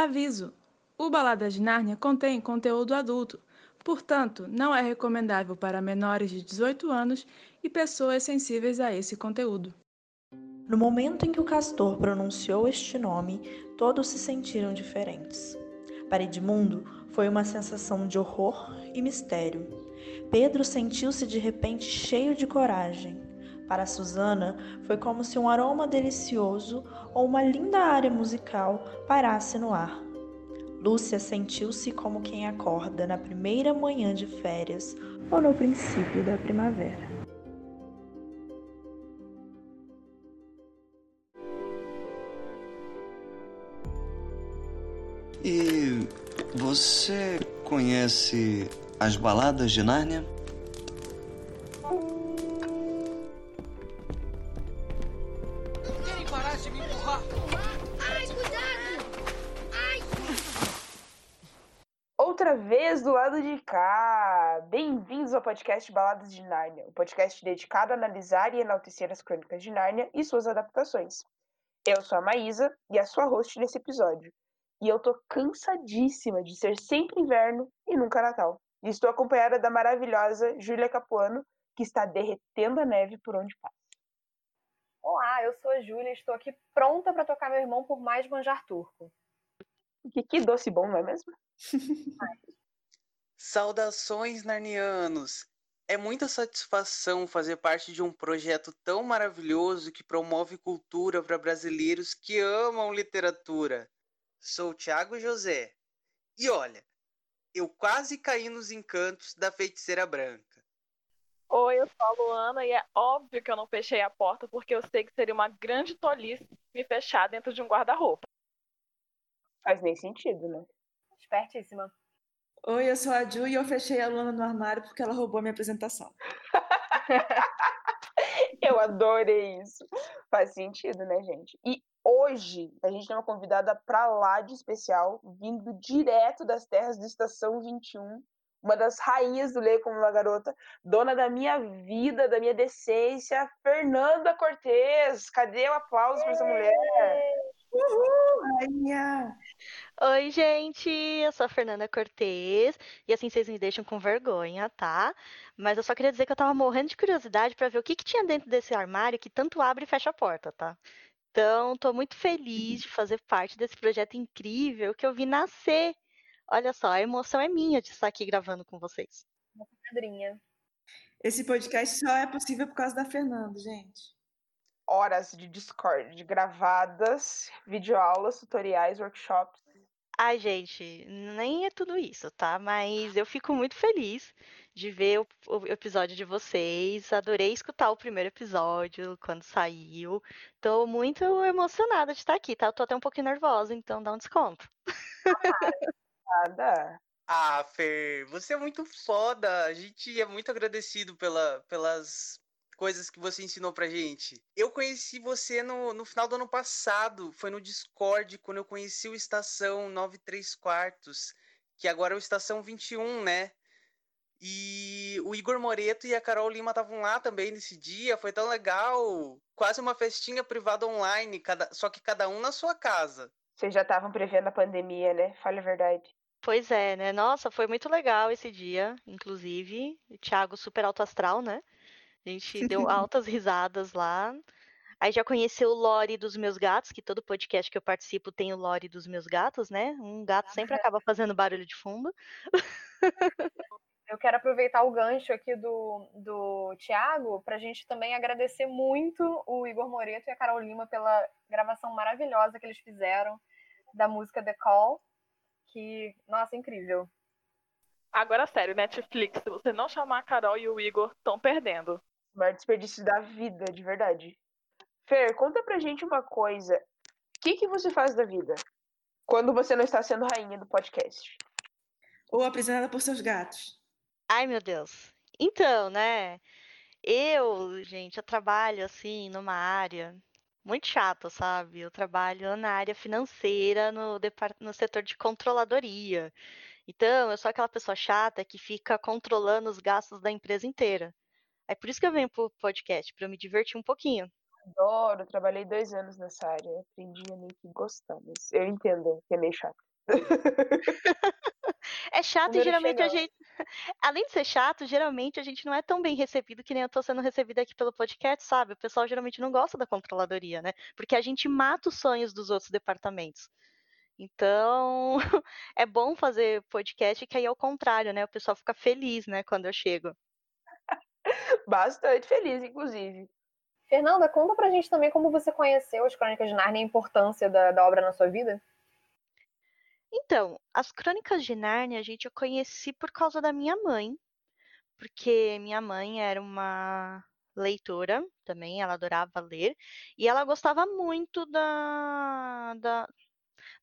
Aviso: o Balada de Nárnia contém conteúdo adulto, portanto, não é recomendável para menores de 18 anos e pessoas sensíveis a esse conteúdo. No momento em que o castor pronunciou este nome, todos se sentiram diferentes. Para Edmundo, foi uma sensação de horror e mistério. Pedro sentiu-se de repente cheio de coragem. Para Susana, foi como se um aroma delicioso ou uma linda área musical parasse no ar. Lúcia sentiu-se como quem acorda na primeira manhã de férias ou no princípio da primavera. E você conhece as baladas de Nárnia? Vez do lado de cá! Bem-vindos ao podcast Baladas de Nárnia, o um podcast dedicado a analisar e enaltecer as crônicas de Nárnia e suas adaptações. Eu sou a Maísa e a sua host nesse episódio. E eu tô cansadíssima de ser sempre inverno e nunca Natal. E estou acompanhada da maravilhosa Júlia Capuano, que está derretendo a neve por onde passa. Olá, eu sou a Júlia e estou aqui pronta para tocar meu irmão por mais manjar turco. Que, que doce bom, não é mesmo? Saudações, narnianos! É muita satisfação fazer parte de um projeto tão maravilhoso que promove cultura para brasileiros que amam literatura. Sou Tiago José. E olha, eu quase caí nos encantos da feiticeira branca. Oi, eu sou a Luana e é óbvio que eu não fechei a porta porque eu sei que seria uma grande tolice me fechar dentro de um guarda-roupa. Faz nem sentido, né? Espertíssima. Oi, eu sou a Ju e eu fechei a Luana no armário porque ela roubou a minha apresentação. eu adorei isso. Faz sentido, né, gente? E hoje a gente tem uma convidada pra lá de especial, vindo direto das terras da Estação 21, uma das rainhas do Leio como uma garota, dona da minha vida, da minha decência, Fernanda Cortez. Cadê o aplauso para essa mulher? Uhul, rainha! Oi, gente, eu sou a Fernanda Cortez, e assim vocês me deixam com vergonha, tá? Mas eu só queria dizer que eu tava morrendo de curiosidade para ver o que, que tinha dentro desse armário que tanto abre e fecha a porta, tá? Então, estou muito feliz de fazer parte desse projeto incrível que eu vi nascer. Olha só, a emoção é minha de estar aqui gravando com vocês. Madrinha. Esse podcast só é possível por causa da Fernanda, gente. Horas de Discord gravadas, videoaulas, tutoriais, workshops. Ai, gente, nem é tudo isso, tá? Mas eu fico muito feliz de ver o, o, episódio de vocês. Adorei escutar o primeiro episódio quando saiu. Tô muito emocionada de estar aqui, tá? Eu tô até um pouquinho nervosa, então dá um desconto. Nada. Ah, Fer, você é muito foda. A gente é muito agradecido pela, pelas coisas que você ensinou pra gente. Eu conheci você no, no final do ano passado, foi no Discord, quando eu conheci o Estação 93 Quartos, que agora é o Estação 21, né? E o Igor Moreto e a Carol Lima estavam lá também nesse dia, foi tão legal. Quase uma festinha privada online, cada, só que cada um na sua casa. Vocês já estavam prevendo a pandemia, né? Fale a verdade. Pois é, né? Nossa, foi muito legal esse dia, inclusive. O Thiago super alto astral, né? A gente deu altas risadas lá. Aí já conheceu o lore dos meus gatos, que todo podcast que eu participo tem o lore dos meus gatos, né? Um gato sempre acaba fazendo barulho de fundo. Eu quero aproveitar o gancho aqui do, do Tiago para a gente também agradecer muito o Igor Moreto e a Carol Lima pela gravação maravilhosa que eles fizeram da música The Call, que, nossa, incrível. Agora, sério, Netflix, se você não chamar a Carol e o Igor, estão perdendo. Maior desperdício da vida, de verdade. Fer, conta pra gente uma coisa. O que, que você faz da vida quando você não está sendo rainha do podcast? Ou aprisionada por seus gatos? Ai, meu Deus. Então, né? Eu, gente, eu trabalho assim numa área muito chata, sabe? Eu trabalho na área financeira, no, no setor de controladoria. Então, eu sou aquela pessoa chata que fica controlando os gastos da empresa inteira. É por isso que eu venho pro podcast, para eu me divertir um pouquinho. Adoro, trabalhei dois anos nessa área, aprendi a meio que gostar, mas eu entendo que é meio chato. É chato e geralmente a gente. Além de ser chato, geralmente a gente não é tão bem recebido que nem eu tô sendo recebida aqui pelo podcast, sabe? O pessoal geralmente não gosta da controladoria, né? Porque a gente mata os sonhos dos outros departamentos. Então, é bom fazer podcast que aí é o contrário, né? O pessoal fica feliz, né, quando eu chego. Bastante feliz, inclusive. Fernanda, conta pra gente também como você conheceu as Crônicas de Narnia e a importância da, da obra na sua vida. Então, as Crônicas de Nárnia, gente, eu conheci por causa da minha mãe, porque minha mãe era uma leitora também, ela adorava ler, e ela gostava muito da, da,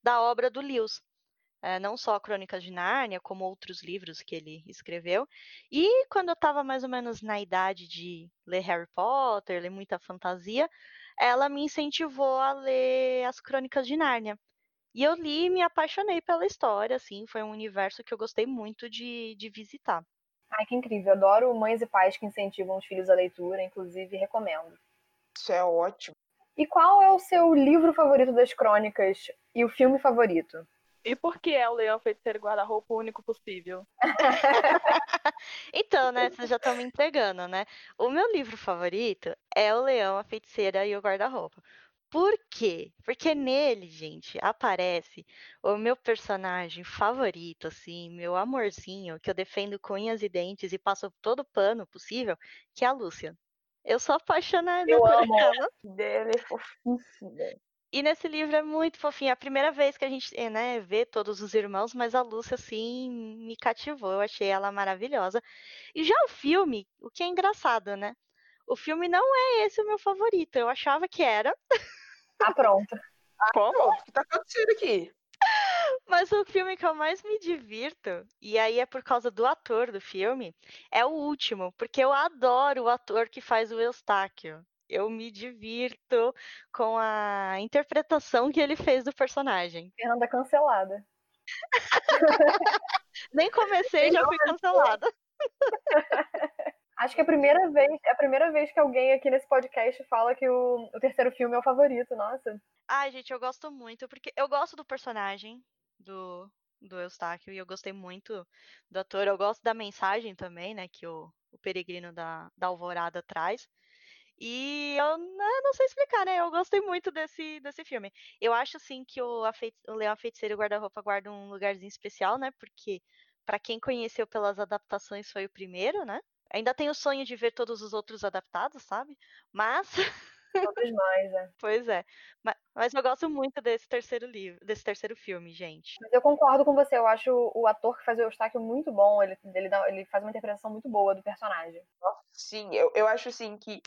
da obra do Lewis. É, não só Crônicas de Nárnia, como outros livros que ele escreveu. E quando eu estava mais ou menos na idade de ler Harry Potter, ler muita fantasia, ela me incentivou a ler as Crônicas de Nárnia. E eu li e me apaixonei pela história, assim, foi um universo que eu gostei muito de, de visitar. Ai, que incrível. Adoro mães e pais que incentivam os filhos à leitura, inclusive recomendo. Isso é ótimo. E qual é o seu livro favorito das crônicas e o filme favorito? E por que é o Leão Feiticeiro Guarda-Roupa o único possível? Então, né, vocês já estão me entregando, né? O meu livro favorito é O Leão, a Feiticeira e o Guarda-Roupa. Por quê? Porque nele, gente, aparece o meu personagem favorito, assim, meu amorzinho, que eu defendo com unhas e dentes e passo todo o pano possível, que é a Lúcia. Eu sou apaixonada Eu por amo. ela. Ela é fofíssima. E nesse livro é muito fofinho. É a primeira vez que a gente eh, né, vê todos os irmãos, mas a Lúcia, assim, me cativou. Eu achei ela maravilhosa. E já o filme, o que é engraçado, né? O filme não é esse o meu favorito. Eu achava que era, Ah, pronto. Como? O que tá acontecendo aqui? mas o filme que eu mais me divirto, e aí é por causa do ator do filme, é o último, porque eu adoro o ator que faz o Eustáquio. Eu me divirto com a interpretação que ele fez do personagem. Fernanda cancelada. Nem comecei, já fui cancelada. Acho que é a primeira vez, é a primeira vez que alguém aqui nesse podcast fala que o, o terceiro filme é o favorito, nossa. Ai, gente, eu gosto muito, porque eu gosto do personagem do, do Eustáquio e eu gostei muito do ator. Eu gosto da mensagem também, né, que o, o peregrino da, da Alvorada traz. E eu não, não sei explicar, né? Eu gostei muito desse, desse filme. Eu acho, assim, que o, a o Leão a Feiticeiro e o Guarda-Roupa guarda um lugarzinho especial, né? Porque, pra quem conheceu pelas adaptações, foi o primeiro, né? Ainda tenho o sonho de ver todos os outros adaptados, sabe? Mas, Todos nós, né? pois é. Ma- Mas, eu gosto muito desse terceiro livro, desse terceiro filme, gente. Mas eu concordo com você, eu acho o ator que faz o Eustáquio muito bom, ele, ele, dá- ele faz uma interpretação muito boa do personagem. Sim, eu, eu acho assim que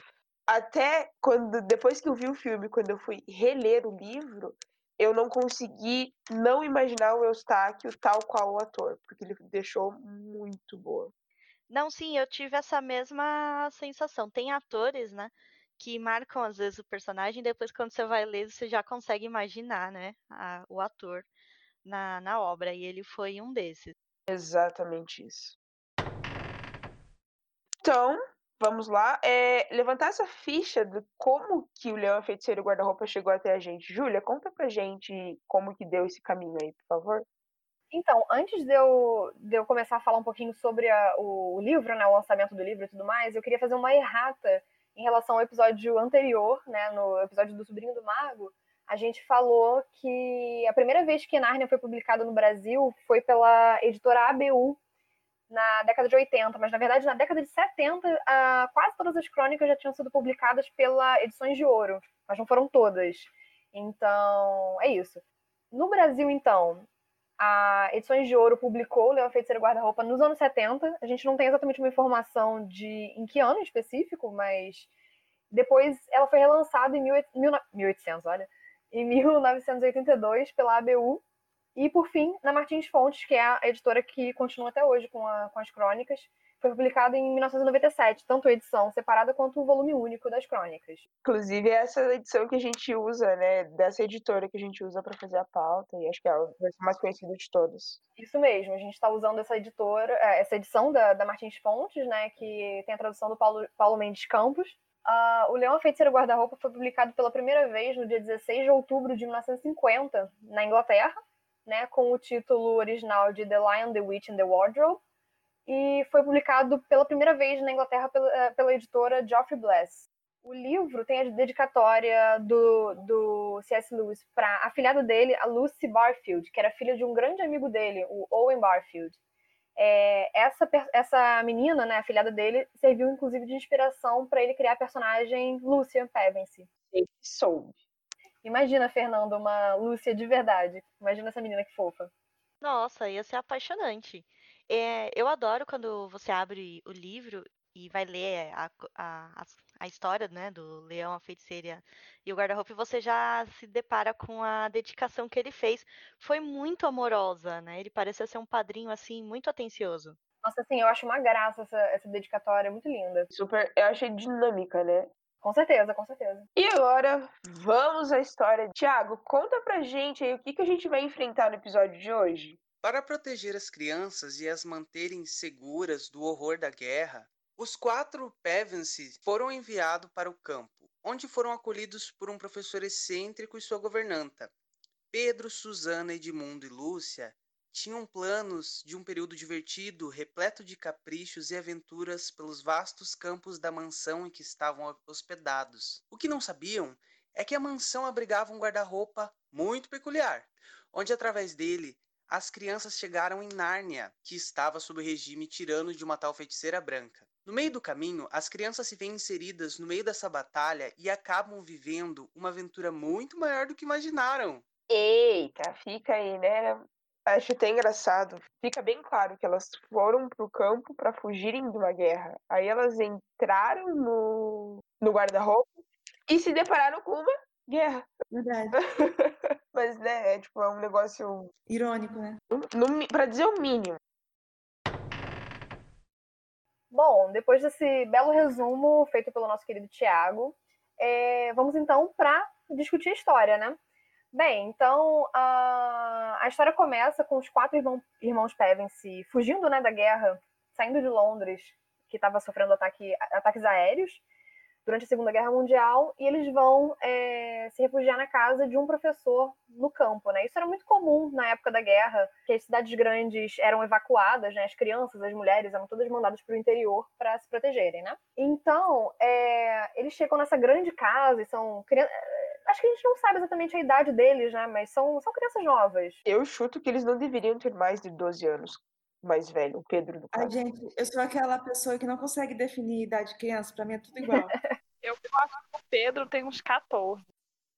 até quando depois que eu vi o filme, quando eu fui reler o livro, eu não consegui não imaginar o Eustáquio tal qual o ator, porque ele deixou muito boa. Não, sim, eu tive essa mesma sensação. Tem atores, né, que marcam às vezes o personagem, e depois quando você vai ler, você já consegue imaginar, né, a- o ator na, na obra, e ele foi um desses. Exatamente isso. Então, vamos lá. É, levantar essa ficha de como que o Leão Feiticeiro Guarda-Roupa chegou até a gente. Júlia, conta pra gente como que deu esse caminho aí, por favor. Então, antes de eu, de eu começar a falar um pouquinho sobre a- o, livro, né, o lançamento do livro e tudo mais, eu queria fazer uma errata em relação ao episódio anterior, né, no episódio do Sobrinho do Mago. A gente falou que a primeira vez que Nárnia foi publicada no Brasil foi pela editora ABU na década de 80, mas na verdade na década de 70 ah, quase todas as crônicas já tinham sido publicadas pela Edições de Ouro, mas não foram todas. Então, é isso. No Brasil, então, a Edições de Ouro publicou Leão Feiticeiro Guarda-Roupa nos anos 70. A gente não tem exatamente uma informação de em que ano específico, mas depois ela foi relançada em 1800, 1800 olha, em 1982 pela ABU. E, por fim, na Martins Fontes, que é a editora que continua até hoje com, a- com as crônicas, foi publicada em 1997, tanto a edição separada quanto o volume único das crônicas. Inclusive, essa edição que a gente usa, né? Dessa editora que a gente usa para fazer a pauta, e acho que é a versão mais conhecida de todas. Isso mesmo, a gente está usando essa editora, eh, essa edição da, da Martins Fontes, né, que tem a tradução do Paulo, Paulo Mendes Campos. Uh, o Leão a Feiticeira Guarda-Roupa foi publicado pela primeira vez no dia 16 de outubro de 1950, na Inglaterra, né, com o título original de The Lion, the Witch and the Wardrobe, e foi publicado pela primeira vez na Inglaterra pela, eh, pela editora Geoffrey Bless. O livro tem a dedicatória do, do C.S. Lewis para a afilhada dele, a Lucy Barfield, que era filha de um grande amigo dele, o Owen Barfield. É, essa, essa menina, né, a filhada dele, serviu inclusive de inspiração para ele criar a personagem Lucia Pevensey. Sempre soube. Imagina, Fernando, uma Lúcia de verdade. Imagina essa menina que fofa. Nossa, ia ser apaixonante. É, eu adoro quando você abre o livro e vai ler a, a, a história né, do Leão, a Feiticeira e o Guarda-Roupa, e você já se depara com a dedicação que ele fez. Foi muito amorosa, né? Ele parecia ser um padrinho, assim, muito atencioso. Nossa, assim, eu acho uma graça essa, essa dedicatória, muito linda. Super, eu achei dinâmica, né? Com certeza, com certeza. E agora, vamos à história. Tiago, conta pra gente aí o que, que a gente vai enfrentar no episódio de hoje. Para proteger as crianças e as manterem seguras do horror da guerra, os quatro Pevensey foram enviados para o campo, onde foram acolhidos por um professor excêntrico e sua governanta. Pedro, Susana, Edmundo e Lúcia tinham planos de um período divertido, repleto de caprichos e aventuras pelos vastos campos da mansão em que estavam hospedados. O que não sabiam é que a mansão abrigava um guarda-roupa muito peculiar, onde através dele as crianças chegaram em Nárnia, que estava sob o regime tirano de uma tal feiticeira branca. No meio do caminho, as crianças se veem inseridas no meio dessa batalha e acabam vivendo uma aventura muito maior do que imaginaram. Eita, fica aí, né? Acho até engraçado. Fica bem claro que elas foram pro campo para fugirem de uma guerra. Aí elas entraram no, no guarda-roupa e se depararam com uma guerra. Verdade. Mas, né, é tipo, é um negócio. Irônico, né? No, pra dizer o mínimo. Bom, depois desse belo resumo feito pelo nosso querido Tiago, é, vamos então para discutir a história, né? Bem, então a, a história começa com os quatro irmão, irmãos Pevensey fugindo né, da guerra, saindo de Londres, que estava sofrendo ataque, ataques aéreos, durante a Segunda Guerra Mundial e eles vão é, se refugiar na casa de um professor no campo, né? Isso era muito comum na época da guerra, que as cidades grandes eram evacuadas, né? As crianças, as mulheres eram todas mandadas para o interior para se protegerem, né? Então, é, eles chegam nessa grande casa e são crianças acho que a gente não sabe exatamente a idade deles, né? Mas são, são crianças novas. Eu chuto que eles não deveriam ter mais de 12 anos mais velho, o Pedro do caso. Ai, gente, eu sou aquela pessoa que não consegue definir idade de criança, pra mim é tudo igual. eu acho que o Pedro tem uns 14.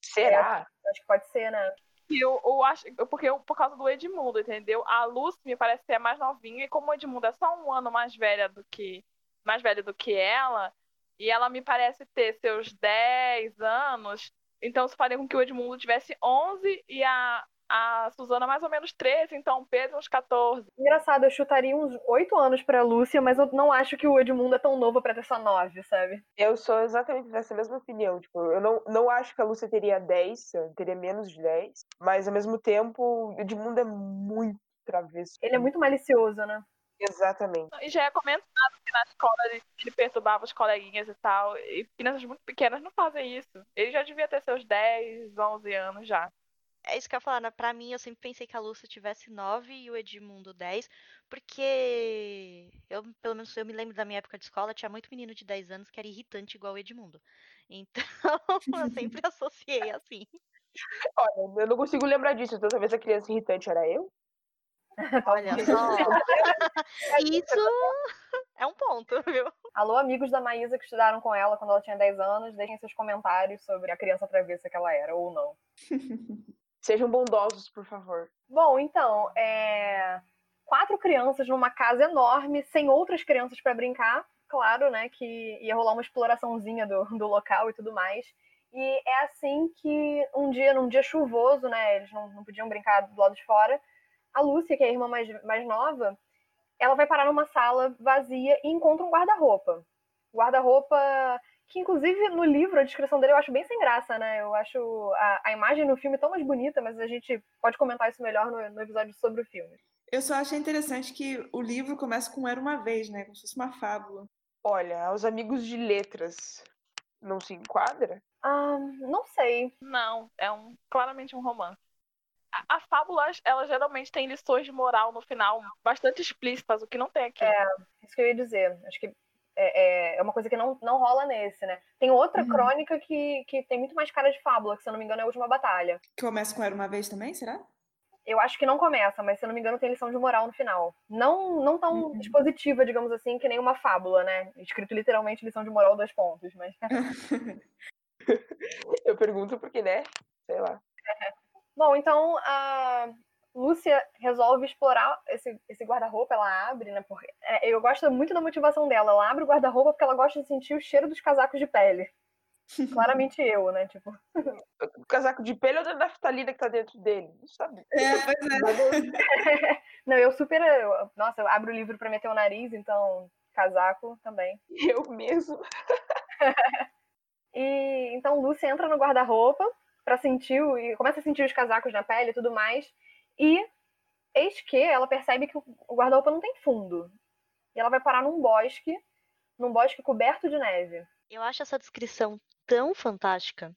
Será? É, acho que pode ser, né? Eu, eu acho, porque eu, por causa do Edmundo, entendeu? A Lucy me parece ser mais novinha, e como o Edmundo é só um ano mais velha do que mais velho do que ela, e ela me parece ter seus 10 anos, então isso faria com que o Edmundo tivesse 11 e a, a Suzana mais ou menos 13, então Pedro uns 14. Engraçado, eu chutaria uns 8 anos pra Lúcia, mas eu não acho que o Edmundo é tão novo pra ter só 9, sabe? Eu sou exatamente dessa mesma opinião. Tipo, eu não, não acho que a Lúcia teria 10, teria menos de 10, mas ao mesmo tempo, o Edmundo é muito travesso. Ele é muito malicioso, né? Exatamente. E já é comentado que na escola ele, perturbava os coleguinhas e tal. E crianças muito pequenas não fazem isso. Ele já devia ter seus 10, 11 anos já. É isso que eu ia falar, né? Pra mim, eu sempre pensei que a Lúcia tivesse 9 e o Edmundo 10, porque eu, pelo menos, eu me lembro da minha época de escola, tinha muito menino de 10 anos que era irritante igual o Edmundo. Então, eu sempre associei assim. Olha, eu não consigo lembrar disso. Toda vez a criança irritante era eu. Olha só. Isso é um ponto, viu? Alô, amigos da Maísa que estudaram com ela quando ela tinha 10 anos, deixem seus comentários sobre a criança travessa que ela era ou não. Sejam bondosos, por favor. Bom, então, é... quatro crianças numa casa enorme, sem outras crianças para brincar. Claro, né, que ia rolar uma exploraçãozinha do, do local e tudo mais. E é assim que um dia, num dia chuvoso, né, eles não, não podiam brincar do lado de fora, a Lúcia, que é a irmã mais, mais nova, ela vai parar numa sala vazia e encontra um guarda-roupa. Guarda-roupa que inclusive no livro a descrição dele eu acho bem sem graça, né? Eu acho a, a imagem no filme tão mais bonita, mas a gente pode comentar isso melhor no, no episódio sobre o filme. Eu só achei interessante que o livro começa com Era Uma Vez, né? Como se fosse uma fábula. Olha, aos amigos de letras, Não se enquadra? Ah, não sei. Não, é um claramente um romance. A- As fábulas, elas geralmente têm lições de moral no final bastante explícitas, o que não tem aqui. É, isso que eu ia dizer. Acho que é, é- é uma coisa que não, não rola nesse, né? Tem outra Uhum. crônica que, que tem muito mais cara de fábula, que se eu não me engano é a última batalha. Que começa com Era Uma Vez também, será? Eu acho que não começa, mas se eu não me engano tem lição de moral no final. Não, não tão Uhum. expositiva, digamos assim, que nem uma fábula, né? Escrito literalmente lição de moral dois pontos, mas Eu pergunto porque, né? Sei lá. Bom, então a Lúcia resolve explorar esse, esse guarda-roupa, ela abre, né? Porque, é, eu gosto muito da motivação dela. Ela abre o guarda-roupa porque ela gosta de sentir o cheiro dos casacos de pele. Claramente eu, né? Tipo, O casaco de pele ou da naftalina que tá dentro dele? Não sabe. É, pois é. não, eu super. eu- nossa, eu abro o livro pra meter o nariz, então casaco também. Eu mesmo. E então Lúcia entra no guarda-roupa pra sentir e começa a sentir os casacos na pele e tudo mais. E eis que ela percebe que o guarda-roupa não tem fundo. E ela vai parar num bosque, num bosque coberto de neve. Eu acho essa descrição tão fantástica.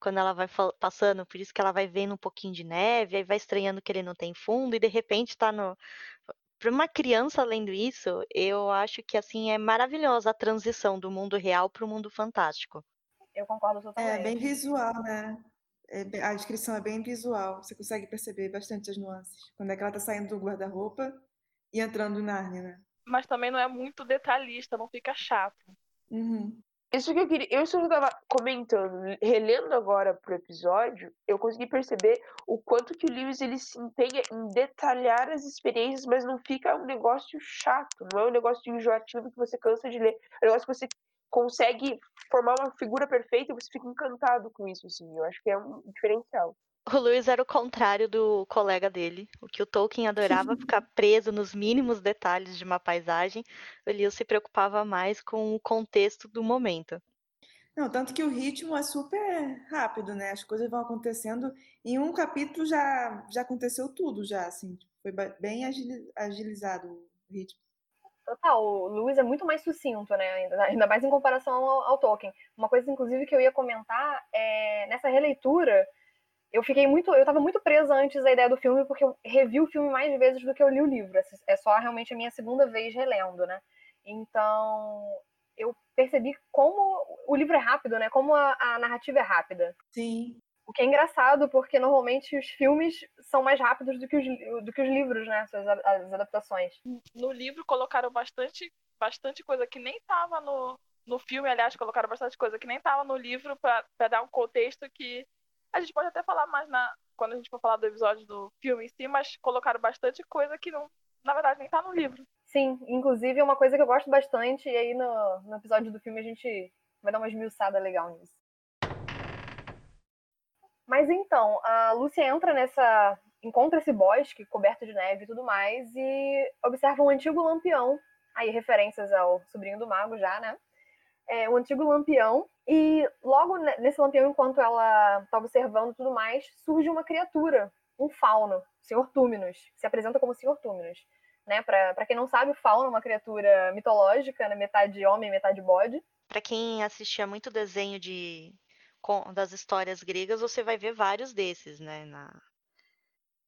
Quando ela vai passando, por isso que ela vai vendo um pouquinho de neve, aí vai estranhando que ele não tem fundo, e de repente tá no. Para uma criança lendo isso, eu acho que assim é maravilhosa a transição do mundo real para o mundo fantástico. Eu concordo É totalmente. bem visual, né? É a descrição é bem visual. Você consegue perceber bastante as nuances. Quando é que ela tá saindo do guarda-roupa e entrando na Nárnia, né? Mas também não é muito detalhista, não fica chato. Uhum. Isso que eu queria. Eu só tava comentando, relendo agora pro episódio, eu consegui perceber o quanto que o Lewis ele se empenha em detalhar as experiências, mas não fica um negócio chato, não é um negócio enjoativo que você cansa de ler. É um negócio que você consegue formar uma figura perfeita e você fica encantado com isso, assim. Eu acho que é um diferencial. O Lewis era o contrário do colega dele. O que o Tolkien adorava ficar preso nos mínimos detalhes de uma paisagem, o Lewis se preocupava mais com o contexto do momento. Não, tanto que o ritmo é super rápido, né? As coisas vão acontecendo. Em um capítulo já, já aconteceu tudo, já, assim. Foi bem agili- agilizado o ritmo. Total, o Lewis é muito mais sucinto, né? Ainda, ainda mais em comparação ao, ao Tolkien. Uma coisa, inclusive, que eu ia comentar é nessa releitura, eu fiquei muito. Eu tava muito presa antes da ideia do filme, porque eu revi o filme mais vezes do que eu li o livro. Essa- É só realmente a minha segunda vez relendo, né? Então, eu percebi como o livro é rápido, né? Como a, a narrativa é rápida. Sim. O que é engraçado, porque normalmente os filmes são mais rápidos do que os, do que os livros, né? As, as adaptações. No livro colocaram bastante, bastante coisa que nem tava no, no filme, aliás, colocaram bastante coisa que nem tava no livro pra pra dar um contexto que a gente pode até falar mais na, quando a gente for falar do episódio do filme em si, mas colocaram bastante coisa que não, na verdade, nem tá no livro. Sim, inclusive é uma coisa que eu gosto bastante, e aí no, no episódio do filme a gente vai dar uma esmiuçada legal nisso. Mas então, a Lúcia entra nessa. encontra esse bosque coberto de neve e tudo mais, e observa um antigo lampião. Aí, referências ao sobrinho do mago já, né? É, um antigo lampião. E logo ne- nesse lampião, enquanto ela tá observando tudo mais, surge uma criatura, um fauno, o Senhor Túminos. Se apresenta como Senhor Túminos né? Pra quem não sabe, o Fauno é uma criatura mitológica, né? Metade homem, metade bode. Pra quem assistia muito desenho de das histórias gregas, você vai ver vários desses, né? Na...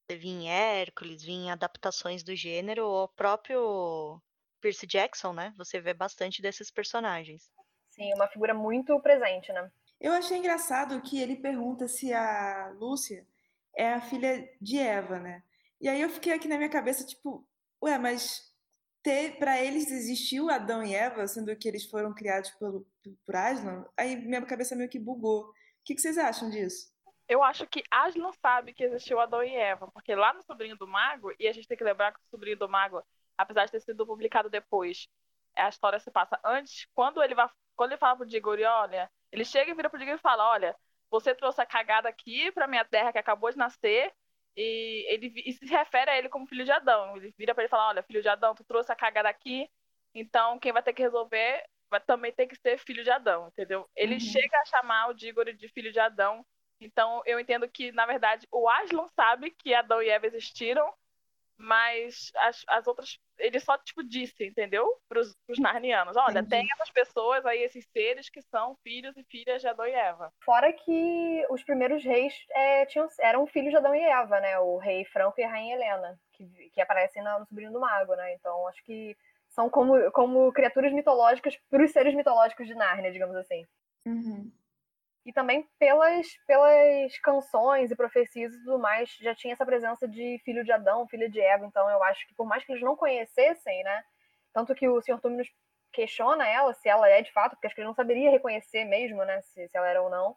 Você vê em Hércules, vê em adaptações do gênero, o próprio Percy Jackson, né? Você vê bastante desses personagens. Sim, uma figura muito presente, né? Eu achei engraçado que ele pergunta se a Lúcia é a filha de Eva, né? E aí eu fiquei aqui na minha cabeça, tipo, ué, mas para eles existiu Adão e Eva, sendo que eles foram criados pelo, por Aslan? Aí minha cabeça meio que bugou. O que, que vocês acham disso? Eu acho que Aslan sabe que existiu Adão e Eva, porque lá no Sobrinho do Mago, e a gente tem que lembrar que o Sobrinho do Mago, apesar de ter sido publicado depois, a história se passa antes, quando ele vai, quando ele fala pro Diggory, olha, ele chega e vira pro Diggory e fala, olha, você trouxe a cagada aqui pra minha terra que acabou de nascer, e ele e se refere a ele como filho de Adão. Ele vira pra ele e fala, olha, filho de Adão, tu trouxe a cagada aqui, então quem vai ter que resolver vai também ter que ser filho de Adão, entendeu? Ele Uhum. chega a chamar o Diggory de filho de Adão, então eu entendo que, na verdade, o Aslan sabe que Adão e Eva existiram, mas as, as outras. Ele só, tipo, disse, entendeu? Pros, pros narnianos. Olha, Entendi. tem essas pessoas aí, esses seres que são filhos e filhas de Adão e Eva. Fora que os primeiros reis é, tinham, eram filhos de Adão e Eva, né? O rei Franco e a rainha Helena, que, que aparecem na- no Sobrinho do Mago, né? Então acho que são como, como criaturas mitológicas para os seres mitológicos de Nárnia, digamos assim. Uhum. E também pelas, pelas canções e profecias e tudo mais, já tinha essa presença de filho de Adão, filha de Eva. Então eu acho que por mais que eles não conhecessem, né? Tanto que o Sr. Túminos questiona ela se ela é de fato, porque acho que ele não saberia reconhecer mesmo, né? Se, se ela era ou não.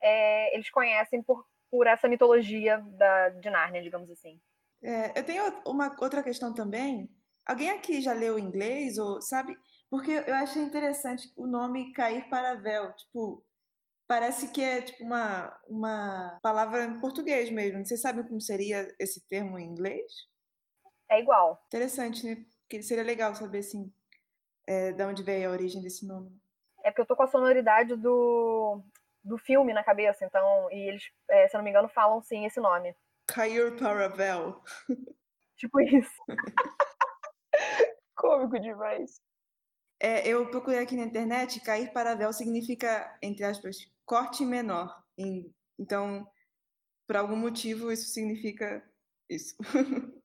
É, eles conhecem por, por essa mitologia da, de Nárnia, digamos assim. É, eu tenho uma outra questão também. Alguém aqui já leu inglês ou sabe? Porque eu achei interessante o nome cair para véu. Tipo, parece que é tipo uma, uma palavra em português mesmo. Vocês sabem como seria esse termo em inglês? É igual. Interessante, né? Porque seria legal saber assim, é, de onde veio a origem desse nome. É porque eu tô com a sonoridade do, do filme na cabeça, então, e eles, é, se eu não me engano, falam sim esse nome. Cair para véu. Tipo isso. Cômico demais. É, eu procurei aqui na internet, cair para véu significa, entre aspas, corte menor. Em- Então, por algum motivo, isso significa isso.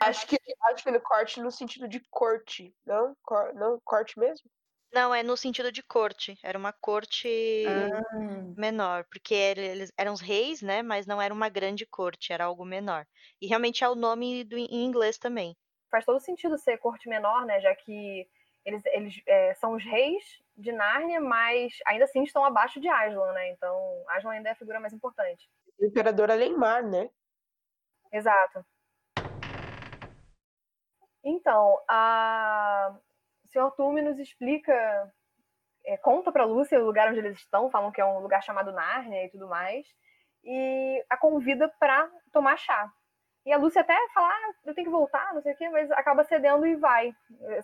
Acho que, acho que ele corte no sentido de corte, não? Cor- não, corte mesmo? Não, é no sentido de corte. Era uma corte Ah, menor, porque ele- eles eram os reis, né? Mas não era uma grande corte, era algo menor. E realmente é o nome do, em inglês também. Faz todo sentido ser corte menor, né? Já que eles, eles é, são os reis de Nárnia, mas ainda assim estão abaixo de Aslan, né? Então, Aslan ainda é a figura mais importante. O imperador Alemar, né? Exato. Então, a... o Sr. Tume nos explica, é, conta pra Lúcia o lugar onde eles estão, falam que é um lugar chamado Nárnia e tudo mais, e a convida pra tomar chá. E a Lúcia até fala, ah, eu tenho que voltar, não sei o quê, mas acaba cedendo e vai.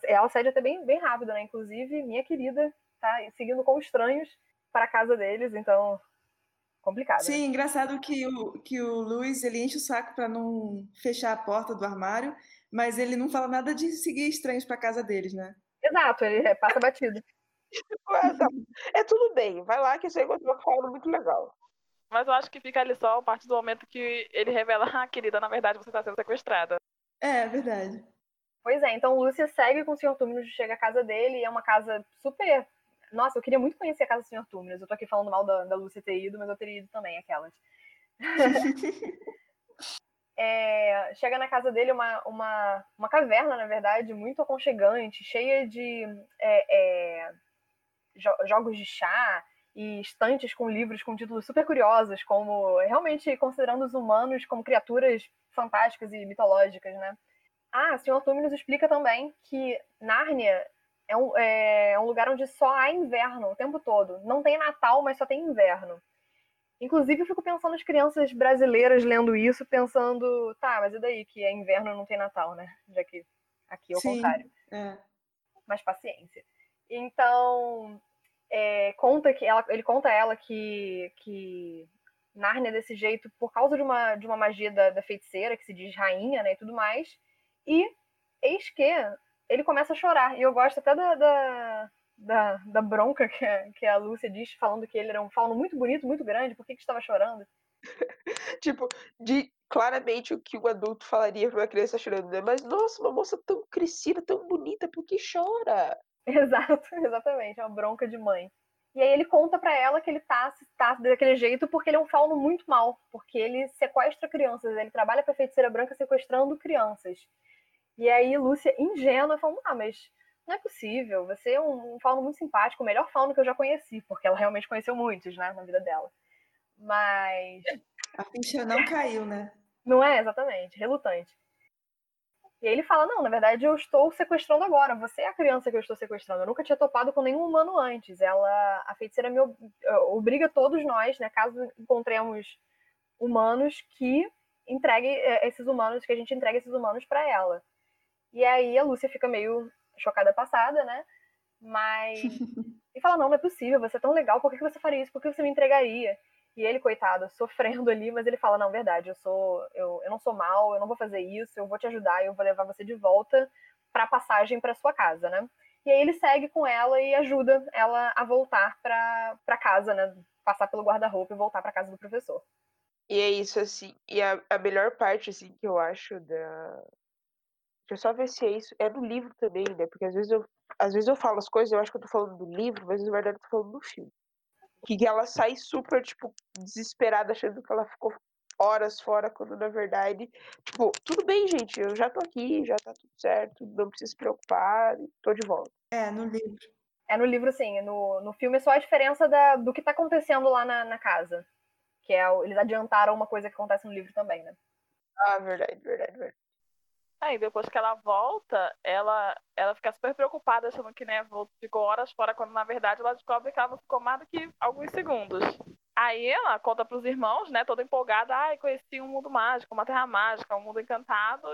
Ela cede até bem, bem rápido, né? Inclusive, minha querida tá seguindo com estranhos para a casa deles, então complicado. né? Sim, engraçado que o, que o Luiz ele enche o saco para não fechar a porta do armário, mas ele não fala nada de seguir estranhos para casa deles, né? Exato, ele é, passa batido. Tá. É tudo bem, vai lá que você encontrou uma forma muito legal. Mas eu acho que fica ali só a partir do momento que ele revela, ah, querida, na verdade você está sendo sequestrada. É, verdade. Pois é, então Lúcia segue com o Sr. Túminos, chega à casa dele, e é uma casa super. Nossa, eu queria muito conhecer a casa do Sr. Túminos. Eu tô aqui falando mal da, da Lúcia ter ido, mas eu teria ido também, aquelas. É, chega na casa dele uma, uma, uma caverna, na verdade, muito aconchegante, cheia de é, é, jo- jogos de chá e estantes com livros com títulos super curiosos, como realmente considerando os humanos como criaturas fantásticas e mitológicas, né? Ah, o Sr. Tumi nos explica também que Nárnia é um, é um lugar onde só há inverno o tempo todo. Não tem Natal, mas só tem inverno. Inclusive, eu fico pensando nas crianças brasileiras lendo isso, pensando, tá, mas e daí que é inverno não tem Natal, né? Já que aqui é o Sim, contrário. é. Mas paciência. Então, é, conta que ela, ele conta a ela que, que é desse jeito por causa de uma, de uma magia da, da feiticeira, que se diz rainha, né, e tudo mais. E eis que ele começa a chorar. E eu gosto até da, da, da, da bronca que a, que a Lúcia diz, falando que ele era um fauno muito bonito, muito grande, por que, que estava chorando? Tipo, de claramente o que um adulto falaria pra uma criança chorando, né? Mas, nossa, uma moça tão crescida, tão bonita, por que chora? Exato, exatamente, é uma bronca de mãe. E aí ele conta pra ela que ele tá, tá daquele jeito porque ele é um fauno muito mau, porque ele sequestra crianças, ele trabalha pra feiticeira branca sequestrando crianças. E aí Lúcia, ingênua, falando, ah, mas não é possível, você é um, um fauno muito simpático, o melhor fauno que eu já conheci, porque ela realmente conheceu muitos, né, na vida dela. Mas A ficha não caiu, né? não é exatamente, relutante. E aí ele fala: Não, na verdade eu estou sequestrando agora. Você é a criança que eu estou sequestrando. Eu nunca tinha topado com nenhum humano antes. Ela, a feiticeira me ob- eh, obriga todos nós, né, caso encontremos humanos, que entregue eh, esses humanos, que a gente entregue esses humanos para ela. E aí a Lúcia fica meio chocada passada, né? Mas. E fala: Não, não é possível, você é tão legal, por que que você faria isso? Por que você me entregaria? E ele, coitado, sofrendo ali, mas ele fala: Não, verdade, eu sou. Eu, eu não sou mal, eu não vou fazer isso, eu vou te ajudar, eu vou levar você de volta para passagem para sua casa, né? E aí ele segue com ela e ajuda ela a voltar para casa, né? Passar pelo guarda-roupa e voltar para casa do professor. E é isso, assim. E a, a melhor parte, assim, que eu acho da. Deixa eu só ver se é isso. É no livro também, né? Porque às vezes eu, às vezes eu falo as coisas, eu acho que eu tô falando do livro, mas na verdade eu tô falando do filme. Que ela sai super, tipo, desesperada, achando que ela ficou horas fora, quando na verdade, tipo, tudo bem, gente, eu já tô aqui, já tá tudo certo, não precisa se preocupar, tô de volta. É, no livro. É no livro, sim. No, no filme é só a diferença da, do que tá acontecendo lá na, na casa. Que é, eles adiantaram uma coisa que acontece no livro também, né? Ah, verdade, verdade, verdade. Aí depois que ela volta, ela, ela fica super preocupada, achando que né, ficou horas fora, quando na verdade ela descobre que ela não ficou mais do que alguns segundos. Aí ela conta pros irmãos, né, toda empolgada, ai, conheci um mundo mágico, uma terra mágica, um mundo encantado.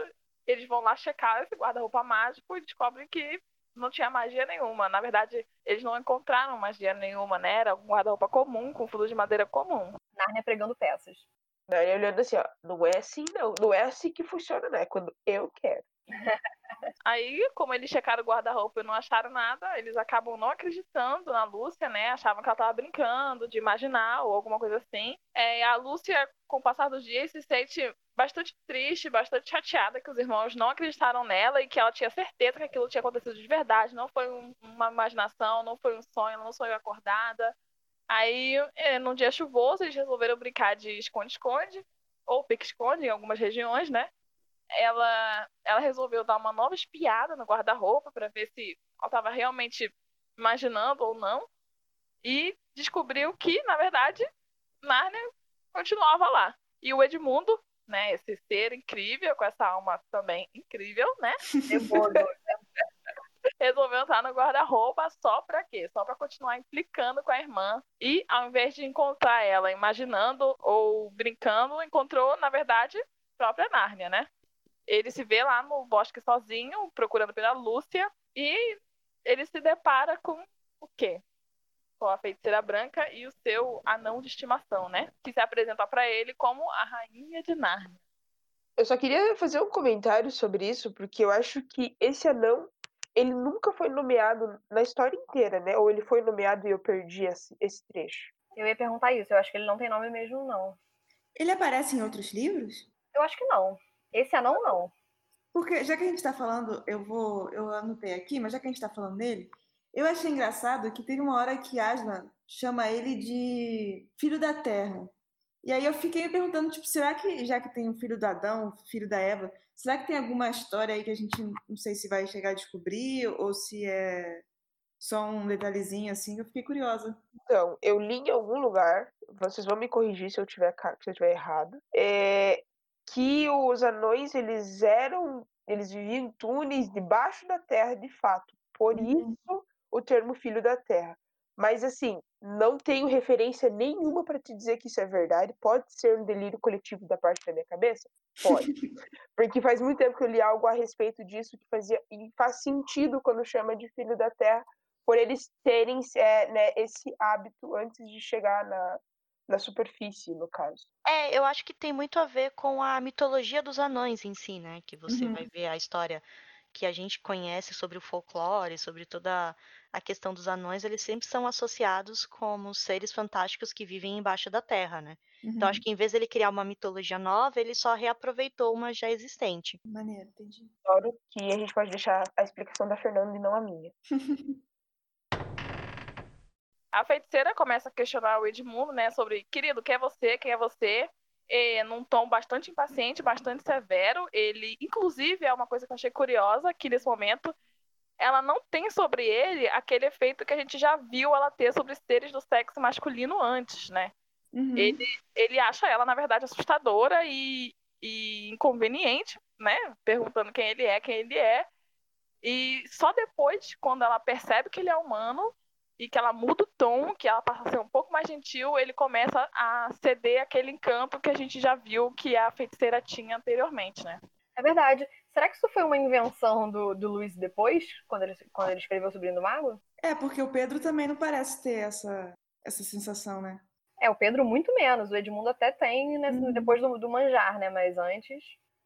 Eles vão lá checar esse guarda-roupa mágico e descobrem que não tinha magia nenhuma. Na verdade, eles não encontraram magia nenhuma, né? Era um guarda-roupa comum, com fundo de madeira comum. Narnia pregando peças. Daí olhando assim, ó, não é assim não, não é assim que funciona, né? É quando eu quero. Aí, como eles checaram o guarda-roupa e não acharam nada, eles acabam não acreditando na Lúcia, né? Achavam que ela tava brincando, de imaginar ou alguma coisa assim. É, a Lúcia, com o passar dos dias, se sente bastante triste, bastante chateada que os irmãos não acreditaram nela e que ela tinha certeza que aquilo tinha acontecido de verdade, não foi um, uma imaginação, não foi um sonho, ela não sonhou acordada. Aí, é, num dia chuvoso, eles resolveram brincar de esconde-esconde, ou pique-esconde em algumas regiões, né? Ela, ela resolveu dar uma nova espiada no guarda-roupa para ver se ela estava realmente imaginando ou não. E descobriu que, na verdade, Narnia continuava lá. E o Edmundo, né, esse ser incrível, com essa alma também incrível, né? resolveu entrar no guarda-roupa só pra quê? Só pra continuar implicando com a irmã. E ao invés de encontrar ela imaginando ou brincando, encontrou, na verdade, própria Nárnia, né? Ele se vê lá no bosque sozinho, procurando pela Lúcia, e ele se depara com o quê? Com a feiticeira branca e o seu anão de estimação, né? Que se apresenta para ele como a rainha de Nárnia. Eu só queria fazer um comentário sobre isso, porque eu acho que esse anão ele nunca foi nomeado na história inteira, né? Ou ele foi nomeado e eu perdi esse, esse trecho? Eu ia perguntar isso. Eu acho que ele não tem nome mesmo, não. Ele aparece em outros livros? Eu acho que não. Esse anão, não. Porque, já que a gente está falando, eu vou. Eu anotei aqui, mas já que a gente está falando nele, eu achei engraçado que teve uma hora que Aslan chama ele de filho da terra. E aí eu fiquei me perguntando, tipo, será que, já que tem o filho do Adão, o filho da Eva, será que tem alguma história aí que a gente não sei se vai chegar a descobrir ou se é só um detalhezinho assim? Eu fiquei curiosa. Então, eu li em algum lugar, vocês vão me corrigir se eu tiver, se eu tiver errado, é que os anões, eles eram, eles viviam em túneis debaixo da terra de fato. Por uhum. isso o termo filho da terra. Mas assim, não tenho referência nenhuma para te dizer que isso é verdade. Pode ser um delírio coletivo da parte da minha cabeça? Pode. Porque faz muito tempo que eu li algo a respeito disso que fazia e faz sentido quando chama de filho da terra, por eles terem é, né, esse hábito antes de chegar na, na superfície, no caso. É, eu acho que tem muito a ver com a mitologia dos anões em si, né? Que você uhum. vai ver a história que a gente conhece sobre o folclore, sobre toda a questão dos anões, eles sempre são associados como seres fantásticos que vivem embaixo da terra, né? Uhum. Então acho uhum. que em vez de ele criar uma mitologia nova, ele só reaproveitou uma já existente. Maneiro, entendi. Claro que a gente pode deixar a explicação da Fernanda e não a minha. a feiticeira começa a questionar o Edmundo, né, sobre, querido, quem é você, quem é você? é, num tom bastante impaciente, bastante severo. Ele, inclusive, é uma coisa que eu achei curiosa, que nesse momento ela não tem sobre ele aquele efeito que a gente já viu ela ter sobre seres do sexo masculino antes, né? Uhum. Ele, ele acha ela, na verdade, assustadora e, e inconveniente, né? Perguntando quem ele é, quem ele é. E só depois, quando ela percebe que ele é humano, e que ela muda o tom, que ela passa a ser um pouco mais gentil, ele começa a ceder aquele encanto que a gente já viu que a feiticeira tinha anteriormente, né? É verdade. Será que isso foi uma invenção do, do Luiz depois, quando ele, quando ele escreveu o Sobrinho do Mago? É, porque o Pedro também não parece ter essa, essa sensação, né? É, o Pedro muito menos. O Edmundo até tem né, Uhum. depois do, do manjar, né? Mas antes.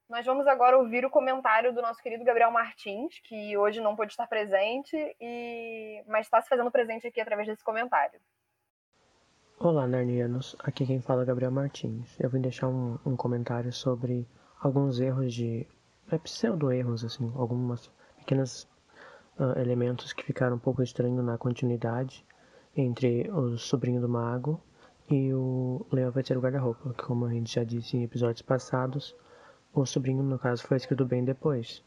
Nós vamos agora ouvir o comentário do nosso querido Gabriel Martins, que hoje não pôde estar presente, e mas está se fazendo presente aqui através desse comentário. Olá, Narnianos. Aqui quem fala é Gabriel Martins. Eu vim deixar um, um comentário sobre alguns erros de. É, pseudo-erros, assim, algumas pequenos elementos que ficaram um pouco estranhos na continuidade entre o Sobrinho do Mago e o Leão o guarda-roupa, que como a gente já disse em episódios passados, o Sobrinho, no caso, foi escrito bem depois.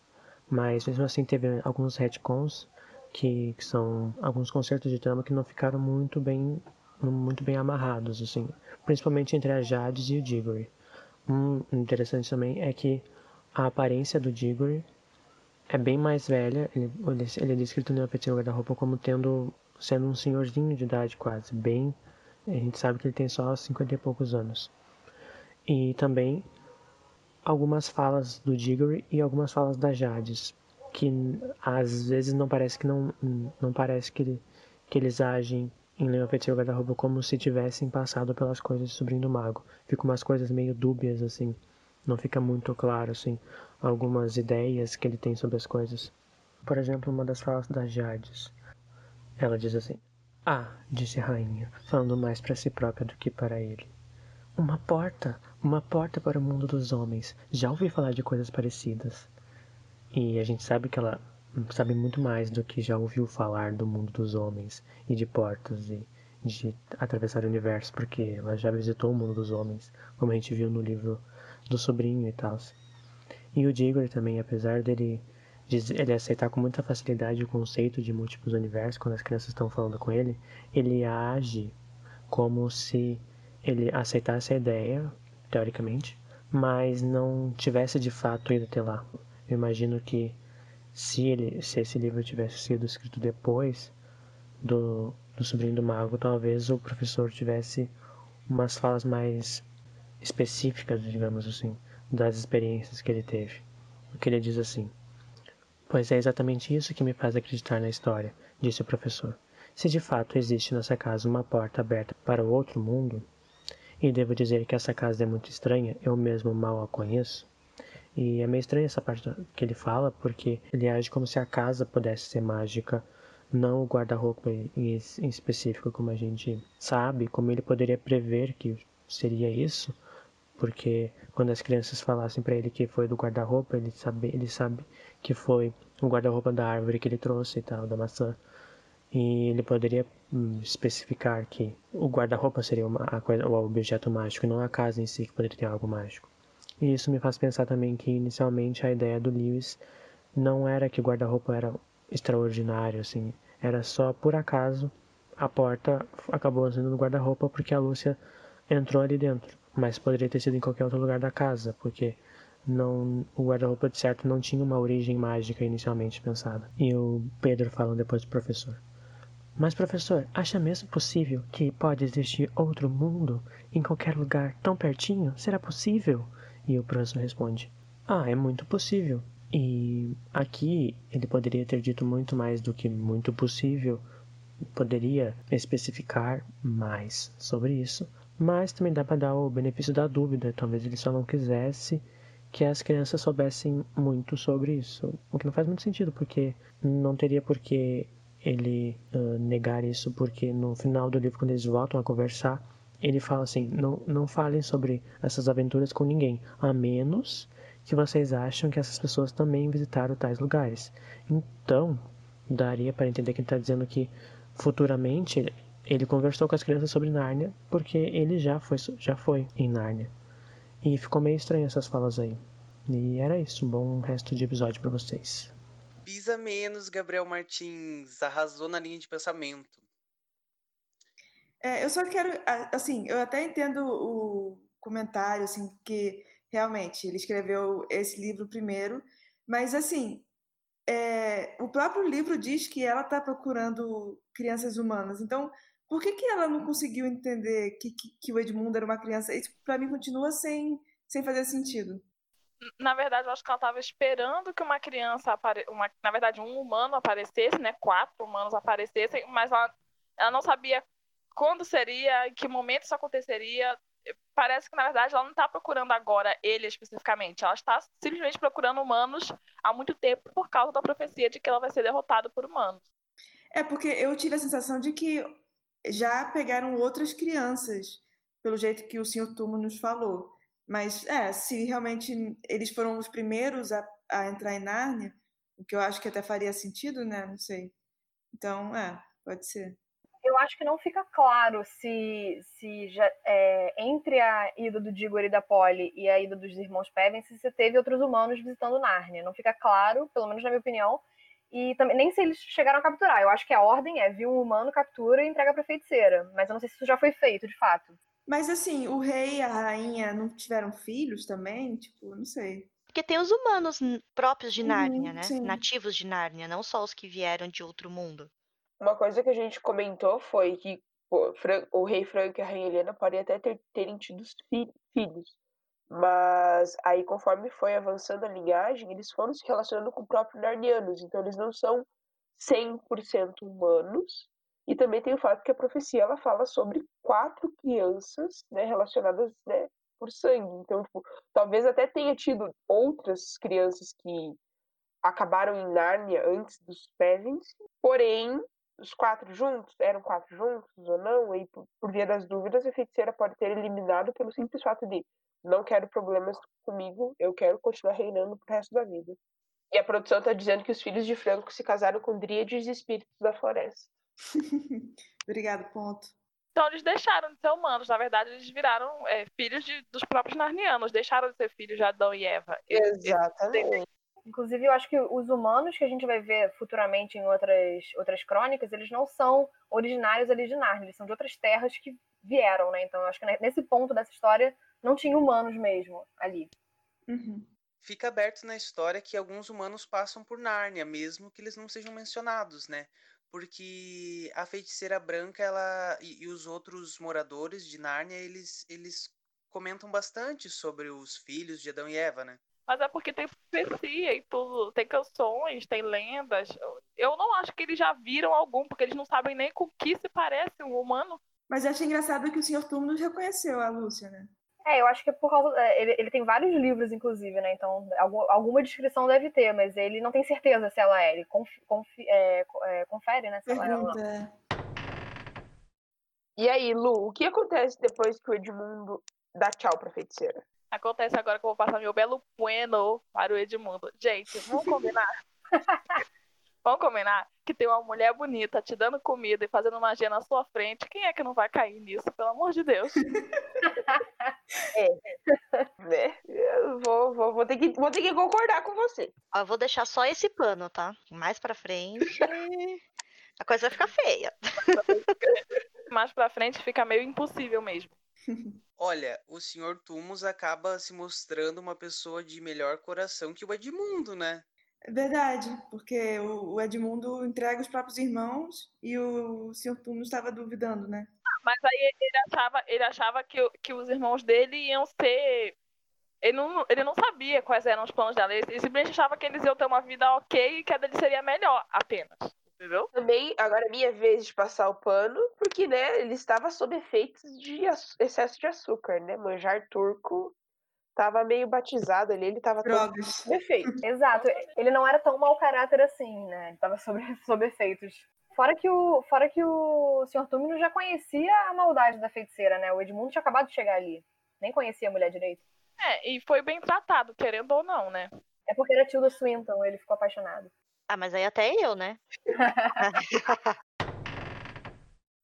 Mas mesmo assim teve alguns retcons que, que são alguns concertos de trama que não ficaram muito bem muito bem amarrados, assim, principalmente entre a Jades e o Diggory. Um interessante também é que a aparência do Diggory é bem mais velha, ele, ele é descrito no Petinho Guarda-Roupa como tendo, sendo um senhorzinho de idade quase, bem, a gente sabe que ele tem só 50 e poucos anos. E também algumas falas do Diggory e algumas falas da Jades, que às vezes não parece que não, não parece que, ele, que eles agem em Leão Feiticeiro Guarda-Roupa como se tivessem passado pelas coisas de Sobrinho do Mago. Fica umas coisas meio dúbias, assim. Não fica muito claro, assim, algumas ideias que ele tem sobre as coisas. Por exemplo, uma das falas da Jades. Ela diz assim: Ah, disse a rainha, falando mais para si própria do que para ele. Uma porta, uma porta para o mundo dos homens. Já ouvi falar de coisas parecidas. E a gente sabe que ela sabe muito mais do que já ouviu falar do mundo dos homens e de portas e de atravessar o universo, porque ela já visitou o mundo dos homens, como a gente viu no livro do sobrinho e tal. E o Diggory também, apesar dele ele aceitar com muita facilidade o conceito de múltiplos universos quando as crianças estão falando com ele, ele age como se ele aceitasse a ideia, teoricamente, mas não tivesse de fato ido até lá. Eu imagino que se, ele, se esse livro tivesse sido escrito depois do, do Sobrinho do Mago, talvez o professor tivesse umas falas mais específicas, digamos assim, das experiências que ele teve. O que ele diz assim: Pois é exatamente isso que me faz acreditar na história, disse o professor. Se de fato existe nessa casa uma porta aberta para o outro mundo, e devo dizer que essa casa é muito estranha, eu mesmo mal a conheço, e é meio estranha essa parte que ele fala, porque ele age como se a casa pudesse ser mágica, não o guarda-roupa em específico, como a gente sabe, como ele poderia prever que seria isso, porque quando as crianças falassem para ele que foi do guarda-roupa, ele sabe, ele sabe que foi o guarda-roupa da árvore que ele trouxe e tal, da maçã. E ele poderia hum, especificar que o guarda-roupa seria uma, a coisa, o objeto mágico, não a casa em si que poderia ter algo mágico. E isso me faz pensar também que inicialmente a ideia do Lewis não era que o guarda-roupa era extraordinário, assim, era só por acaso a porta acabou sendo no guarda-roupa porque a Lúcia entrou ali dentro, mas poderia ter sido em qualquer outro lugar da casa, porque não o guarda-roupa de certo não tinha uma origem mágica inicialmente pensada. E o Pedro falando depois do professor. Mas professor, acha mesmo possível que pode existir outro mundo em qualquer lugar tão pertinho? Será possível? E o professor responde: Ah, é muito possível. E aqui ele poderia ter dito muito mais do que muito possível, poderia especificar mais sobre isso, mas também dá para dar o benefício da dúvida. Talvez ele só não quisesse que as crianças soubessem muito sobre isso, o que não faz muito sentido, porque não teria por que ele uh, negar isso, porque no final do livro, quando eles voltam a conversar, ele fala assim: não, não falem sobre essas aventuras com ninguém, a menos que vocês acham que essas pessoas também visitaram tais lugares. Então, daria para entender que ele está dizendo que futuramente ele conversou com as crianças sobre Nárnia, porque ele já foi, já foi em Nárnia. E ficou meio estranho essas falas aí. E era isso. Um bom resto de episódio para vocês. Pisa menos, Gabriel Martins. Arrasou na linha de pensamento. É, eu só quero, assim, eu até entendo o comentário, assim, que realmente ele escreveu esse livro primeiro, mas assim, é, o próprio livro diz que ela está procurando crianças humanas. Então, por que, que ela não conseguiu entender que, que, que o Edmundo era uma criança? Isso para mim continua sem, sem fazer sentido. Na verdade, eu acho que ela estava esperando que uma criança, apare... uma, na verdade, um humano aparecesse, né? Quatro humanos aparecessem, mas ela, ela não sabia quando seria, em que momento isso aconteceria. Parece que, na verdade, ela não está procurando agora ele especificamente. Ela está simplesmente procurando humanos há muito tempo por causa da profecia de que ela vai ser derrotada por humanos. É porque eu tive a sensação de que já pegaram outras crianças, pelo jeito que o senhor Tumo nos falou. Mas, é, se realmente eles foram os primeiros a, a entrar em Nárnia, o que eu acho que até faria sentido, né? Não sei. Então, é, pode ser. Eu acho que não fica claro se, se já, é, entre a ida do Digor e da Polly e a ida dos irmãos Pevens, se você teve outros humanos visitando Nárnia. Não fica claro, pelo menos na minha opinião, e também nem se eles chegaram a capturar. Eu acho que a ordem é viu um humano, captura e entrega pra feiticeira. Mas eu não sei se isso já foi feito, de fato. Mas assim, o rei e a rainha não tiveram filhos também? Tipo, não sei. Porque tem os humanos próprios de Uhum, Nárnia, né? sim. Nativos de Nárnia, não só os que vieram de outro mundo. Uma coisa que a gente comentou foi que pô, Fran- o rei Franco e a rainha Helena podem até ter, terem tido fi- filhos. Mas aí, conforme foi avançando a linhagem, eles foram se relacionando com o próprio Narnianos. Então, eles não são 100% humanos. E também tem o fato que a profecia ela fala sobre quatro crianças né, relacionadas né, por sangue. Então, tipo, talvez até tenha tido outras crianças que acabaram em Nárnia antes dos Pevens, porém, os quatro juntos, eram quatro juntos ou não, e por, por via das dúvidas, a feiticeira pode ter eliminado pelo simples fato de não quero problemas comigo, eu quero continuar reinando pro resto da vida. E a produção está dizendo que os filhos de Franco se casaram com dríades e espíritos da floresta. Obrigado, ponto. Então eles deixaram de ser humanos. Na verdade, eles viraram é, filhos de- dos próprios narnianos. Deixaram de ser filhos de Adão e Eva. Eles- Exatamente. Inclusive, eu acho que os humanos que a gente vai ver futuramente em outras, outras crônicas, eles não são originários ali de Narnia, eles são de outras terras que vieram, né? Então, eu acho que ne- nesse ponto dessa história não tinha humanos mesmo ali. Uhum. Fica aberto na história que alguns humanos passam por Nárnia, mesmo que eles não sejam mencionados, né? Porque a feiticeira branca, ela e, e os outros moradores de Nárnia, eles, eles comentam bastante sobre os filhos de Adão e Eva, né? Mas é porque tem profecia e tudo, tem canções, tem lendas. Eu não acho que eles já viram algum, porque eles não sabem nem com que se parece um humano. Mas eu achei engraçado que o senhor Túmulos reconheceu a Lúcia, né? É, eu acho que é por causa. é, Ele, ele tem vários livros, inclusive, né? Então, algum- alguma descrição deve ter, mas ele não tem certeza se ela é. Ele conf- confi- é, é, confere, né? Se ela é ou não. Pergunta. E aí, Lu, o que acontece depois que o Edmundo dá tchau pra feiticeira? Acontece agora que eu vou passar meu belo bueno para o Edmundo. Gente, vamos combinar? vamos combinar que tem uma mulher bonita te dando comida e fazendo magia na sua frente. Quem é que não vai cair nisso, pelo amor de Deus? Né? Eu vou, vou, vou, ter que, vou ter que concordar com você. Ó, eu vou deixar só esse pano, tá? Mais pra frente, a coisa vai ficar feia. Mais pra frente fica meio impossível mesmo. Olha, o Sr. Tumos acaba se mostrando uma pessoa de melhor coração que o Edmundo, né? É verdade, porque o Edmundo entrega os próprios irmãos e o senhor Túmulos estava duvidando, né? Mas aí ele achava, ele achava que, que os irmãos dele iam ser. Ele não, ele não sabia quais eram os planos dela. Ele, simplesmente achava que eles iam ter uma vida ok e que a dele seria melhor apenas. Entendeu? Também, agora é minha vez de passar o pano, porque, né, ele estava sob efeitos de excesso de açúcar, né? Manjar turco tava meio batizado ali, ele tava todo Drogas. sob efeito. Exato. Ele não era tão mau caráter assim, né? Ele tava sob, sob efeitos. Fora que o, fora que o Sr. Túmino já conhecia a maldade da feiticeira, né? O Edmundo tinha acabado de chegar ali. Nem conhecia a mulher direito. É, e foi bem tratado, querendo ou não, né? É porque era tio do Swinton, ele ficou apaixonado. Ah, mas aí até eu, né?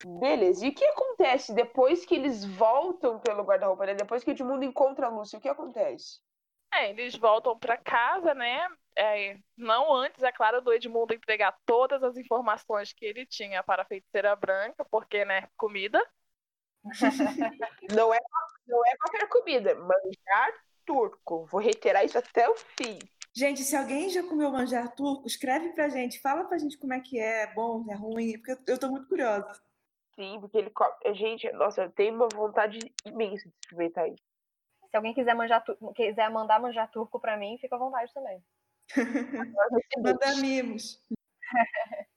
Beleza, e o que acontece depois que eles voltam pelo guarda-roupa, né? Depois que o Edmundo encontra a Lúcia, o que acontece? É, eles voltam pra casa, né? É, não antes, é claro, do Edmundo entregar todas as informações que ele tinha para a feiticeira branca, porque, né, comida. Não é, não é qualquer comida, manjar turco. Vou reiterar isso até o fim. Gente, se alguém já comeu manjar turco, escreve pra gente, fala pra gente como é que é, é bom, é ruim, porque eu- eu tô muito curiosa. Sim, porque ele come. Gente, nossa, eu tenho uma vontade imensa de experimentar isso. Se alguém quiser, manjar tu- quiser mandar manjar turco pra mim, fica à vontade também. Manda mimos.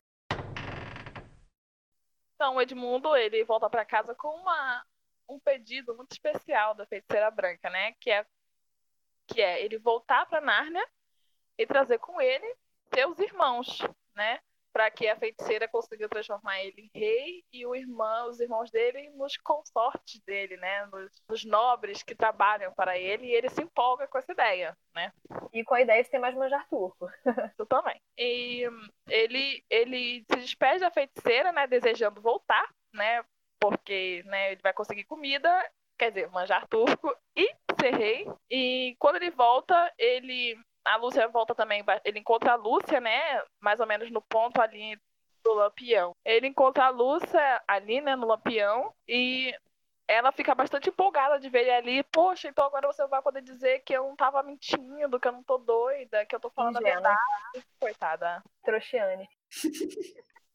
Então, o Edmundo, ele volta para casa com uma, um pedido muito especial da feiticeira branca, né? Que é, que é ele voltar para Nárnia e trazer com ele seus irmãos, né? Para que a feiticeira consiga transformar ele em rei e o irmão, os irmãos dele nos consortes dele, né? Nos, nos, nobres que trabalham para ele e ele se empolga com essa ideia, né? E com a ideia de ter mais manjar turco. Eu também. E ele, ele se despede da feiticeira, né? Desejando voltar, né? Porque né, ele vai conseguir comida, quer dizer, manjar turco e ser rei. E quando ele volta, ele a Lúcia volta também, ele encontra a Lúcia, né? Mais ou menos no ponto ali do Lampião. Ele encontra a Lúcia ali, né, no Lampião, e ela fica bastante empolgada de ver ele ali. Poxa, então agora você vai poder dizer que eu não tava mentindo, que eu não tô doida, que eu tô falando a verdade. Coitada. Trouxiane.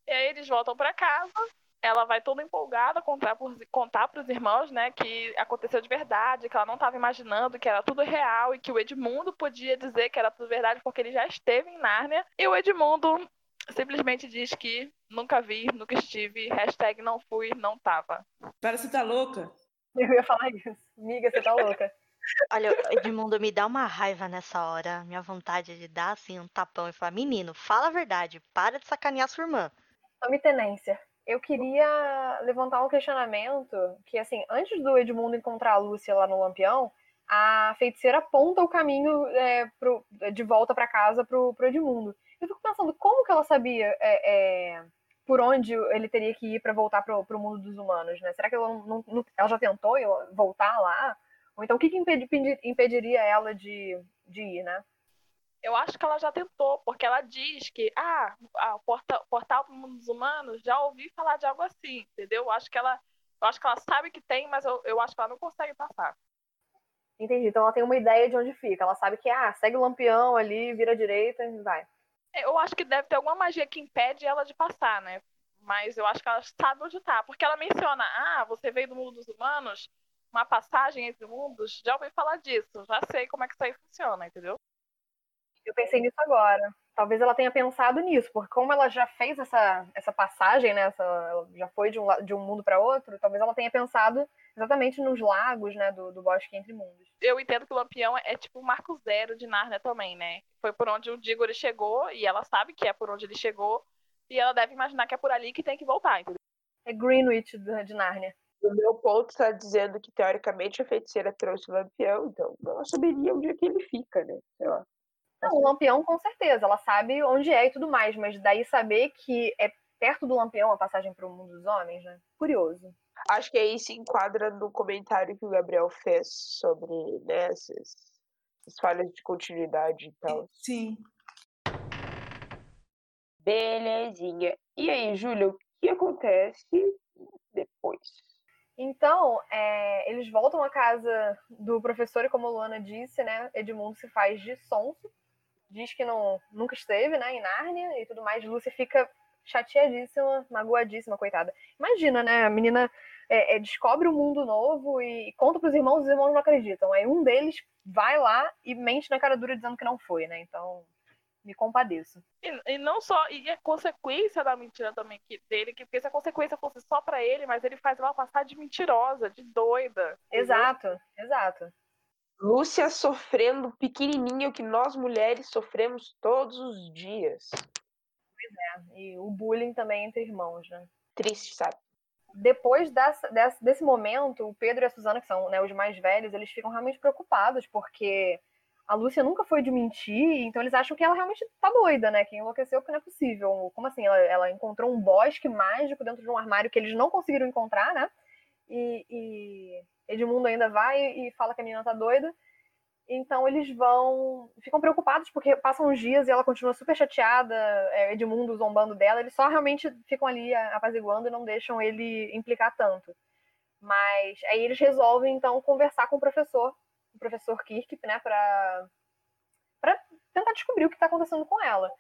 e aí eles voltam para casa ela vai toda empolgada contar para contar os irmãos, né, que aconteceu de verdade, que ela não estava imaginando, que era tudo real e que o Edmundo podia dizer que era tudo verdade porque ele já esteve em Nárnia. E o Edmundo simplesmente diz que nunca vi, nunca estive, hashtag não fui, não tava. Parece que tá louca. Eu ia falar isso. Miga, você tá louca. Olha, Edmundo, me dá uma raiva nessa hora. Minha vontade é de dar assim um tapão e falar: menino, fala a verdade, para de sacanear sua irmã. Tome tenência eu queria levantar um questionamento que, assim, antes do Edmundo encontrar a Lúcia lá no Lampião, a feiticeira aponta o caminho é, pro, de volta para casa pro, pro Edmundo. Eu fico pensando, como que ela sabia é, é, por onde ele teria que ir para voltar pro, pro mundo dos humanos, né? Será que ela, não, não, ela já tentou voltar lá? Ou então, o que, que impediria ela de, de ir, né? Eu acho que ela já tentou, porque ela diz que, ah, a porta, portal para o mundo dos humanos, já ouvi falar de algo assim, entendeu? Eu acho que ela, eu acho que ela sabe que tem, mas eu, eu acho que ela não consegue passar. Entendi. Então ela tem uma ideia de onde fica. Ela sabe que, ah, segue o lampião ali, vira à direita e vai. É, eu acho que deve ter alguma magia que impede ela de passar, né? Mas eu acho que ela sabe onde tá. Porque ela menciona, ah, você veio do mundo dos humanos, uma passagem entre mundos, já ouvi falar disso, já sei como é que isso aí funciona, entendeu? Eu pensei nisso agora. Talvez ela tenha pensado nisso, porque como ela já fez essa, essa passagem, né, essa, ela já foi de um, de um mundo para outro, talvez ela tenha pensado exatamente nos lagos, né, do, do Bosque Entre Mundos. Eu entendo que o Lampião é tipo o marco zero de Narnia também, né? Foi por onde o Diggory chegou, e ela sabe que é por onde ele chegou, e ela deve imaginar que é por ali que tem que voltar, entendeu? É Greenwich de Narnia. O meu ponto está dizendo que, teoricamente, a feiticeira trouxe o Lampião, então ela saberia onde é que ele fica, né? Sei lá. Não, o Lampião com certeza, ela sabe onde é e tudo mais, mas daí saber que é perto do Lampião a passagem para o mundo dos homens, né? Curioso. Acho que aí se enquadra no comentário que o Gabriel fez sobre né, essas, essas falhas de continuidade e tal. Sim. Belezinha. E aí, Júlia, o que acontece depois? Então, é, eles voltam à casa do professor e como a Luana disse, né, Edmundo se faz de sonso diz que não, nunca esteve né, em Nárnia e tudo mais. Lúcia fica chateadíssima, magoadíssima, coitada. Imagina, né? A menina é, é, descobre um mundo novo e conta pros irmãos, os irmãos não acreditam. Aí um deles vai lá e mente na cara dura dizendo que não foi, né? Então, me compadeço. E, e não só, e a consequência da mentira também que, dele, que porque se a consequência fosse só para ele, mas ele faz ela passar de mentirosa, de doida. Exato, entendeu? exato. Lúcia sofrendo pequenininha, o que nós mulheres sofremos todos os dias. Pois é, e o bullying também entre irmãos, né? Triste, sabe? Depois dessa, desse, desse momento, o Pedro e a Suzana, que são né, os mais velhos, eles ficam realmente preocupados, porque a Lúcia nunca foi de mentir, então eles acham que ela realmente tá doida, né? Que enlouqueceu porque não é possível. Como assim? Ela, ela encontrou um bosque mágico dentro de um armário que eles não conseguiram encontrar, né? E, e Edmundo ainda vai e fala que a menina tá doida. Então eles vão. ficam preocupados porque passam uns dias e ela continua super chateada, é, Edmundo zombando dela. Eles só realmente ficam ali apaziguando e não deixam ele implicar tanto. Mas aí eles resolvem então conversar com o professor, o professor Kirk, né, pra, pra tentar descobrir o que tá acontecendo com ela.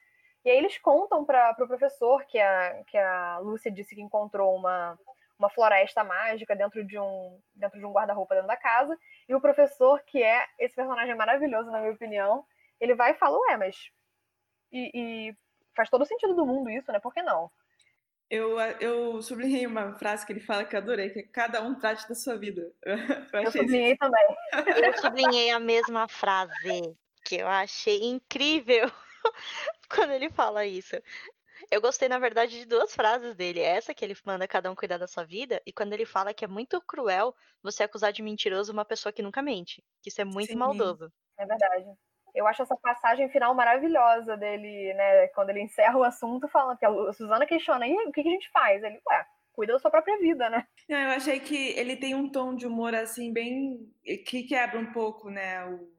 E aí eles contam para o pro professor que a, que a Lúcia disse que encontrou uma uma floresta mágica dentro de um dentro de um guarda-roupa dentro da casa. E o professor, que é esse personagem maravilhoso, na minha opinião, ele vai e fala, ué, mas. E, e, faz todo o sentido do mundo isso, né? Por que não? Eu, eu sublinhei uma frase que ele fala que eu adorei, que é cada um trate da sua vida. Eu, eu sublinhei isso. também. Eu sublinhei a mesma frase, que eu achei incrível quando ele fala isso. Eu gostei, na verdade, de duas frases dele. Essa que ele manda cada um cuidar da sua vida, e quando ele fala que é muito cruel você acusar de mentiroso uma pessoa que nunca mente. Que isso é muito Sim, maldoso. É verdade. Eu acho essa passagem final maravilhosa dele, né? Quando ele encerra o assunto, falando que a Suzana questiona, e o que, que a gente faz? Ele, ué, cuida da sua própria vida, né? Não, eu achei que ele tem um tom de humor, assim, bem. que quebra um pouco, né? O,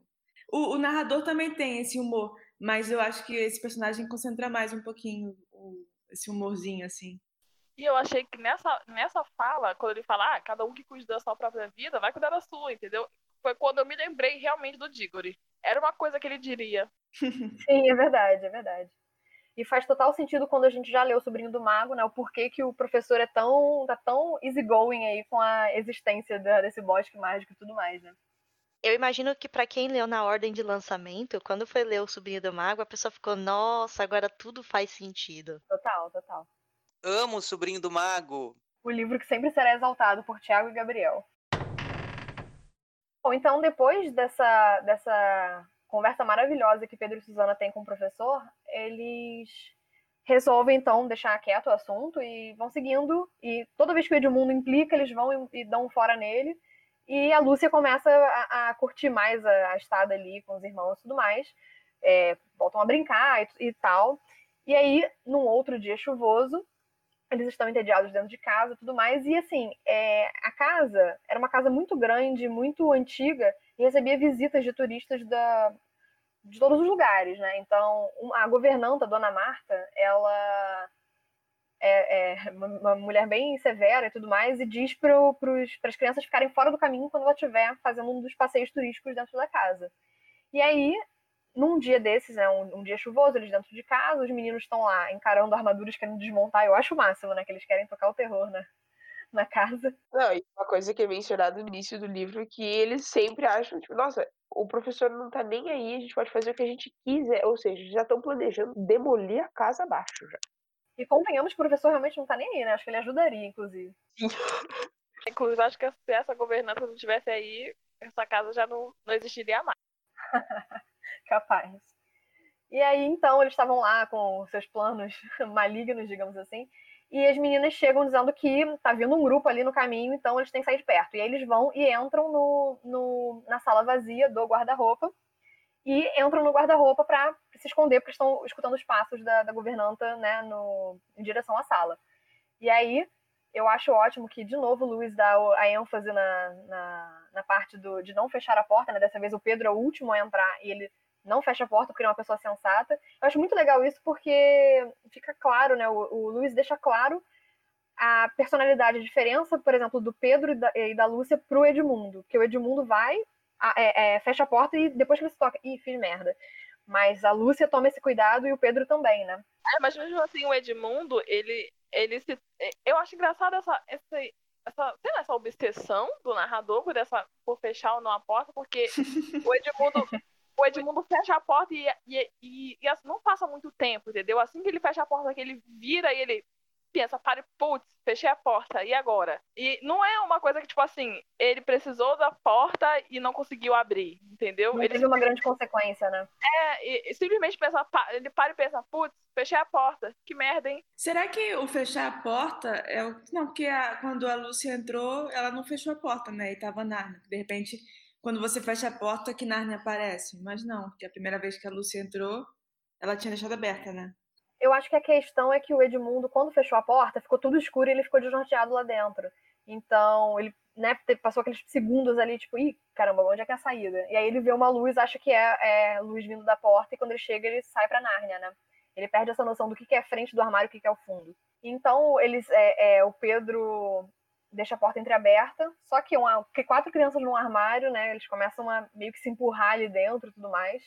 o, o narrador também tem esse humor, mas eu acho que esse personagem concentra mais um pouquinho o, esse humorzinho, assim. E eu achei que nessa, nessa fala, quando ele fala, ah, cada um que cuida da sua própria vida, vai cuidar da sua, entendeu? Foi quando eu me lembrei realmente do Diggory. Era uma coisa que ele diria. Sim, é verdade, é verdade. E faz total sentido quando a gente já leu o Sobrinho do Mago, né? O porquê que o professor é tão, tá tão easygoing aí com a existência da, desse bosque mágico e tudo mais, né? Eu imagino que para quem leu na ordem de lançamento, quando foi ler o Sobrinho do Mago, a pessoa ficou, nossa, agora tudo faz sentido. Total, total. Amo o Sobrinho do Mago. O livro que sempre será exaltado por Tiago e Gabriel. Bom, então depois dessa, dessa conversa maravilhosa que Pedro e Suzana têm com o professor, eles resolvem então deixar quieto o assunto e vão seguindo. E toda vez que o Edmundo implica, eles vão e, e dão um fora nele. E a Lúcia começa a, a curtir mais a, a, estada ali com os irmãos e tudo mais. É, voltam a brincar e, e, tal. E aí, num outro dia chuvoso, eles estão entediados dentro de casa e tudo mais. E assim, é, a casa era uma casa muito grande, muito antiga, e recebia visitas de turistas da, de todos os lugares, né? Então, a governanta, a dona Marta, ela é, é uma mulher bem severa e tudo mais, e diz para as crianças ficarem fora do caminho quando ela estiver fazendo um dos passeios turísticos dentro da casa. E aí, num dia desses, né, um, um, dia chuvoso, eles dentro de casa, os meninos estão lá encarando armaduras querendo desmontar. Eu acho o máximo, né? Que eles querem tocar o terror né, na casa. Não, e uma coisa que é mencionada no início do livro que eles sempre acham, tipo, nossa, o professor não tá nem aí, a gente pode fazer o que a gente quiser. Ou seja, já estão planejando demolir a casa abaixo já. E convenhamos o professor realmente não tá nem aí, né? Acho que ele ajudaria, inclusive. inclusive, acho que se essa governança não tivesse aí, essa casa já não, não existiria mais. Capaz. E aí, então, eles estavam lá com seus planos malignos, digamos assim. E as meninas chegam dizendo que tá vindo um grupo ali no caminho, então eles têm que sair de perto. E aí eles vão e entram no, no na sala vazia do guarda-roupa e entram no guarda-roupa para se esconder, porque estão escutando os passos da, da governanta né, no, em direção à sala. E aí, eu acho ótimo que, de novo, o Luiz dá a ênfase na, na, na, parte do, de não fechar a porta, né? Dessa vez o Pedro é o último a entrar e ele não fecha a porta porque ele é uma pessoa sensata. Eu acho muito legal isso porque fica claro, né? O, o Luiz deixa claro a personalidade, a diferença, por exemplo, do Pedro e da, e da Lúcia Edmundo. Que o Edmundo vai é, é, fecha a porta e depois que ele toca, ih, fiz merda. Mas a Lúcia toma esse cuidado e o Pedro também, né? É, mas mesmo assim, o Edmundo, ele, ele se. Eu acho engraçado essa, essa, essa, essa obsessão do narrador por, essa, por fechar ou não a porta, porque o Edmundo. o Edmundo fecha a porta e, e, e, e, assim, não passa muito tempo, entendeu? Assim que ele fecha a porta, que ele vira e ele pensa, pare, putz, fechei a porta, e agora? E não é uma coisa que, tipo assim, ele precisou da porta e não conseguiu abrir, entendeu? Não ele teve uma grande consequência, né? É, e, e simplesmente pensa, ele para e pensa, putz, fechei a porta, que merda, hein? Será que o fechar a porta é o. Não, porque a, quando a Lúcia entrou, ela não fechou a porta, né? E tava Narnia. De repente, quando você fecha a porta, que Narnia aparece. Mas não, porque a primeira vez que a Lúcia entrou, ela tinha deixado aberta, né? Eu acho que a questão é que o Edmundo, quando fechou a porta, ficou tudo escuro e ele ficou desnorteado lá dentro. Então, ele né, passou aqueles segundos ali, tipo, ih, caramba, onde é que é a saída? E aí ele vê uma luz, acha que é, é luz vindo da porta, e quando ele chega, ele sai pra Nárnia, né? Ele perde essa noção do que é frente do armário e o que é o fundo. Então, eles, é, é, o Pedro deixa a porta entreaberta, só que, uma, que quatro crianças num armário, né? Eles começam a meio que se empurrar ali dentro e tudo mais.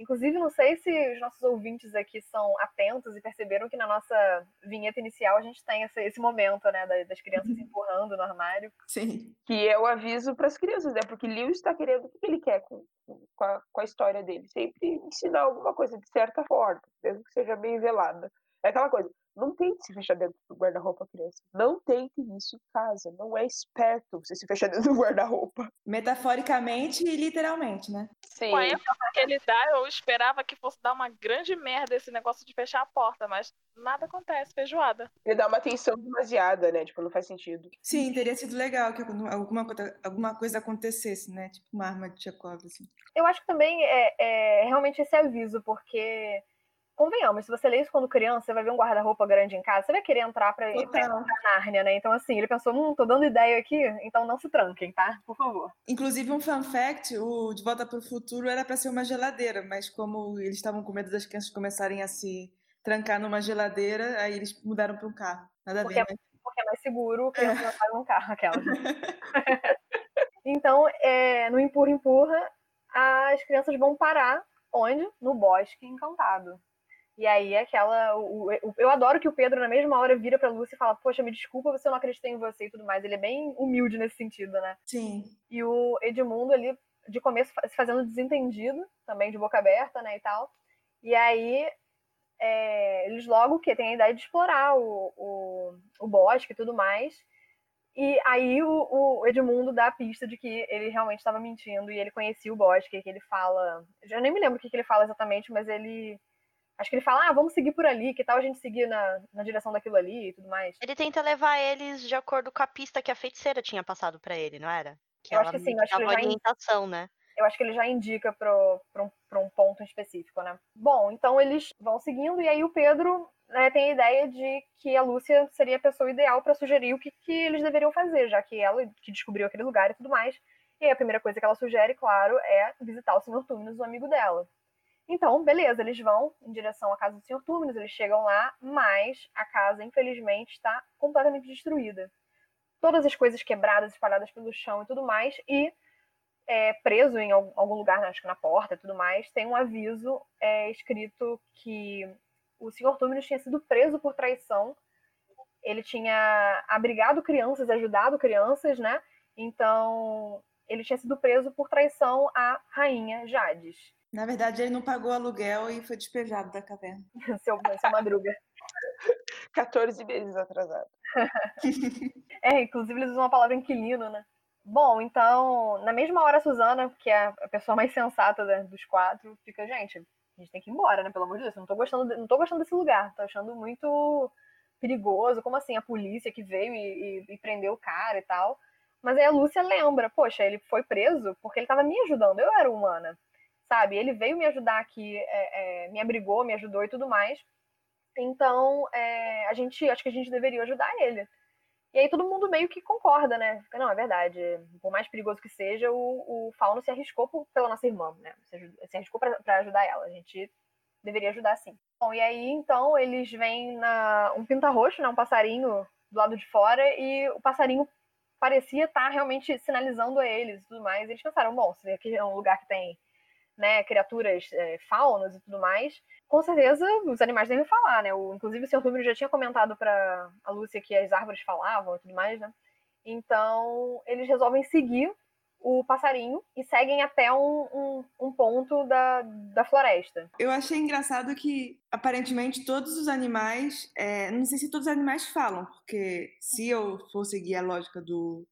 Inclusive, não sei se os nossos ouvintes aqui são atentos e perceberam que na nossa vinheta inicial a gente tem esse, esse momento, né, das crianças se empurrando no armário. Sim. Que é o aviso para as crianças, né? Porque Lewis está querendo o que ele quer com, com, a, com a história dele. Sempre ensinar alguma coisa de certa forma, mesmo que seja bem velada. É aquela coisa, não tente se fechar dentro do guarda-roupa, criança. Não tente isso em casa. Não é esperto você se fechar dentro do guarda-roupa. Metaforicamente e literalmente, né? Com a ênfase que ele dá, eu esperava que fosse dar uma grande merda esse negócio de fechar a porta, mas nada acontece, feijoada. Ele dá uma atenção demasiada, né? Tipo, não faz sentido. Sim, teria sido legal que alguma, coisa- alguma coisa acontecesse, né? Tipo uma arma de Chekhov, assim. Eu acho que também é, é realmente esse aviso, porque, convenhamos, se você lê isso quando criança, você vai ver um guarda-roupa grande em casa, você vai querer entrar pra, pra, Total. pra Nárnia, né? Então, assim, ele pensou, hum, tô dando ideia aqui, então não se tranquem, tá? Por favor. Inclusive, um fun fact, o De Volta para o Futuro era para ser uma geladeira, mas como eles estavam com medo das crianças começarem a se trancar numa geladeira, aí eles mudaram para um carro. Nada a Porque, ver, né? porque é mais seguro que não vai num carro, aquela. então, é, no empurra-empurra, as crianças vão parar onde? No bosque encantado. E aí, aquela. O, o- eu adoro que o Pedro, na mesma hora, vira pra Lúcia e fala: Poxa, me desculpa, você não acreditei em você e tudo mais. Ele é bem humilde nesse sentido, né? Sim. E o Edmundo ali, de começo, se fazendo desentendido, também de boca aberta, né, e tal. E aí, é, eles logo que tem a ideia de explorar o, o, o bosque e tudo mais. E aí o, o Edmundo dá a pista de que ele realmente estava mentindo e ele conhecia o bosque, que ele fala. Já nem me lembro o que, que ele fala exatamente, mas ele. Acho que ele fala, ah, vamos seguir por ali, que tal a gente seguir na, na direção daquilo ali e tudo mais. Ele tenta levar eles de acordo com a pista que a feiticeira tinha passado pra ele, não era? Que Eu acho que sim, acho que ele já orientação, né? eu acho que ele já indica para um, pra um ponto específico, né? Bom, então eles vão seguindo, e aí o Pedro né, tem a ideia de que a Lúcia seria a pessoa ideal para sugerir o que, que eles deveriam fazer, já que ela que descobriu aquele lugar e tudo mais. E aí a primeira coisa que ela sugere, claro, é visitar o Sr. Túminos, o amigo dela. Então, beleza, eles vão em direção à casa do Sr. Túminos, eles chegam lá, mas a casa, infelizmente, está completamente destruída. Todas as coisas quebradas, espalhadas pelo chão e tudo mais, e é, preso em al- algum lugar, né, acho que na porta e tudo mais, tem um aviso é, escrito que o Sr. Túminos tinha sido preso por traição. Ele tinha abrigado crianças, ajudado crianças, né? Então, ele tinha sido preso por traição à rainha Jades. Na verdade, ele não pagou aluguel e foi despejado da caverna. seu, seu Madruga. 14 meses atrasado. É, inclusive eles usam a palavra inquilino, né? Bom, então, na mesma hora a Suzana, que é a pessoa mais sensata né, dos quatro, fica, gente, a gente tem que ir embora, né? Pelo amor de Deus, eu não tô gostando, de- não tô gostando desse lugar, tô achando muito perigoso, como assim, a polícia que veio e, e- e prendeu o cara e tal. Mas aí a Lúcia lembra, poxa, ele foi preso porque ele tava me ajudando, eu era humana, sabe? Ele veio me ajudar aqui, é, é, me abrigou, me ajudou e tudo mais. Então, é, a gente, acho que a gente deveria ajudar ele. E aí todo mundo meio que concorda, né? Fica, Não, é verdade. Por mais perigoso que seja, o, o Fauno se arriscou por- pela nossa irmã, né? Se, se arriscou pra ajudar ela. A gente deveria ajudar sim. Bom, e aí então eles vêm na um pinta-roxo, né? Um passarinho do lado de fora, e o passarinho parecia estar realmente sinalizando a eles e tudo mais. Eles pensaram, bom, se aqui é um lugar que tem né, criaturas é, faunas e tudo mais, com certeza os animais devem falar, né? O, inclusive o Sr. Rubio já tinha comentado para a Lúcia que as árvores falavam e tudo mais, né? Então eles resolvem seguir o passarinho e seguem até um, um, um ponto da, da floresta. Eu achei engraçado que, aparentemente, todos os animais. é, não sei se todos os animais falam, porque se eu for seguir a lógica do,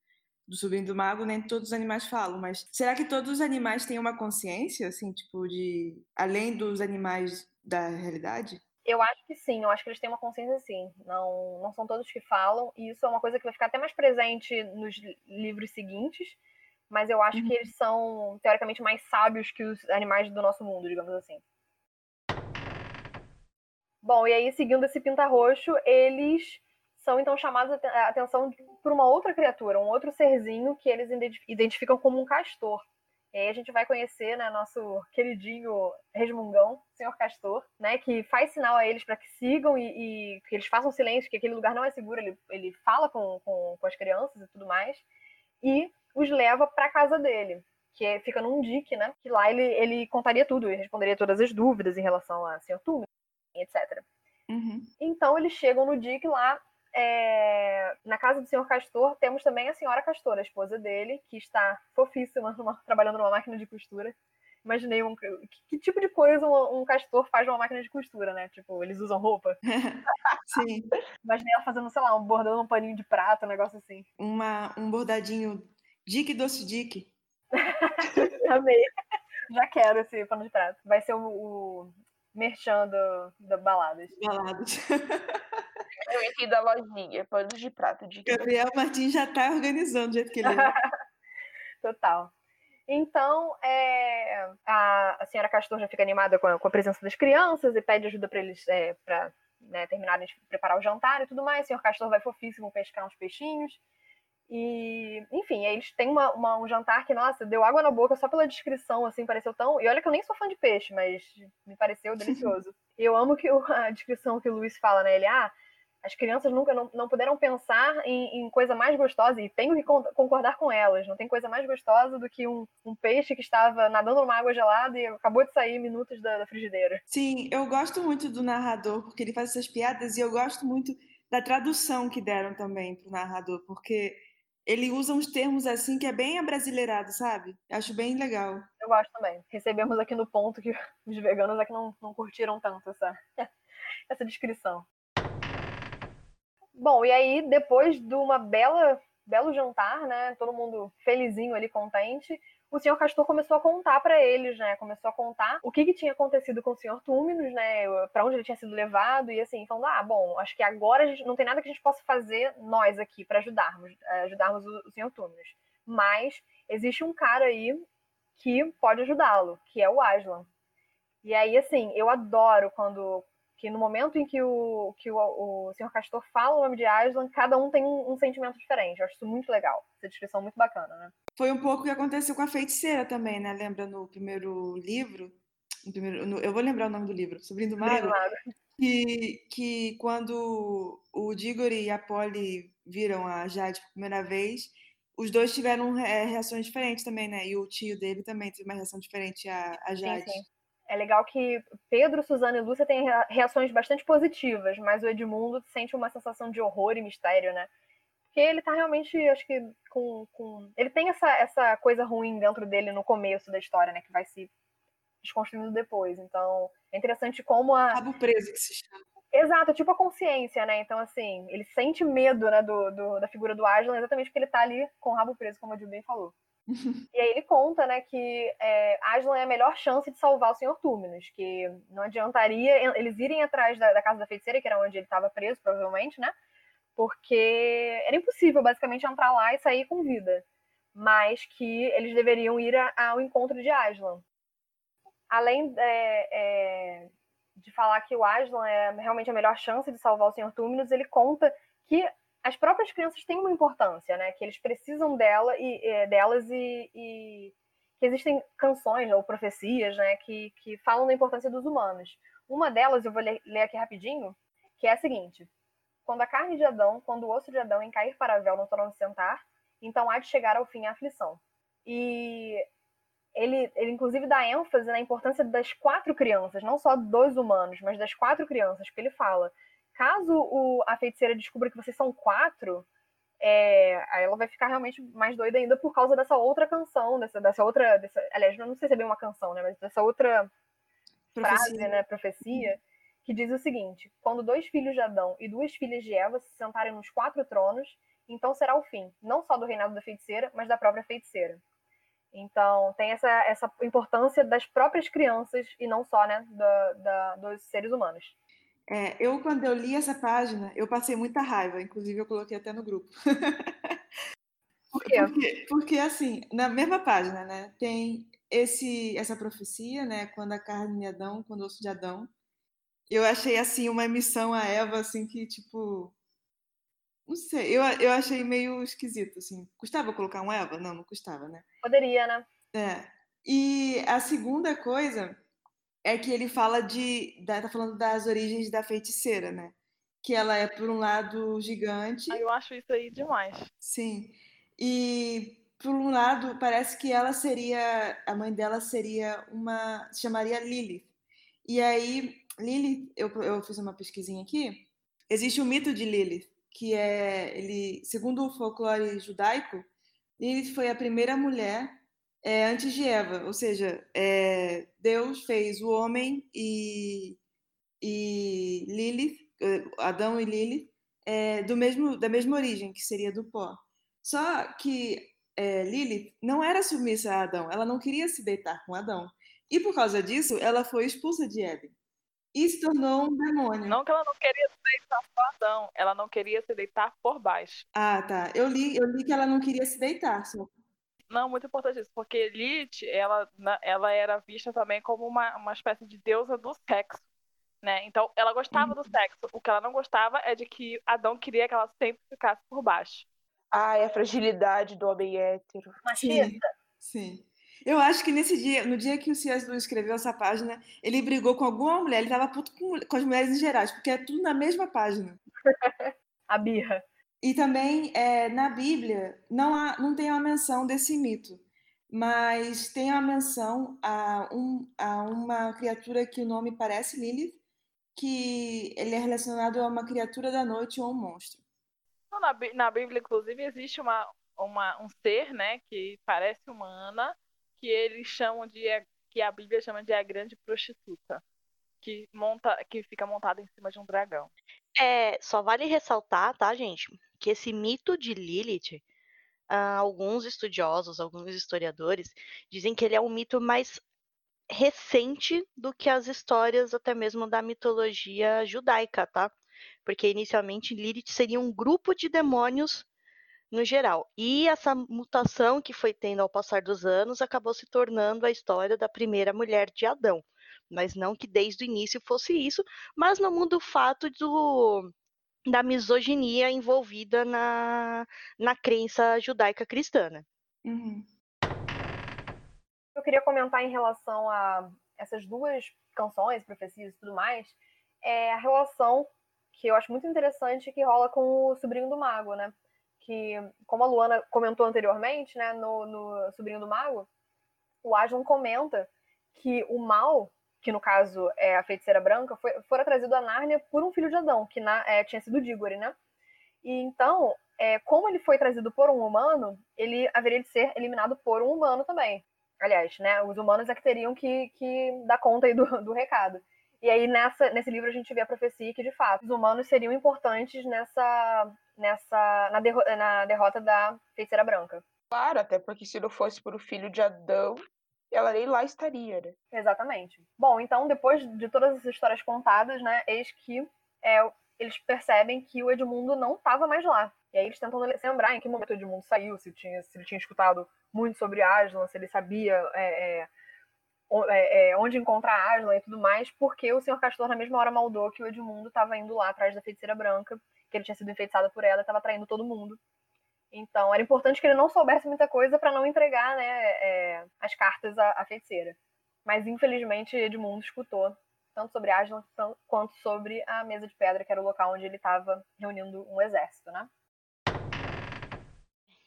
do sobrinho do mago, nem todos os animais falam, mas será que todos os animais têm uma consciência, assim, tipo, de. além dos animais da realidade? Eu acho que sim, eu acho que eles têm uma consciência sim. Não, não são todos que falam, e isso é uma coisa que vai ficar até mais presente nos li- livros seguintes, mas eu acho que eles são, teoricamente, mais sábios que os animais do nosso mundo, digamos assim. Bom, e aí, seguindo esse pinta-roxo, eles são então chamados a aten- a atenção por uma outra criatura, um outro serzinho que eles identi- identificam como um castor. E aí a gente vai conhecer, né, nosso queridinho resmungão, senhor Castor, né, que faz sinal a eles para que sigam e, e que eles façam silêncio, que aquele lugar não é seguro. Ele, ele fala com, com, com as crianças e tudo mais, e os leva para casa dele, que é- fica num dique, né, que lá ele, ele contaria tudo e responderia todas as dúvidas em relação a senhor Túmulo, etc. Então eles chegam no dique lá. É, Na casa do senhor Castor, temos também a senhora Castor, a esposa dele, que está fofíssima, numa- trabalhando numa máquina de costura. imaginei um, que, que tipo de coisa um, um, castor faz numa máquina de costura, né? Tipo, eles usam roupa. Sim. Imaginei ela fazendo, sei lá, um bordando um paninho de prata, um negócio assim. Uma, um bordadinho Dick Doce Dick. Amei. Já quero esse pano de prata. Vai ser o, o merchan do, do Baladas. Baladas. Eu entrei da lojinha, panos de prata. De Gabriel Martins já tá organizando do jeito que ele é. Total. Então, é, a, a, senhora Castor já fica animada com a, com a, presença das crianças e pede ajuda para eles é, para né, terminarem de preparar o jantar e tudo mais. O senhor Castor vai fofíssimo pescar uns peixinhos. E, enfim, eles têm uma, uma, um jantar que, nossa, deu água na boca só pela descrição, assim, pareceu tão. E olha que eu nem sou fã de peixe, mas me pareceu delicioso. E eu amo que a descrição que o Luiz fala, né? Ele, ah, as crianças nunca não, não puderam pensar em, em, coisa mais gostosa, e tenho que concordar com elas. Não tem coisa mais gostosa do que um, um, peixe que estava nadando numa água gelada e acabou de sair minutos da, da frigideira. Sim, eu gosto muito do narrador, porque ele faz essas piadas, e eu gosto muito da tradução que deram também para o narrador, porque ele usa uns termos assim que é bem abrasileirado, sabe? Acho bem legal. Eu gosto também. Recebemos aqui no ponto que os veganos aqui não, não curtiram tanto essa, essa descrição. Bom, e aí, depois de uma bela, belo jantar, né? Todo mundo felizinho ali, contente. O senhor Castor começou a contar para eles, né? Começou a contar o que, que tinha acontecido com o senhor Túminos, né? Para onde ele tinha sido levado e assim, falando: ah, bom, acho que agora gente não tem nada que a gente possa fazer nós aqui para ajudarmos, eh, ajudarmos o, o senhor Túminos. Mas existe um cara aí que pode ajudá-lo, que é o Aslan. E aí, assim, eu adoro quando que no momento em que o, que o, o Sr. Castor fala o nome de Aslan, cada um tem um, um, sentimento diferente. Eu acho isso muito legal. Essa descrição muito bacana, né? Foi um pouco o que aconteceu com a feiticeira também, né? Lembra no primeiro livro? No primeiro, no, eu vou lembrar o nome do livro, Sobrinho do Mago. Que, que quando o Diggory e a Polly viram a Jade pela primeira vez, os dois tiveram é, reações diferentes também, né? E o tio dele também teve uma reação diferente a, a Jade. Sim, sim é legal que Pedro, Suzana e Lúcia têm reações bastante positivas, mas o Edmundo sente uma sensação de horror e mistério, né? Porque ele tá realmente, acho que, com. com... Ele tem essa, essa coisa ruim dentro dele no começo da história, né? Que vai se desconstruindo depois. Então, é interessante como a. Rabo preso que se chama. Exato, tipo a consciência, né? Então, assim, ele sente medo né, do, do, da figura do Aslan exatamente porque ele tá ali com o rabo preso, como a bem falou. e aí ele conta, né, que é, Aslan é a melhor chance de salvar o Sr. Túminos, que não adiantaria eles irem atrás da, da casa da feiticeira, que era onde ele estava preso, provavelmente, né? Porque era impossível, basicamente, entrar lá e sair com vida. Mas que eles deveriam ir a, ao encontro de Aslan. Além é, é, de falar que o Aslan é realmente a melhor chance de salvar o Sr. Túminos, ele conta que as próprias crianças têm uma importância, né? Que eles precisam dela e, é, delas e, e, que existem canções ou profecias, né? Que, que falam da importância dos humanos. Uma delas, eu vou ler, ler aqui rapidinho, que é a seguinte: Quando a carne de Adão, quando o osso de Adão em cair para véu no trono sentar, então há de chegar ao fim a aflição. E ele, ele inclusive dá ênfase na importância das quatro crianças, não só dos humanos, mas das quatro crianças, porque ele fala caso o, a feiticeira descubra que vocês são quatro, é, aí ela vai ficar realmente mais doida ainda por causa dessa outra canção, dessa, dessa outra. Dessa, aliás, não sei se é bem uma canção, né? Mas dessa outra profecia. frase, né? Profecia, que diz o seguinte: Quando dois filhos de Adão e duas filhas de Eva se sentarem nos quatro tronos, então será o fim, não só do reinado da feiticeira, mas da própria feiticeira. Então, tem essa, essa importância das próprias crianças e não só né, da, da, dos seres humanos. É, eu, quando eu li essa página, eu passei muita raiva, inclusive eu coloquei até no grupo. Por quê? Porque, porque, assim, na mesma página, né, tem esse, essa profecia, né, quando a carne de Adão, quando o osso de Adão. Eu achei, assim, uma emissão a Eva, assim, que, tipo... Não sei, eu, eu achei meio esquisito, assim. Custava colocar um Eva? Não, não custava, né? Poderia, né? É. E a segunda coisa é que ele fala de. tá falando das origens da feiticeira, né? Que ela é, por um lado, gigante. Ah, eu acho isso aí demais. Sim. E, por um lado, parece que ela seria. A mãe dela seria uma. se chamaria Lilith. E aí, Lilith, eu, eu fiz uma pesquisinha aqui. Existe o mito de Lilith, que é. ele Segundo o folclore judaico, Lilith foi a primeira mulher é, antes de Eva, ou seja, é, Deus fez o homem e, e Lilith, Adão e Lilith, é, do mesmo, da mesma origem, que seria do pó. Só que é, Lilith não era submissa a Adão, ela não queria se deitar com Adão. E por causa disso, ela foi expulsa de Éden. E se tornou um demônio. Não que ela não queria se deitar com Adão, ela não queria se deitar por baixo. Ah, tá. Eu li, eu li que ela não queria se deitar. Só. Não, muito importante isso, porque Lilith, ela, ela era vista também como uma, uma espécie de deusa do sexo, né? Então, ela gostava do sexo. O que ela não gostava é de que Adão queria que ela sempre ficasse por baixo. Ai, a fragilidade do homem hétero. Machista. Sim. Eu acho que nesse dia, no dia que o C.S. Lewis escreveu essa página, ele brigou com alguma mulher, ele tava puto com, com as mulheres em geral, porque é tudo na mesma página. a birra. E também, é, na Bíblia, não, há, não tem uma menção desse mito, mas tem uma menção a, um, a uma criatura que o nome parece Lilith, que ele é relacionado a uma criatura da noite ou um monstro. Na, na Bíblia, inclusive, existe uma, uma, um ser, né, que parece humana, que eles chamam de que a Bíblia chama de a grande prostituta, que monta, que fica montada em cima de um dragão. É, só vale ressaltar, tá, gente, que esse mito de Lilith, uh, alguns estudiosos, alguns historiadores dizem que ele é um mito mais recente do que as histórias até mesmo da mitologia judaica, tá? Porque inicialmente Lilith seria um grupo de demônios no geral. E essa mutação que foi tendo ao passar dos anos acabou se tornando a história da primeira mulher de Adão. Mas não que desde o início fosse isso, mas não muda o fato do, da misoginia envolvida na, na crença judaica cristã. Né? Uhum. Eu queria comentar em relação a essas duas canções, profecias e tudo mais, é a relação que eu acho muito interessante que rola com o sobrinho do mago, né? Que, como a Luana comentou anteriormente, né, no, no Sobrinho do Mago, o Aslan comenta que o mal, que no caso é a feiticeira branca, foi, fora trazido a Nárnia por um filho de Adão, que na, é, tinha sido Diggory, né? E então, é, como ele foi trazido por um humano, ele haveria de ser eliminado por um humano também. Aliás, né, os humanos é que teriam que, que dar conta aí do, do recado. E aí, nessa, nesse livro, a gente vê a profecia que, de fato, os humanos seriam importantes nessa, nessa na, derro na derrota da feiticeira branca. Claro, até porque se não fosse por o filho de Adão, ela nem lá estaria, né? Exatamente. Bom, então, depois de todas essas histórias contadas, né, eis que é, eles percebem que o Edmundo não estava mais lá. E aí eles tentam lembrar em que momento o Edmundo saiu, se, tinha, se ele tinha escutado muito sobre Aslan, se ele sabia é, é, é, é, onde encontrar Aslan e tudo mais, porque o Senhor Castor na mesma hora maldou que o Edmundo estava indo lá atrás da feiticeira branca, que ele tinha sido enfeitiçado por ela e estava traindo todo mundo. Então, era importante que ele não soubesse muita coisa para não entregar né, é, as cartas à, à, feiticeira. Mas, infelizmente, Edmundo escutou tanto sobre Aslan quanto sobre a mesa de pedra, que era o local onde ele estava reunindo um exército, né?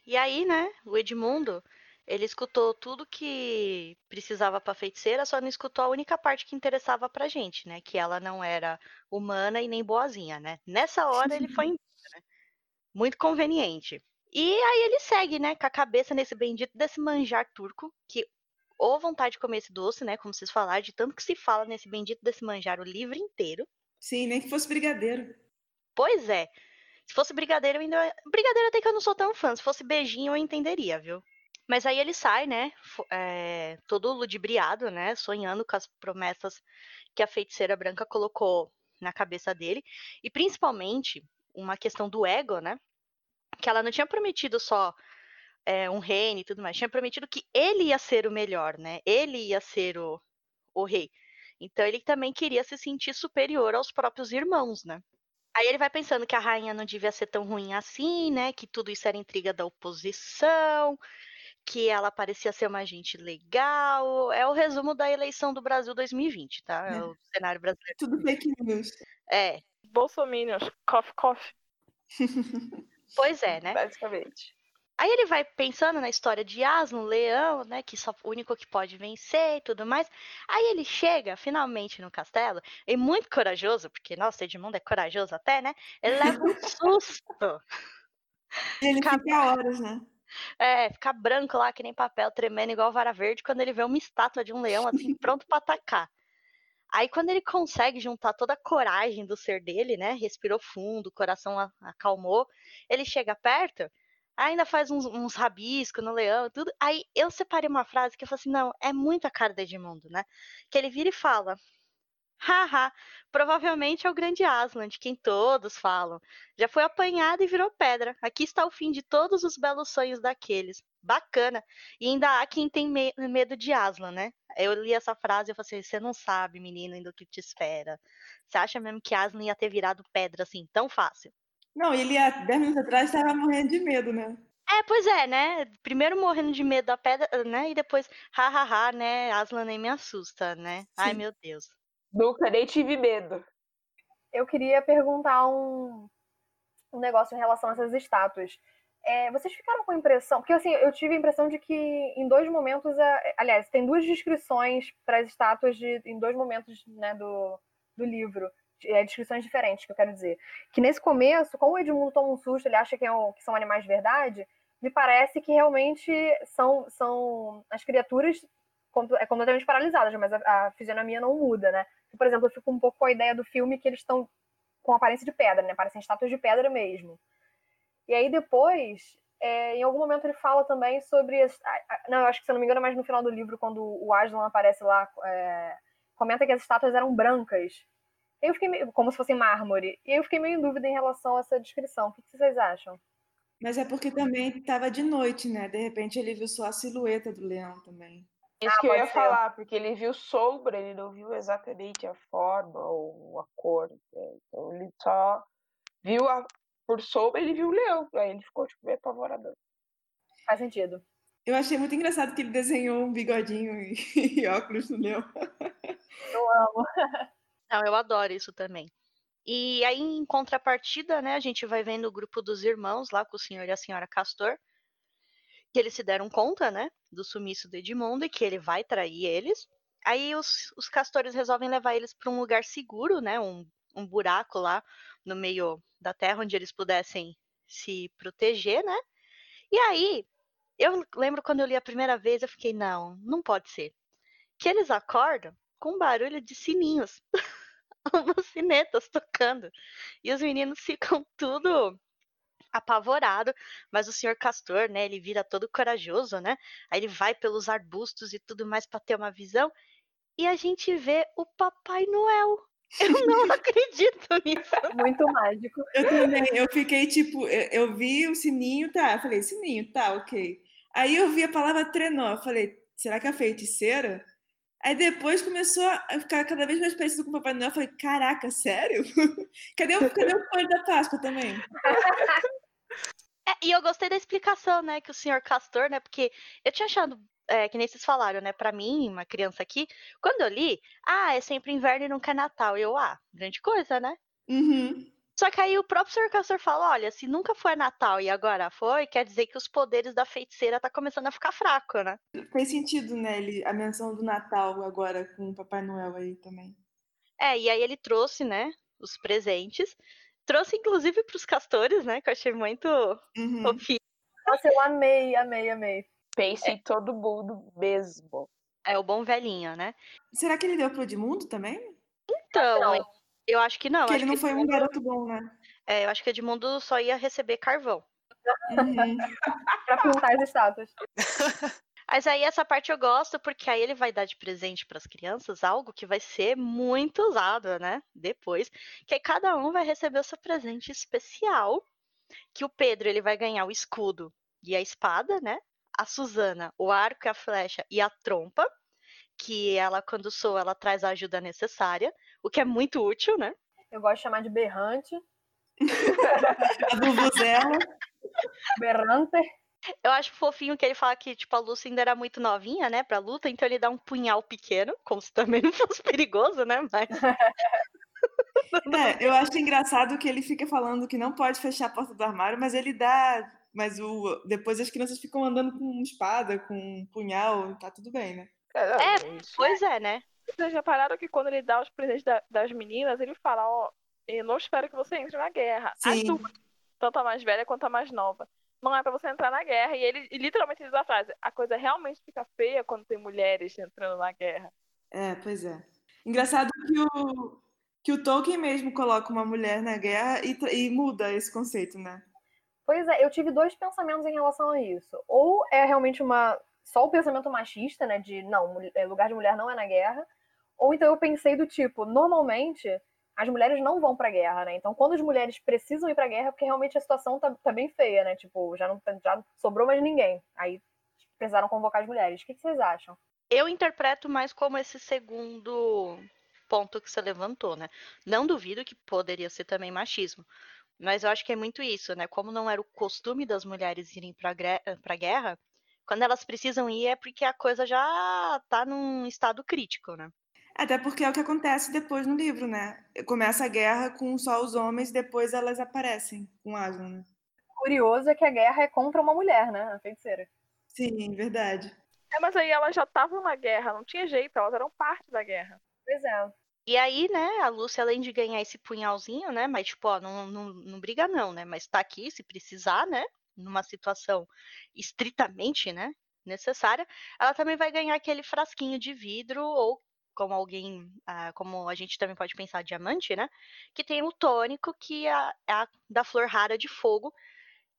E aí, né, o Edmundo ele escutou tudo que precisava para feiticeira, só não escutou a única parte que interessava pra gente, né? Que ela não era humana e nem boazinha, né? Nessa hora ele foi embora, né? Muito conveniente. E aí ele segue, né, com a cabeça nesse bendito desse manjar turco, que ou vontade de comer esse doce, né, como vocês falaram, de tanto que se fala nesse bendito desse manjar o livro inteiro. Sim, nem que fosse brigadeiro. Pois é. Se fosse brigadeiro, eu ainda. Brigadeiro até que eu não sou tão fã. Se fosse beijinho, eu entenderia, viu? Mas aí ele sai, né? É, todo ludibriado, né? Sonhando com as promessas que a feiticeira branca colocou na cabeça dele. E principalmente uma questão do ego, né? Que ela não tinha prometido só é, um reino e tudo mais, tinha prometido que ele ia ser o melhor, né? Ele ia ser o, o rei. Então ele também queria se sentir superior aos próprios irmãos, né? Aí ele vai pensando que a rainha não devia ser tão ruim assim, né? Que tudo isso era intriga da oposição, que ela parecia ser uma gente legal. É o resumo da eleição do Brasil 2020, tá? É, é o cenário brasileiro. Tudo fake news. É. Bolsominions, coffee, coffee. pois é, né? Basicamente. Aí ele vai pensando na história de Aslan, leão, né? Que só o único que pode vencer e tudo mais. Aí ele chega finalmente no castelo, e muito corajoso, porque, nossa, Edmundo é corajoso até, né? Ele leva um susto. Ele Cab... fica horas, né? É, ficar branco lá, que nem papel, tremendo igual vara verde, quando ele vê uma estátua de um leão, assim, pronto pra atacar. Aí, quando ele consegue juntar toda a coragem do ser dele, né? Respirou fundo, o coração acalmou, ele chega perto, ainda faz uns, uns rabiscos no leão, tudo. Aí eu separei uma frase que eu falei assim: não, é muita cara do Edmundo, né? Que ele vira e fala: Haha, provavelmente é o grande Aslan, de quem todos falam. Já foi apanhado e virou pedra. Aqui está o fim de todos os belos sonhos daqueles. Bacana. E ainda há quem tem me medo de Aslan, né? Eu li essa frase e falei assim: você não sabe, menino, ainda o que te espera. Você acha mesmo que Aslan ia ter virado pedra assim, tão fácil? Não, ele há 10 minutos atrás estava morrendo de medo, né? É, pois é, né? Primeiro morrendo de medo da pedra, né? E depois, hahaha, né? Aslan nem me assusta, né? Sim. Ai, meu Deus. Nunca nem tive medo. Eu queria perguntar um, um negócio em relação a essas estátuas. É, vocês ficaram com a impressão, porque assim, eu tive a impressão de que em dois momentos, é, aliás, tem duas descrições para as estátuas de, em dois momentos né, do, do livro, é, descrições diferentes, que eu quero dizer. Que nesse começo, como o Edmundo toma um susto, ele acha que, é um, que são animais de verdade, me parece que realmente são, são as criaturas é completamente paralisadas, mas a, a fisionomia não muda, né? Por exemplo, eu fico um pouco com a ideia do filme que eles estão com aparência de pedra, né? Parecem estátuas de pedra mesmo. E aí depois, é, em algum momento ele fala também sobre. As, não, eu acho que se eu não me engano, é mais no final do livro, quando o Aslan aparece lá, é, comenta que as estátuas eram brancas. Eu fiquei meio, como se fossem mármore. E eu fiquei meio em dúvida em relação a essa descrição. O que vocês acham? Mas é porque também estava de noite, né? De repente ele viu só a silhueta do leão também. Isso ah, que eu ia ser. falar, porque ele viu sombra, ele não viu exatamente a forma ou a cor. Né? Então ele só viu a, por sombra, ele viu o leão. Aí ele ficou tipo, meio apavoradão. Faz sentido. Eu achei muito engraçado que ele desenhou um bigodinho e, e óculos no leão. Eu amo. Não, eu adoro isso também. E aí, em contrapartida, né, a gente vai vendo o grupo dos irmãos lá com o senhor e a senhora Castor que eles se deram conta, né, do sumiço do Edmundo e que ele vai trair eles. Aí os, os castores resolvem levar eles para um lugar seguro, né, um, um buraco lá no meio da terra onde eles pudessem se proteger, né? E aí, eu lembro quando eu li a primeira vez, eu fiquei, não, não pode ser. Que eles acordam com barulho de sininhos. Umas sinetas tocando. E os meninos ficam tudo apavorado, mas o senhor Castor, né, ele vira todo corajoso, né? Aí ele vai pelos arbustos e tudo mais para ter uma visão e a gente vê o Papai Noel. Eu não acredito nisso. Muito mágico. Eu também, eu fiquei tipo, eu, eu vi o sininho, tá, eu falei, sininho, tá, ok. Aí eu vi a palavra trenó, eu falei, será que é a feiticeira? Aí depois começou a ficar cada vez mais parecido com o Papai Noel. Eu falei, caraca, sério? cadê o, cadê o coelho da Páscoa também? É, e eu gostei da explicação, né, que o senhor Castor, né, porque eu tinha achado, é, que nem vocês falaram, né, pra mim, uma criança aqui, quando eu li, ah, é sempre inverno e nunca é Natal. Eu, ah, grande coisa, né? Uhum. Só que aí o próprio Sr. Castor fala, olha, se nunca foi Natal e agora foi, quer dizer que os poderes da feiticeira tá começando a ficar fraco, né? Fez sentido, né, ele, a menção do Natal agora com o Papai Noel aí também. É, e aí ele trouxe, né, os presentes, trouxe inclusive para os castores, né? Que eu achei muito uhum. fofinho. Nossa, eu amei, amei, amei. Pense é. em todo mundo mesmo. É o bom velhinho, né? Será que ele deu pro Edmundo também? Então, não. eu acho que não. Porque ele não foi Edmundo... um garoto bom, né? É, eu acho que Edmundo só ia receber carvão. Uhum. pra pintar as estátuas. Mas aí essa parte eu gosto porque aí ele vai dar de presente para as crianças algo que vai ser muito usado, né? Depois, que aí cada um vai receber o seu presente especial, que o Pedro ele vai ganhar o escudo e a espada, né? A Susana, o arco e a flecha e a trompa, que ela quando soa ela traz a ajuda necessária, o que é muito útil, né? Eu gosto de chamar de berrante. a Vuvuzela. Berrante. Eu acho fofinho que ele fala que, tipo, a Lucy ainda era muito novinha, né, pra luta, então ele dá um punhal pequeno, como se também não fosse perigoso, né, mas... É, eu acho engraçado que ele fica falando que não pode fechar a porta do armário, mas ele dá... Mas o... depois as crianças ficam andando com espada, com punhal, tá tudo bem, né? É, é pois é, né? Vocês já pararam que quando ele dá os presentes da, das meninas, ele fala, ó, oh, eu não espero que você entre na guerra. Sim. As duas, tanto a mais velha quanto a mais nova. não é pra você entrar na guerra. E ele e literalmente diz a frase: a coisa realmente fica feia quando tem mulheres entrando na guerra. É, pois é. Engraçado que o, que o Tolkien mesmo coloca uma mulher na guerra e, e muda esse conceito, né? Pois é, eu tive dois pensamentos em relação a isso. Ou é realmente uma só o pensamento machista, né, de não, é, lugar de mulher não é na guerra, ou então eu pensei do tipo, normalmente as mulheres não vão pra guerra, né? Então quando as mulheres precisam ir pra guerra é porque realmente a situação tá, tá bem feia, né? Tipo, já não já não sobrou mais ninguém. Aí precisaram convocar as mulheres. O que, que vocês acham? Eu interpreto mais como esse segundo ponto que você levantou, né? Não duvido que poderia ser também machismo. Mas eu acho que é muito isso, né? Como não era o costume das mulheres irem pra, gre- pra guerra, quando elas precisam ir é porque a coisa já tá num estado crítico, né? Até porque é o que acontece depois no livro, né? Começa a guerra com só os homens, depois elas aparecem com Aslan, né? Curioso é que a guerra é contra uma mulher, né? A feiticeira. Sim, verdade. É, mas aí elas já estavam na guerra, não tinha jeito, elas eram parte da guerra. Pois é. E aí, né, a Lúcia, além de ganhar esse punhalzinho, né, mas tipo, ó, não, não, não briga não, né, mas tá aqui se precisar, né, numa situação estritamente, né, necessária, ela também vai ganhar aquele frasquinho de vidro ou como alguém, ah, como a gente também pode pensar diamante, né, que tem o tônico que é a, é a da flor rara de fogo,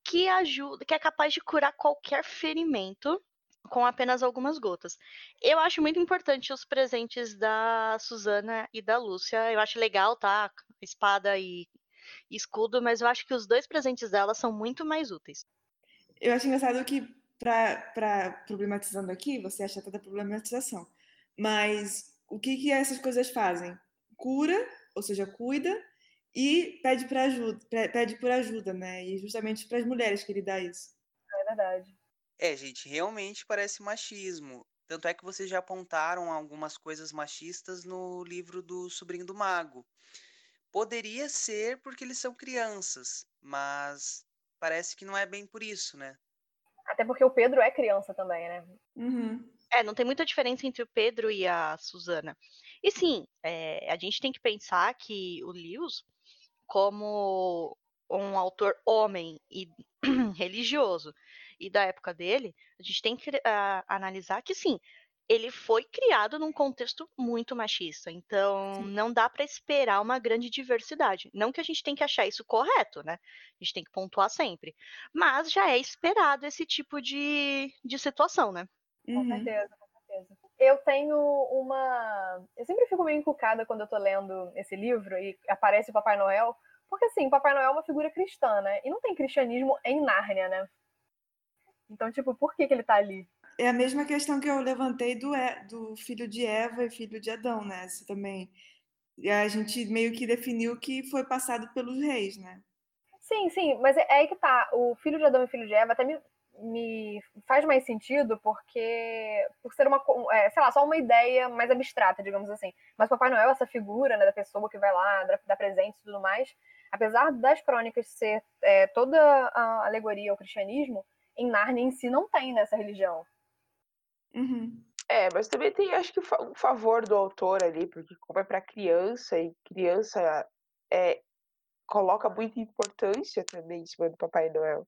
que ajuda, que é capaz de curar qualquer ferimento com apenas algumas gotas. Eu acho muito importante os presentes da Susana e da Lúcia. Eu acho legal, tá? Espada e escudo, mas eu acho que os dois presentes dela são muito mais úteis. Eu acho engraçado que, pra, pra, problematizando aqui, você acha toda a problematização. Mas o que, que essas coisas fazem? Cura, ou seja, cuida, e pede, pra ajuda, pe- pede por ajuda, né? E justamente para as mulheres que ele dá isso. É verdade. É, gente, realmente parece machismo. Tanto é que vocês já apontaram algumas coisas machistas no livro do Sobrinho do Mago. Poderia ser porque eles são crianças, mas parece que não é bem por isso, né? Até porque o Pedro é criança também, né? Uhum. É, não tem muita diferença entre o Pedro e a Susana. E sim, é, a gente tem que pensar que o Lewis, como um autor homem e religioso e da época dele, a gente tem que ah, analisar que sim, ele foi criado num contexto muito machista. Então, não dá para esperar uma grande diversidade. Não que a gente tem que achar isso correto, né? A gente tem que pontuar sempre. Mas já é esperado esse tipo de, de situação, né? Com Uhum. certeza, com certeza. Eu tenho uma. Eu sempre fico meio encucada quando eu tô lendo esse livro e aparece o Papai Noel, porque assim, o Papai Noel é uma figura cristã, né? E não tem cristianismo em Nárnia, né? Então, tipo, por que, que ele tá ali? É a mesma questão que eu levantei do, do filho de Eva e filho de Adão, né? Você também. A gente meio que definiu que foi passado pelos reis, né? Sim, sim, mas é é aí que tá. O filho de Adão e filho de Eva até me, me faz mais sentido porque por ser uma, é, sei lá, só uma ideia mais abstrata, digamos assim. Mas Papai Noel, essa figura, né, da pessoa que vai lá, dá, dá presentes e tudo mais, apesar das crônicas ser é, toda a alegoria ao cristianismo, em Nárnia em si não tem nessa religião. Uhum. É, mas também tem, acho que, um favor do autor ali, porque como é pra criança, e criança é, coloca muita importância também em cima do Papai Noel.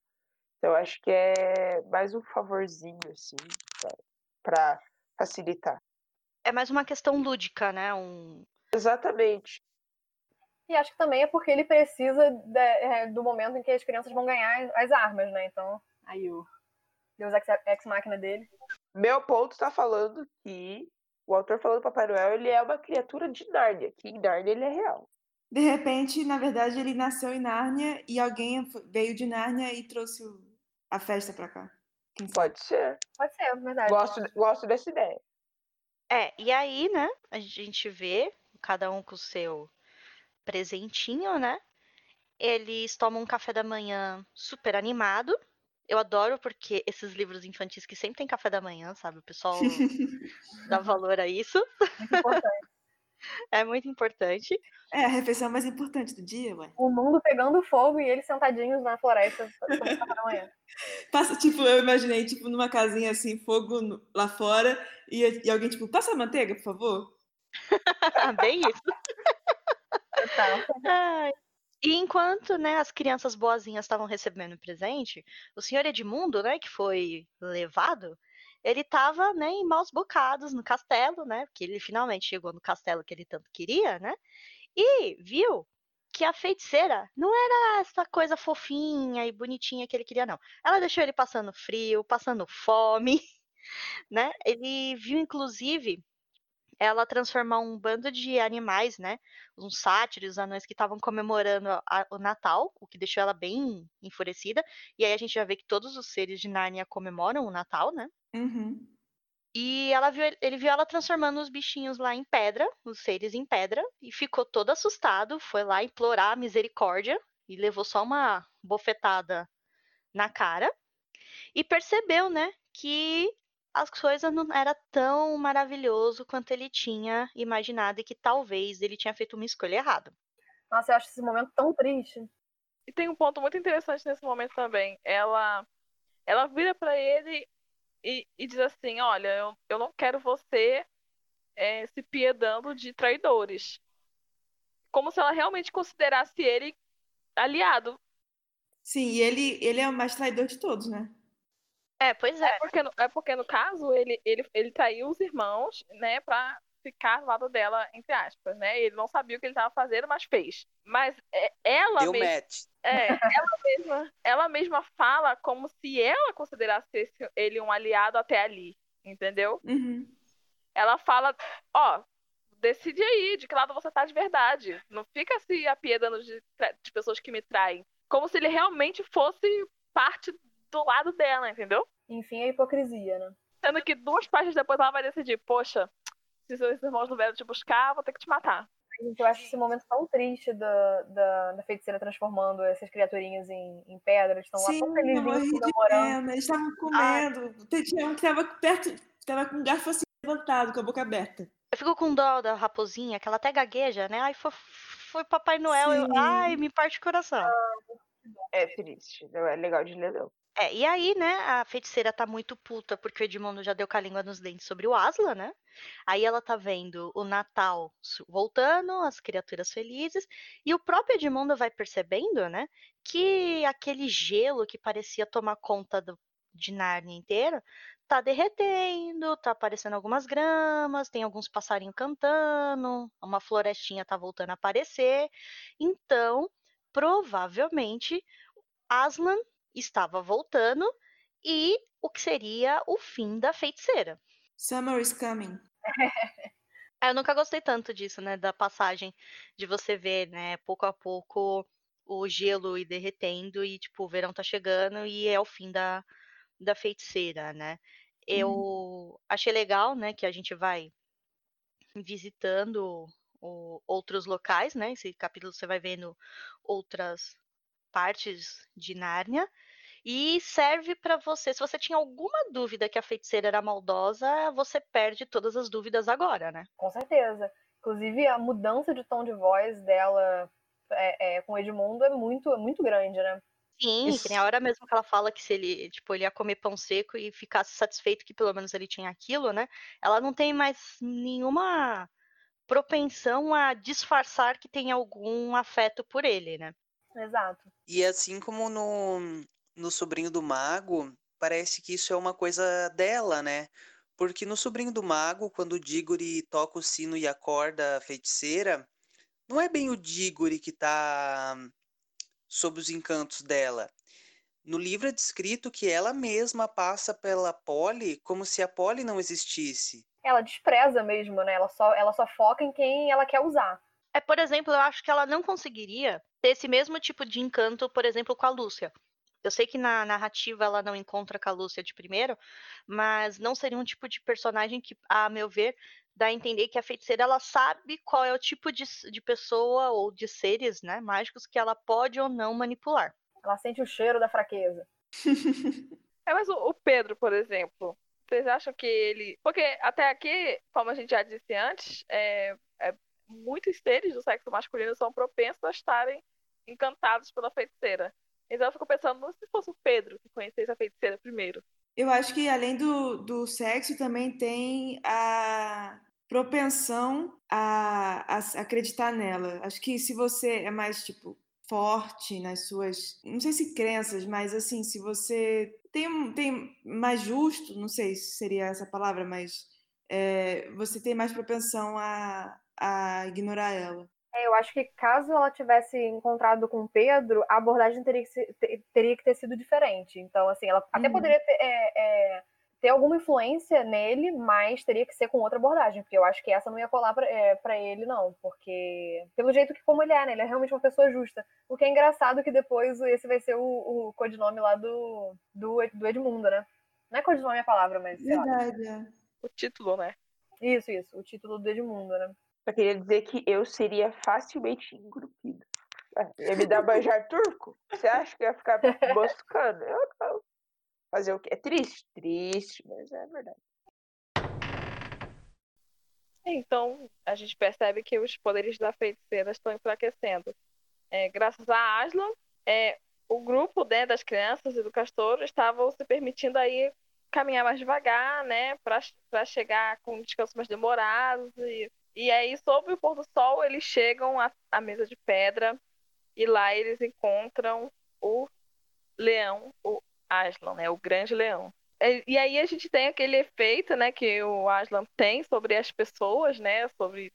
Então, acho que é mais um favorzinho, assim, pra, pra facilitar. É mais uma questão lúdica, né? Um... Exatamente. E acho que também é porque ele precisa de- é, do momento em que as crianças vão ganhar as armas, né? Então, aí o Deus Ex, Ex Machina dele. Meu ponto tá falando que o autor falando do Papai Noel, ele é uma criatura de Nárnia, que em Nárnia ele é real. De repente, na verdade, ele nasceu em Nárnia e alguém veio de Nárnia e trouxe o- a festa pra cá. Quem sabe? Pode ser. Pode ser, é verdade. Gosto, gosto dessa ideia. É, e aí, né, a gente vê cada um com o seu presentinho, né? Eles tomam um café da manhã super animado. Eu adoro porque esses livros infantis que sempre tem café da manhã, sabe? O pessoal dá valor a isso. Muito importante. É muito importante. É a refeição mais importante do dia, ué. O mundo pegando fogo e eles sentadinhos na floresta tomando café da manhã. Passa, tipo, eu imaginei, tipo, numa casinha assim, fogo no- lá fora, e, e alguém, tipo, passa a manteiga, por favor. Bem isso. Tá. Ai. E enquanto, né, as crianças boazinhas estavam recebendo presente, o senhor Edmundo, né, que foi levado, ele estava, né, em maus bocados no castelo, né, porque ele finalmente chegou no castelo que ele tanto queria, né, e viu que a feiticeira não era essa coisa fofinha e bonitinha que ele queria, não. Ela deixou ele passando frio, passando fome, né? Ele viu, inclusive, ela transformar um bando de animais, né? Uns sátiros, anões que estavam comemorando a, o Natal, o que deixou ela bem enfurecida. E aí a gente já vê que todos os seres de Nárnia comemoram o Natal, né? Uhum. E ela viu, ele viu ela transformando os bichinhos lá em pedra, os seres em pedra, e ficou todo assustado, foi lá implorar a misericórdia e levou só uma bofetada na cara. E percebeu, né, que as coisas não era tão maravilhoso quanto ele tinha imaginado e que talvez ele tinha feito uma escolha errada. Nossa, eu acho esse momento tão triste. E tem um ponto muito interessante nesse momento também. Ela ela vira para ele e, e diz assim: Olha, eu, eu não quero você é, se piedando de traidores. Como se ela realmente considerasse ele aliado. Sim, e ele, ele é o mais traidor de todos, né? É, pois é. É porque, no- é porque no caso, ele, ele, ele traiu os irmãos, né, pra ficar do lado dela, entre aspas, né? Ele não sabia o que ele estava fazendo, mas fez. Mas é, ela Deu mesma. match. É, ela mesma, ela mesma fala como se ela considerasse esse- ele um aliado até ali, entendeu? Uhum. Ela fala, ó, decide aí de que lado você tá de verdade. Não fica se apiedando de, de pessoas que me traem. Como se ele realmente fosse parte do lado dela, entendeu? Enfim, a hipocrisia, né? Sendo que duas páginas depois ela vai decidir, poxa, se seus irmãos não vieram te buscar, vou ter que te matar. Gente, eu acho esse momento tão triste da, da, da feiticeira transformando essas criaturinhas em, em pedra. Eles estão lá tão de comemorando. Eles estavam comendo. Tinha um que tava perto, tava com o garfo assim levantado, com a boca aberta. Eu fico com dó da raposinha, que ela até gagueja, né? Ai, foi, foi Papai Noel. eu- ai, me parte o coração. É triste, não é legal de ler. É, e aí, né, a feiticeira tá muito puta porque o Edmundo já deu com a língua nos dentes sobre o Asla, né? Aí ela tá vendo o Natal voltando, as criaturas felizes, e o próprio Edmundo vai percebendo, né, que aquele gelo que parecia tomar conta do, de Nárnia inteira tá derretendo, tá aparecendo algumas gramas, tem alguns passarinhos cantando, uma florestinha tá voltando a aparecer. Então, provavelmente, Aslan estava voltando e o que seria o fim da feiticeira. Summer is coming. Ah, Eu nunca gostei tanto disso, né? Da passagem de você ver, né, pouco a pouco o gelo ir derretendo e, tipo, o verão tá chegando e é o fim da, da feiticeira, né? Eu achei legal, né, que a gente vai visitando o- outros locais, né? Esse capítulo você vai vendo outras partes de Nárnia. E serve pra você, se você tinha alguma dúvida que a feiticeira era maldosa, você perde todas as dúvidas agora, né? Com certeza. Inclusive, a mudança de tom de voz dela é, é, com o Edmundo é muito, é muito grande, né? Sim, nem a hora mesmo que ela fala que se ele, tipo, ele ia comer pão seco e ficasse satisfeito que pelo menos ele tinha aquilo, né? Ela não tem mais nenhuma propensão a disfarçar que tem algum afeto por ele, né? Exato. E assim como no, no Sobrinho do Mago, parece que isso é uma coisa dela, né? Porque no Sobrinho do Mago, quando o Diggory toca o sino e acorda a feiticeira, não é bem o Diggory que tá sob os encantos dela. No livro é descrito que ela mesma passa pela Polly como se a Polly não existisse. Ela despreza mesmo, né? Ela só, ela só foca em quem ela quer usar. É, por exemplo, eu acho que ela não conseguiria ter esse mesmo tipo de encanto, por exemplo, com a Lúcia. Eu sei que na narrativa ela não encontra com a Lúcia de primeiro, mas não seria um tipo de personagem que, a meu ver, dá a entender que a feiticeira ela sabe qual é o tipo de, de pessoa ou de seres né, mágicos que ela pode ou não manipular. Ela sente o cheiro da fraqueza. É, mas o, o Pedro, por exemplo, vocês acham que ele. Porque até aqui, como a gente já disse antes, é, é, muitos seres do sexo masculino são propensos a estarem encantados pela feiticeira. Então eu fico pensando, se fosse o Pedro que conhecesse a feiticeira primeiro. Eu acho que além do, do sexo também tem a propensão a, a s- acreditar nela. Acho que se você é mais tipo forte nas suas, não sei se crenças, mas assim, se você tem, tem mais justo, não sei se seria essa palavra, mas é, você tem mais propensão a, a ignorar ela. É, eu acho que caso ela tivesse encontrado com Pedro, a abordagem teria que, ser, teria que ter sido diferente. Então, assim, ela até uhum. poderia ter, é, é, ter, alguma influência nele, mas teria que ser com outra abordagem, porque eu acho que essa não ia colar pra, é, pra ele, não. Porque, pelo jeito que como ele é, né? Ele é realmente uma pessoa justa. O que é engraçado que depois esse vai ser o, o codinome lá do, do, do Edmundo, né? Não é codinome a palavra, mas. Verdade, é. O título, né? Isso, isso. O título do Edmundo, né? Só queria dizer que eu seria facilmente engrupida. É, ia me dar banjar turco? Você acha que ia ficar buscando? Eu não. Fazer o quê? É triste? Triste, mas é verdade. Então, a gente percebe que os poderes da feiticeira estão enfraquecendo. É, graças a Aslan, é, o grupo né, das crianças e do castor estavam se permitindo aí caminhar mais devagar, né, para chegar com descanso mais demorados e e aí, sob o pôr do sol, eles chegam à, à mesa de pedra e lá eles encontram o leão, o Aslan, né? O grande leão. E aí a gente tem aquele efeito, né, que o Aslan tem sobre as pessoas, né, sobre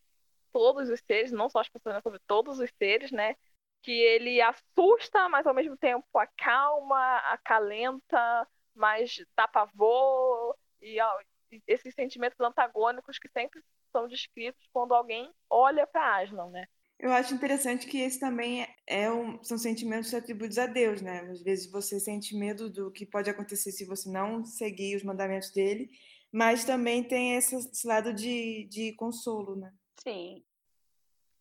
todos os seres, não só as pessoas, mas sobre todos os seres, né, que ele assusta, mas ao mesmo tempo acalma, acalenta, mas dá pavor e ó, esses sentimentos antagônicos que sempre são descritos quando alguém olha para Aslan, né? Eu acho interessante que esse também é um, são sentimentos atribuídos a Deus, né? Às vezes você sente medo do que pode acontecer se você não seguir os mandamentos dele, mas também tem esse, esse lado de, de consolo, né? Sim.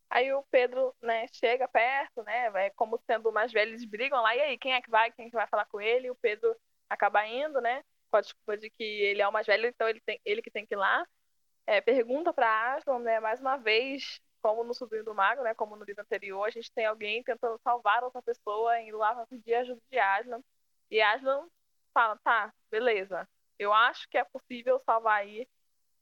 Aí o Pedro, né, chega perto, né, vai como sendo mais velho, eles brigam lá, e aí, quem é que vai, quem é que vai falar com ele? E o Pedro acaba indo, né, com a desculpa de que ele é o mais velho, então ele, tem, ele que tem que ir lá é, pergunta para Aslan, né, mais uma vez, como no Sobrinho do Mago, né, como no livro anterior, a gente tem alguém tentando salvar outra pessoa, indo lá para pedir ajuda de Aslan. E Aslan fala, tá, beleza, eu acho que é possível salvar aí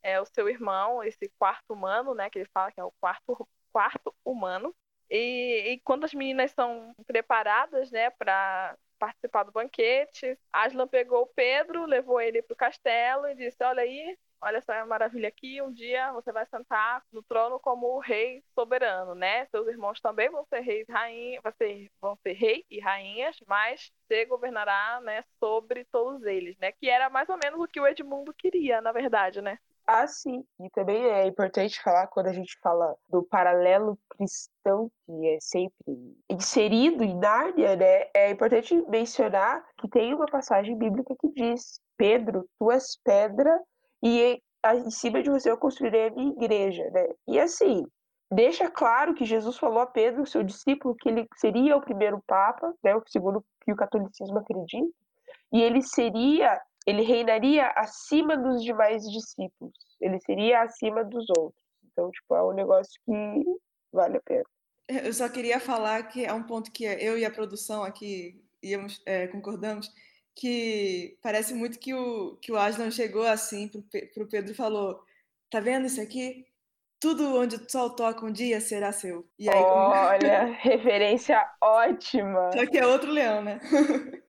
é, o seu irmão, esse quarto humano, né, que ele fala que é o quarto, quarto humano. E, e quando as meninas são preparadas, né, para participar do banquete, Aslan pegou o Pedro, levou ele para o castelo e disse, olha aí, olha essa maravilha aqui, um dia você vai sentar no trono como o rei soberano, né? Seus irmãos também vão ser reis e rainhas, vão ser rei e rainhas, mas você governará, né, sobre todos eles, né? Que era mais ou menos o que o Edmundo queria, na verdade, né? Ah, sim. E também é importante falar quando a gente fala do paralelo cristão, que é sempre inserido em Nárnia, né? É importante mencionar que tem uma passagem bíblica que diz: Pedro, tu és pedra e em cima de você eu construirei a minha igreja, né? E assim, deixa claro que Jesus falou a Pedro, seu discípulo, que ele seria o primeiro papa, né, segundo que o catolicismo acredita, e ele seria, ele reinaria acima dos demais discípulos, ele seria acima dos outros. Então, tipo, é um negócio que vale a pena. Eu só queria falar que é um ponto que eu e a produção aqui íamos, é, concordamos, que parece muito que o, que o Aslan chegou assim para o Pedro e falou: Tá vendo isso aqui? Tudo onde o sol toca um dia será seu. E aí, Olha, como... referência ótima. Só que é outro leão, né?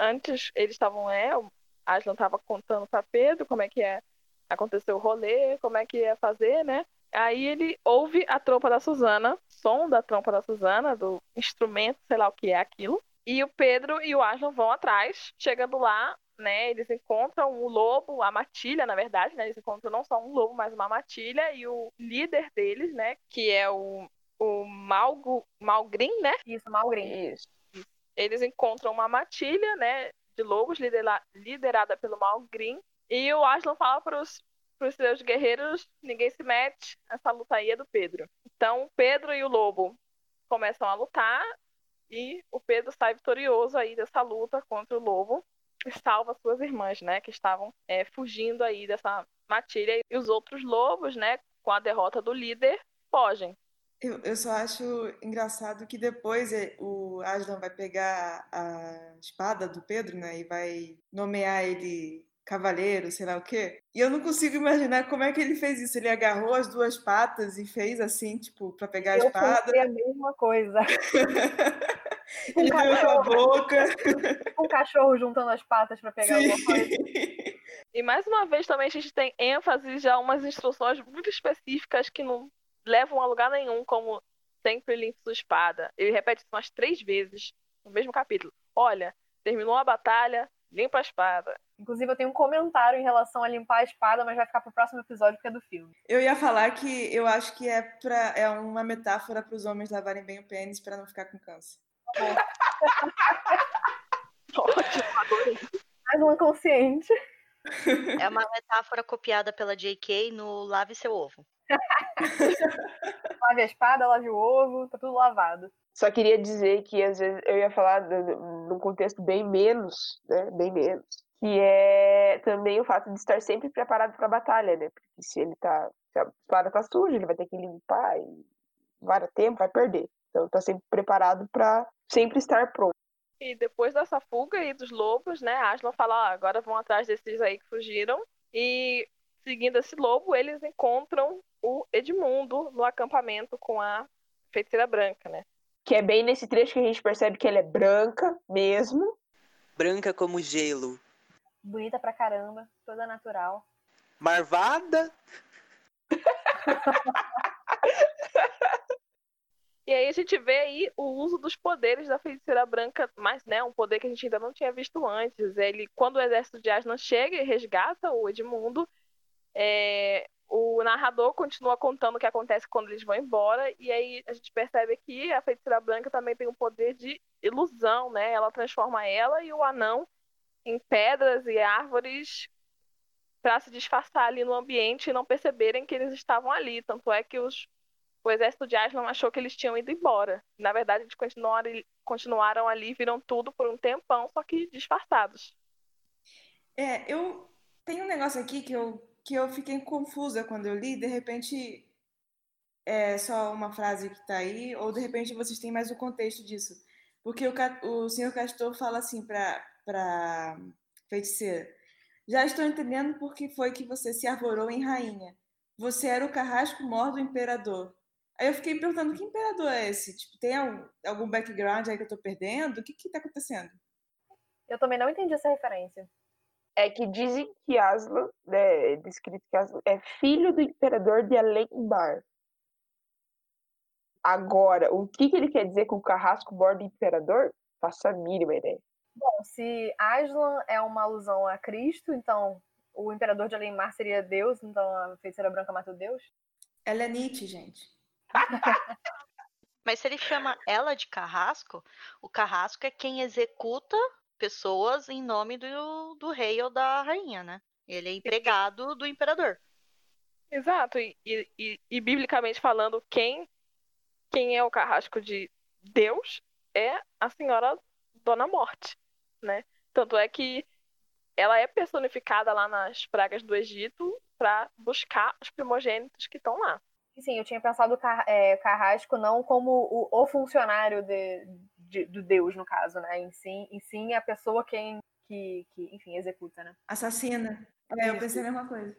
Antes eles estavam, é, o Aslan estava contando para Pedro como é que é aconteceu o rolê, como é que ia fazer, né? Aí ele ouve a trompa da Susana, som da trompa da Susana, do instrumento, sei lá o que é aquilo. E o Pedro e o Aslan vão atrás. Chegando lá, né, eles encontram o lobo, a matilha, na verdade, né? Eles encontram não só um lobo, mas uma matilha. E o líder deles, né, que é o, o Malgo, Malgrim, né? Isso, Malgrim. Isso. Eles encontram uma matilha, né, de lobos lidera liderada pelo Malgrim. E o Aslan fala para os seus guerreiros, ninguém se mete, essa luta aí é do Pedro. Então, Pedro e o lobo começam a lutar e o Pedro sai vitorioso aí dessa luta contra o lobo e salva suas irmãs, né, que estavam é, fugindo aí dessa matilha. E os outros lobos, né, com a derrota do líder, fogem. Eu, eu só acho engraçado que depois é, o Aslan vai pegar a espada do Pedro, né, e vai nomear ele cavaleiro, sei lá o quê. E eu não consigo imaginar como é que ele fez isso. Ele agarrou as duas patas e fez assim, tipo, para pegar a Eu espada. pensei a mesma coisa. Ele Um deu com a cachorro. boca. Um cachorro juntando as patas pra pegar Sim. alguma coisa. E mais uma vez também a gente tem ênfase já umas instruções muito específicas que não levam a lugar nenhum, como sempre limpe sua espada. Ele repete isso umas três vezes no mesmo capítulo. Olha, terminou a batalha, limpa a espada. Inclusive, eu tenho um comentário em relação a limpar a espada, mas vai ficar pro próximo episódio, porque é do filme. Eu ia falar que eu acho que é, pra, é uma metáfora para os homens lavarem bem o pênis para não ficar com câncer. Mais um inconsciente. É uma metáfora copiada pela JK no Lave Seu Ovo. Lave a espada, lave o ovo, tá tudo lavado. Só queria dizer que às vezes eu ia falar num contexto bem menos, né? Bem menos. Que é também o fato de estar sempre preparado para a batalha, né? Porque se ele tá. Se a espada tá suja, ele vai ter que limpar e vários tempo, vai perder. Então tá sempre preparado para sempre estar pronto. E depois dessa fuga aí dos lobos, né, Aslan fala, "Ah, agora vão atrás desses aí que fugiram. E seguindo esse lobo, eles encontram o Edmundo no acampamento com a feiticeira branca, né? Que é bem nesse trecho que a gente percebe que ela é branca mesmo. Branca como gelo. Bonita pra caramba, toda natural. Marvada? E aí a gente vê aí o uso dos poderes da feiticeira branca, mas né, um poder que a gente ainda não tinha visto antes. Ele, quando o exército de Aslan chega e resgata o Edmundo, é, o narrador continua contando o que acontece quando eles vão embora, e aí a gente percebe que a feiticeira branca também tem um poder de ilusão, né? Ela transforma ela e o anão em pedras e árvores para se disfarçar ali no ambiente e não perceberem que eles estavam ali. Tanto é que os o exército de Aslan achou que eles tinham ido embora. Na verdade, eles continuaram, continuaram ali, viram tudo por um tempão, só que disfarçados. É, eu tenho um negócio aqui que eu, que eu fiquei confusa quando eu li, de repente é só uma frase que tá aí, ou de repente vocês têm mais o contexto disso. Porque o, o senhor Castor fala assim pra feiticeira: Já estou entendendo por que foi que você se arvorou em rainha. Você era o carrasco mor do imperador. Aí eu fiquei perguntando: que imperador é esse? Tipo, tem algum, algum background aí que eu tô perdendo? O que que tá acontecendo? Eu também não entendi essa referência. É que dizem que Aslan, né, é descrito que Aslan é filho do imperador de Alenbar. Agora, o que, que ele quer dizer com o carrasco bordo imperador? Faço a mínima ideia. Bom, se Aslan é uma alusão a Cristo, então o imperador de Alemar seria Deus, então a feiticeira branca matou Deus? Ela é Nietzsche, gente. Mas se ele chama ela de carrasco, o carrasco é quem executa pessoas em nome do, do rei ou da rainha, né? Ele é empregado do imperador. Exato, e, e, e- e biblicamente falando, quem, quem é o carrasco de Deus é a senhora Dona Morte, né? Tanto é que ela é personificada lá nas pragas do Egito para buscar os primogênitos que estão lá. E Sim, eu tinha pensado o é, Carrasco não como o, o funcionário de, de- do Deus, no caso, né? Em sim, em sim a pessoa quem que, que, enfim, executa, né? Assassina. É, eu pensei a mesma coisa.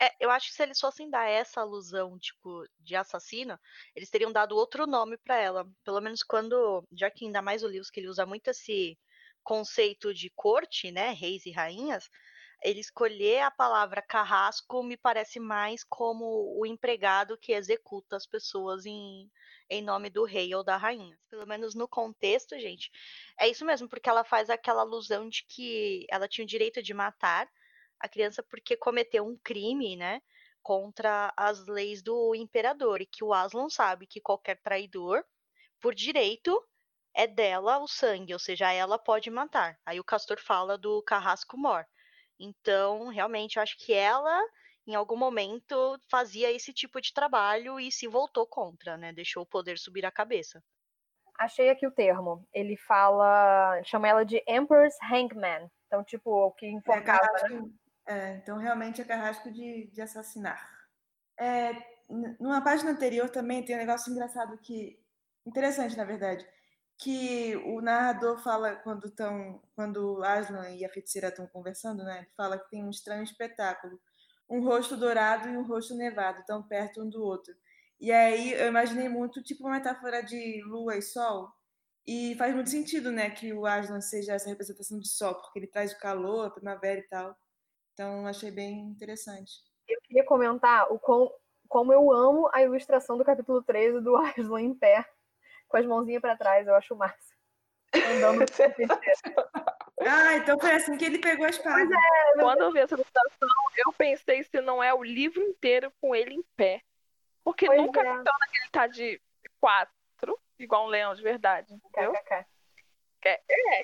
É, eu acho que se eles fossem dar essa alusão, tipo, de assassino, eles teriam dado outro nome pra ela. Pelo menos quando, já que ainda mais o Lewis, que ele usa muito esse conceito de corte, né, reis e rainhas, ele escolher a palavra carrasco me parece mais como o empregado que executa as pessoas em, em nome do rei ou da rainha. Pelo menos no contexto, gente, é isso mesmo, porque ela faz aquela alusão de que ela tinha o direito de matar a criança porque cometeu um crime, né, contra as leis do imperador e que o Aslan sabe que qualquer traidor, por direito, é dela o sangue, ou seja, ela pode matar. Aí o Castor fala do carrasco mor. Então, realmente, eu acho que ela, em algum momento, fazia esse tipo de trabalho e se voltou contra, né? Deixou o poder subir a cabeça. Achei aqui o termo. Ele fala. chama ela de Emperor's Hangman. Então, tipo, o que É, enforcava. né? carrasco, é, então, realmente é carrasco de, de assassinar. É, numa página anterior também tem um negócio engraçado que. Interessante, na verdade. que o narrador fala quando estão, quando Aslan e a feiticeira estão conversando, né? Ele fala que tem um estranho espetáculo, um rosto dourado e um rosto nevado, tão perto um do outro. E aí eu imaginei muito tipo uma metáfora de lua e sol, e faz muito sentido, né, que o Aslan seja essa representação de sol, porque ele traz o calor, a primavera e tal. Então achei bem interessante. Eu queria comentar o com, como eu amo a ilustração do capítulo 13 do Aslan em pé com as mãozinhas para trás, eu acho o máximo. Andando Ah, então foi assim que ele pegou a espada. É, Quando eu vi essa ilustração, eu pensei se não é o livro inteiro com ele em pé. Porque pois nunca é. então ele tá de quatro, igual um leão de verdade, entendeu? É, é.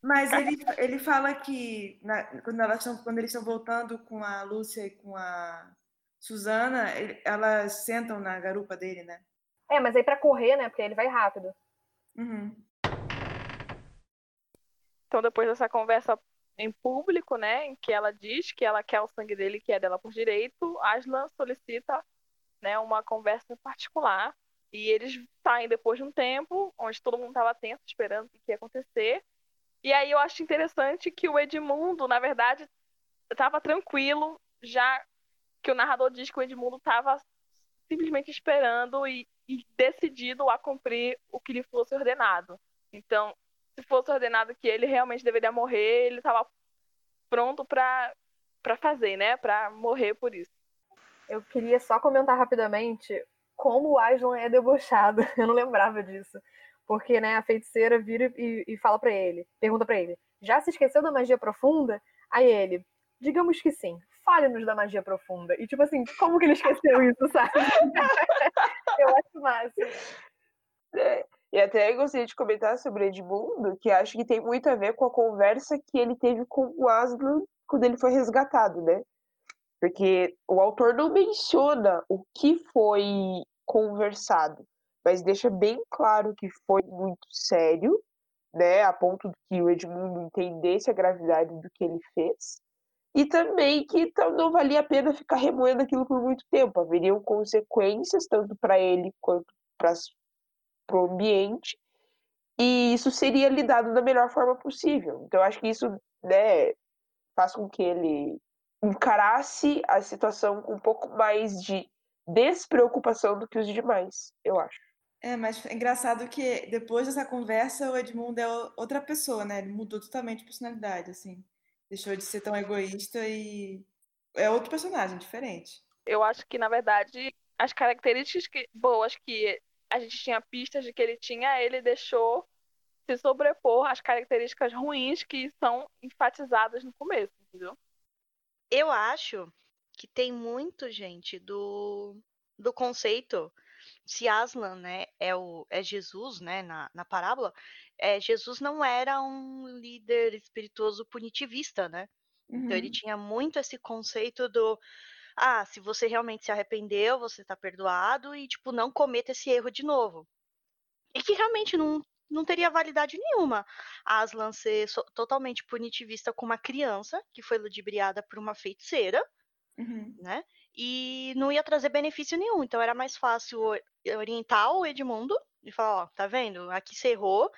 Mas ele, ele fala que na, quando, elas estão, quando eles estão voltando com a Lúcia e com a Suzana, ele, elas sentam na garupa dele, né? É, mas aí para correr, né? Porque ele vai rápido. Uhum. Então, depois dessa conversa em público, né, em que ela diz que ela quer o sangue dele, que é dela por direito, Aslan solicita, né, uma conversa particular e eles saem depois de um tempo, onde todo mundo estava atento, esperando o que ia acontecer. E aí eu acho interessante que o Edmundo, na verdade, estava tranquilo, já que o narrador diz que o Edmundo estava simplesmente esperando e, e decidido a cumprir o que lhe fosse ordenado. Então, se fosse ordenado que ele realmente deveria morrer, ele estava pronto para para fazer, né? Para morrer por isso. Eu queria só comentar rapidamente como o Aslan é debochado. Eu não lembrava disso. Porque, né, a feiticeira vira e, e fala para ele, pergunta para ele: "Já se esqueceu da magia profunda?" Aí ele: "Digamos que sim fale-nos da magia profunda. E, tipo assim, como que ele esqueceu isso, sabe? eu acho massa. É, e até gostaria de comentar sobre Edmundo, que acho que tem muito a ver com a conversa que ele teve com o Aslan quando ele foi resgatado, né? Porque o autor não menciona o que foi conversado, mas deixa bem claro que foi muito sério, né? A ponto de que o Edmundo entendesse a gravidade do que ele fez e também que não valia a pena ficar remoendo aquilo por muito tempo. Haveriam consequências tanto para ele quanto para o ambiente, e isso seria lidado da melhor forma possível. Então, acho que isso né, faz com que ele encarasse a situação com um pouco mais de despreocupação do que os demais, eu acho. É, mas é engraçado que depois dessa conversa o Edmundo é outra pessoa, né? Ele mudou totalmente a personalidade, assim deixou de ser tão egoísta e é outro personagem diferente. Eu acho que, na verdade, as características que, boas que a gente tinha pistas de que ele tinha, ele deixou se sobrepor às características ruins que são enfatizadas no começo, entendeu? Eu acho que tem muito, gente, do, do conceito se Aslan, né, é, o, é Jesus, né, na, na parábola, é, Jesus não era um líder espirituoso punitivista, né? Uhum. Então ele uhum. tinha muito esse conceito do ah, se você realmente se arrependeu, você tá perdoado e tipo não cometa esse erro de novo. E que realmente não não teria validade nenhuma Aslan ser so totalmente punitivista com uma criança que foi ludibriada por uma feiticeira, uhum. né? E não ia trazer benefício nenhum. Então era mais fácil orientar o Edmundo e falar, ó, tá vendo? Aqui você errou,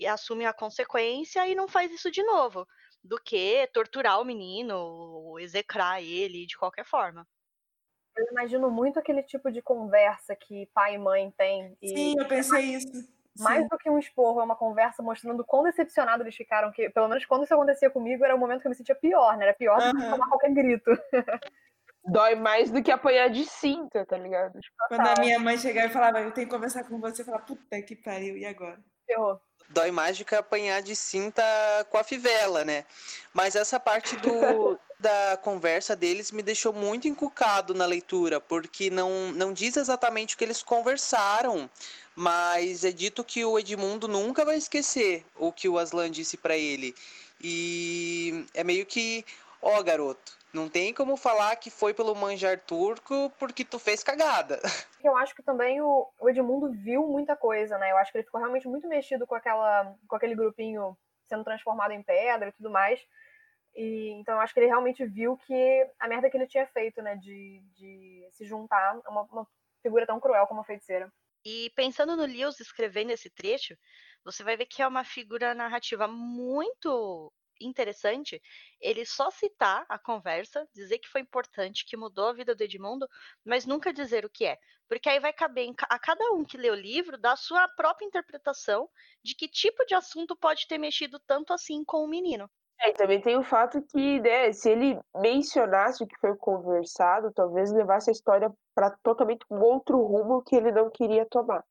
e assume a consequência e não faz isso de novo, do que torturar o menino, ou execrar ele de qualquer forma. Eu imagino muito aquele tipo de conversa que pai e mãe têm. E... Sim, eu pensei isso. Mais Sim. do que um esporro, é uma conversa mostrando quão decepcionados eles ficaram. Que, pelo menos quando isso acontecia comigo, era o momento que eu me sentia pior, né? Era pior do que tomar qualquer grito. Dói mais do que apanhar de cinta, tá ligado? Quando a minha mãe chegava e falava, eu tenho que conversar com você, eu falava, puta que pariu, e agora? Ferrou dói mais do que apanhar de cinta com a fivela, né? Mas essa parte do, da conversa deles me deixou muito encucado na leitura, porque não, não diz exatamente o que eles conversaram, mas é dito que o Edmundo nunca vai esquecer o que o Aslan disse para ele. E é meio que, ó, oh, garoto, não tem como falar que foi pelo manjar turco porque tu fez cagada. Eu acho que também o, Edmundo viu muita coisa, né? Eu acho que ele ficou realmente muito mexido com, aquela, com aquele grupinho sendo transformado em pedra e tudo mais. E, então eu acho que ele realmente viu que a merda que ele tinha feito, né? De, de se juntar a uma, uma figura tão cruel como a feiticeira. E pensando no Lewis escrevendo esse trecho, você vai ver que é uma figura narrativa muito interessante ele só citar a conversa, dizer que foi importante, que mudou a vida do Edmundo, mas nunca dizer o que é. Porque aí vai caber a cada um que lê o livro dar sua própria interpretação de que tipo de assunto pode ter mexido tanto assim com o menino. É, também tem o fato que, né, se ele mencionasse o que foi conversado, talvez levasse a história para totalmente um outro rumo que ele não queria tomar.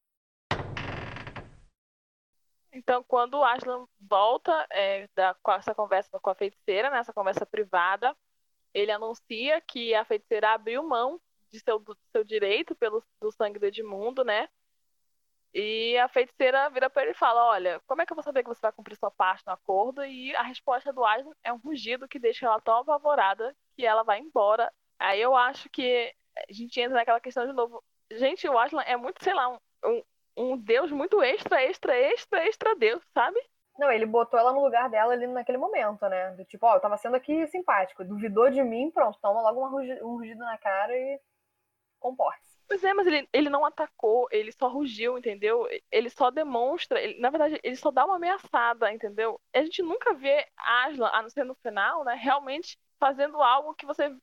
Então, quando o Aslan volta é, da, com essa conversa com a feiticeira, nessa né, conversa privada, ele anuncia que a feiticeira abriu mão de seu, do seu direito pelo do sangue do Edmundo, né? E a feiticeira vira para ele e fala: Olha, como é que eu vou saber que você vai cumprir sua parte no acordo? E a resposta do Aslan é um rugido que deixa ela tão apavorada que ela vai embora. Aí eu acho que a gente entra naquela questão de novo. Gente, o Aslan é muito, sei lá, um, um, um deus muito extra, extra, extra, extra deus, sabe? Não, ele botou ela no lugar dela ali naquele momento, né? Do tipo, ó, eu tava sendo aqui simpático, duvidou de mim, pronto, toma logo rugido, um rugido na cara e comporte-se. Pois é, mas ele, ele não atacou, ele só rugiu, entendeu? Ele só demonstra, ele, na verdade, ele só dá uma ameaçada, entendeu? A gente nunca vê Aslan, a não ser no final, né, realmente fazendo algo que você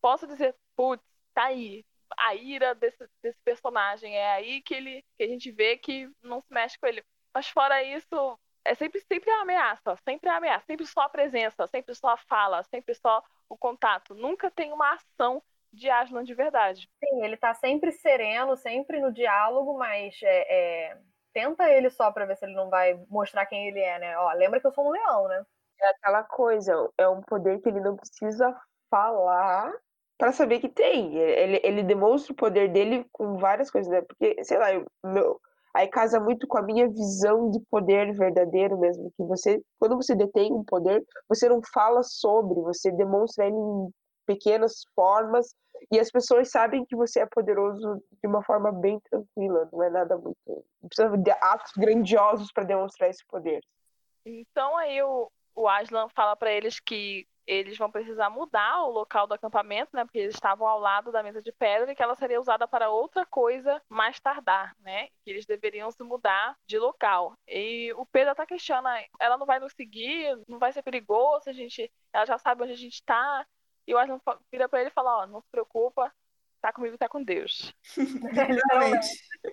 possa dizer, putz, tá aí, a ira desse, desse personagem. É aí que, ele, que a gente vê que não se mexe com ele. Mas fora isso, é sempre, sempre a ameaça, sempre a ameaça, sempre só a presença, sempre só a fala, sempre só o contato. Nunca tem uma ação de Aslan de verdade. Sim, ele tá sempre sereno, sempre no diálogo, mas é, é... tenta ele só pra ver se ele não vai mostrar quem ele é, né? Ó, lembra que eu sou um leão, né? É aquela coisa, é um poder que ele não precisa falar para saber que tem. Ele, ele demonstra o poder dele com várias coisas, né? Porque, sei lá, eu, meu, aí casa muito com a minha visão de poder verdadeiro mesmo, que você, quando você detém um poder, você não fala sobre, você demonstra ele em pequenas formas e as pessoas sabem que você é poderoso de uma forma bem tranquila, não é nada muito, não precisa de atos grandiosos para demonstrar esse poder. Então aí o, o Aslan fala para eles que eles vão precisar mudar o local do acampamento, né? Porque eles estavam ao lado da mesa de pedra e que ela seria usada para outra coisa mais tardar, né? Que eles deveriam se mudar de local. E o Pedro até questiona, ela não vai nos seguir, não vai ser perigoso, a gente, ela já sabe onde a gente está. E o Aslan vira para ele e fala, ó, oh, não se preocupa, tá comigo, tá com Deus.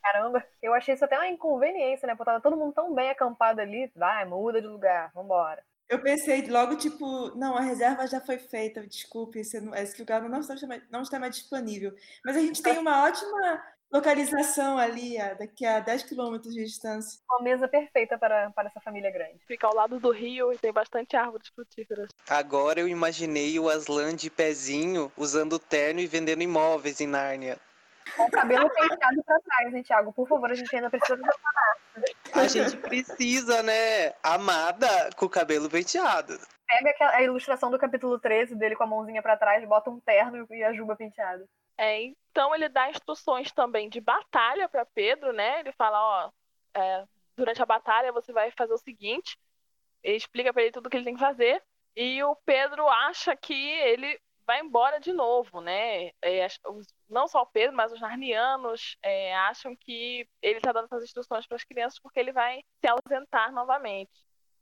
Caramba, eu achei isso até uma inconveniência, né? Porque tava todo mundo tão bem acampado ali, vai, muda de lugar, vambora. Eu pensei logo, tipo, não, a reserva já foi feita, desculpe, esse, esse lugar não está, não está mais disponível. Mas a gente tem uma ótima localização ali, daqui a 10 quilômetros de distância. Uma mesa perfeita para, para essa família grande. Fica ao lado do rio e tem bastante árvores frutíferas. Agora eu imaginei o Aslan de pezinho usando terno e vendendo imóveis em Nárnia. Com o cabelo penteado pra trás, hein, Thiago? Por favor, a gente ainda precisa do A gente precisa, né? Amada com o cabelo penteado. Pega a ilustração do capítulo 13 dele com a mãozinha para trás, bota um terno e a juba penteada. É, então ele dá instruções também de batalha para Pedro, né? Ele fala, ó, é, durante a batalha você vai fazer o seguinte, ele explica para ele tudo o que ele tem que fazer, e o Pedro acha que ele vai embora de novo, né? É, não só o Pedro, mas os narnianos é, acham que ele está dando essas instruções para as crianças porque ele vai se ausentar novamente,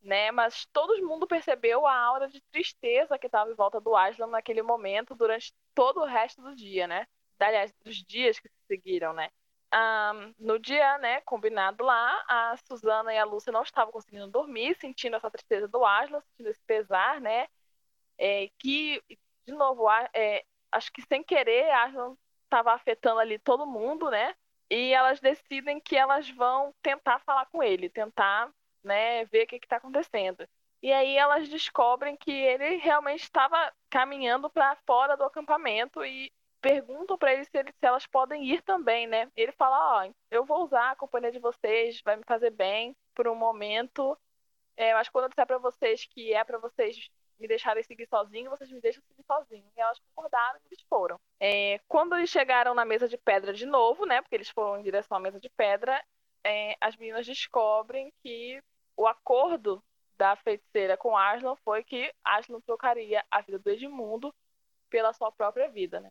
né? Mas todo mundo percebeu a aura de tristeza que estava em volta do Aslan naquele momento durante todo o resto do dia, né? Aliás, dos dias que se seguiram, né? Um, no dia, né, combinado lá, a Susana e a Lúcia não estavam conseguindo dormir, sentindo essa tristeza do Aslan, sentindo esse pesar, né? É, que de novo, é, acho que sem querer, a Aslan estava afetando ali todo mundo, né? E elas decidem que elas vão tentar falar com ele, tentar né, ver o que está acontecendo. E aí elas descobrem que ele realmente estava caminhando para fora do acampamento e perguntam para ele se, ele se, elas podem ir também, né? Ele fala, ó, oh, eu vou usar a companhia de vocês, vai me fazer bem por um momento. É, mas quando eu disser para vocês que é para vocês me deixarem seguir sozinho, vocês me deixam seguir sozinho. E elas concordaram e eles foram. É, quando eles chegaram na mesa de pedra de novo, né? Porque eles foram em direção à mesa de pedra, é, as meninas descobrem que o acordo da feiticeira com Aslan foi que Aslan trocaria a vida do Edmundo pela sua própria vida, né?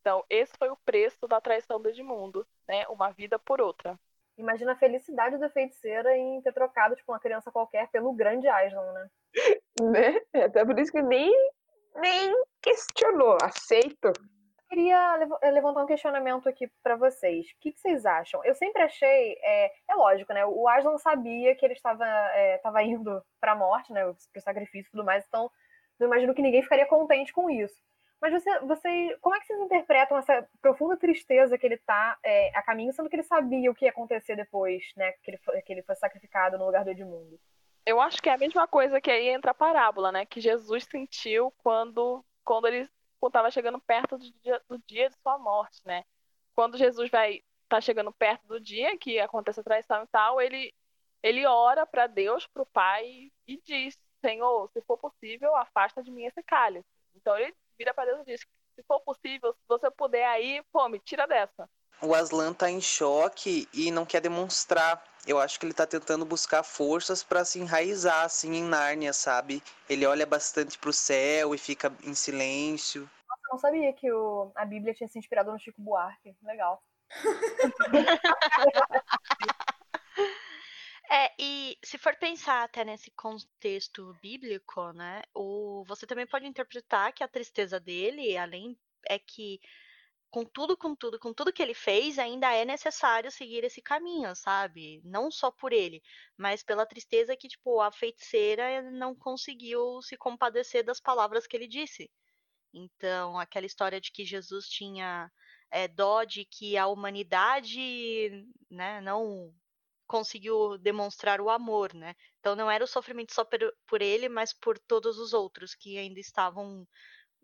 Então, esse foi o preço da traição do Edmundo, né? Uma vida por outra. Imagina a felicidade da feiticeira em ter trocado, tipo, uma criança qualquer pelo grande Aslan, né? Né? Até por isso que nem, nem questionou. Aceito. queria levantar um questionamento aqui para vocês. O que, que, vocês acham? Eu sempre achei, é, é lógico, né? O Aslan sabia que ele estava, é, estava indo para a morte, né? Para o sacrifício e tudo mais. Então, não imagino que ninguém ficaria contente com isso. Mas você, você, como é que vocês interpretam essa profunda tristeza que ele está é, a caminho, sendo que ele sabia o que ia acontecer depois, né? Que ele, foi, que ele foi sacrificado no lugar do Edmundo? Eu acho que é a mesma coisa que aí entra a parábola, né? Que Jesus sentiu quando, quando ele estava chegando perto do dia, do dia de sua morte, né? Quando Jesus vai tá chegando perto do dia que acontece a traição e tal, ele ele ora para Deus, para o Pai e diz: Senhor, se for possível, afasta de mim esse cálice. Então ele vira para Deus e diz: se for possível, se você puder aí, pô, me tira dessa. O Aslan tá em choque e não quer demonstrar. Eu acho que ele tá tentando buscar forças para se enraizar assim em Nárnia, sabe? Ele olha bastante pro céu e fica em silêncio. Nossa, eu não sabia que o... a Bíblia tinha se inspirado no Chico Buarque. Legal. É, e se for pensar até nesse contexto bíblico, né, o, você também pode interpretar que a tristeza dele, além é que com tudo, com tudo, com tudo que ele fez, ainda é necessário seguir esse caminho, sabe? Não só por ele, mas pela tristeza que, tipo, a feiticeira não conseguiu se compadecer das palavras que ele disse. Então, aquela história de que Jesus tinha é, dó de que a humanidade, né, não conseguiu demonstrar o amor, né? Então não era o sofrimento só por, por ele, mas por todos os outros que ainda estavam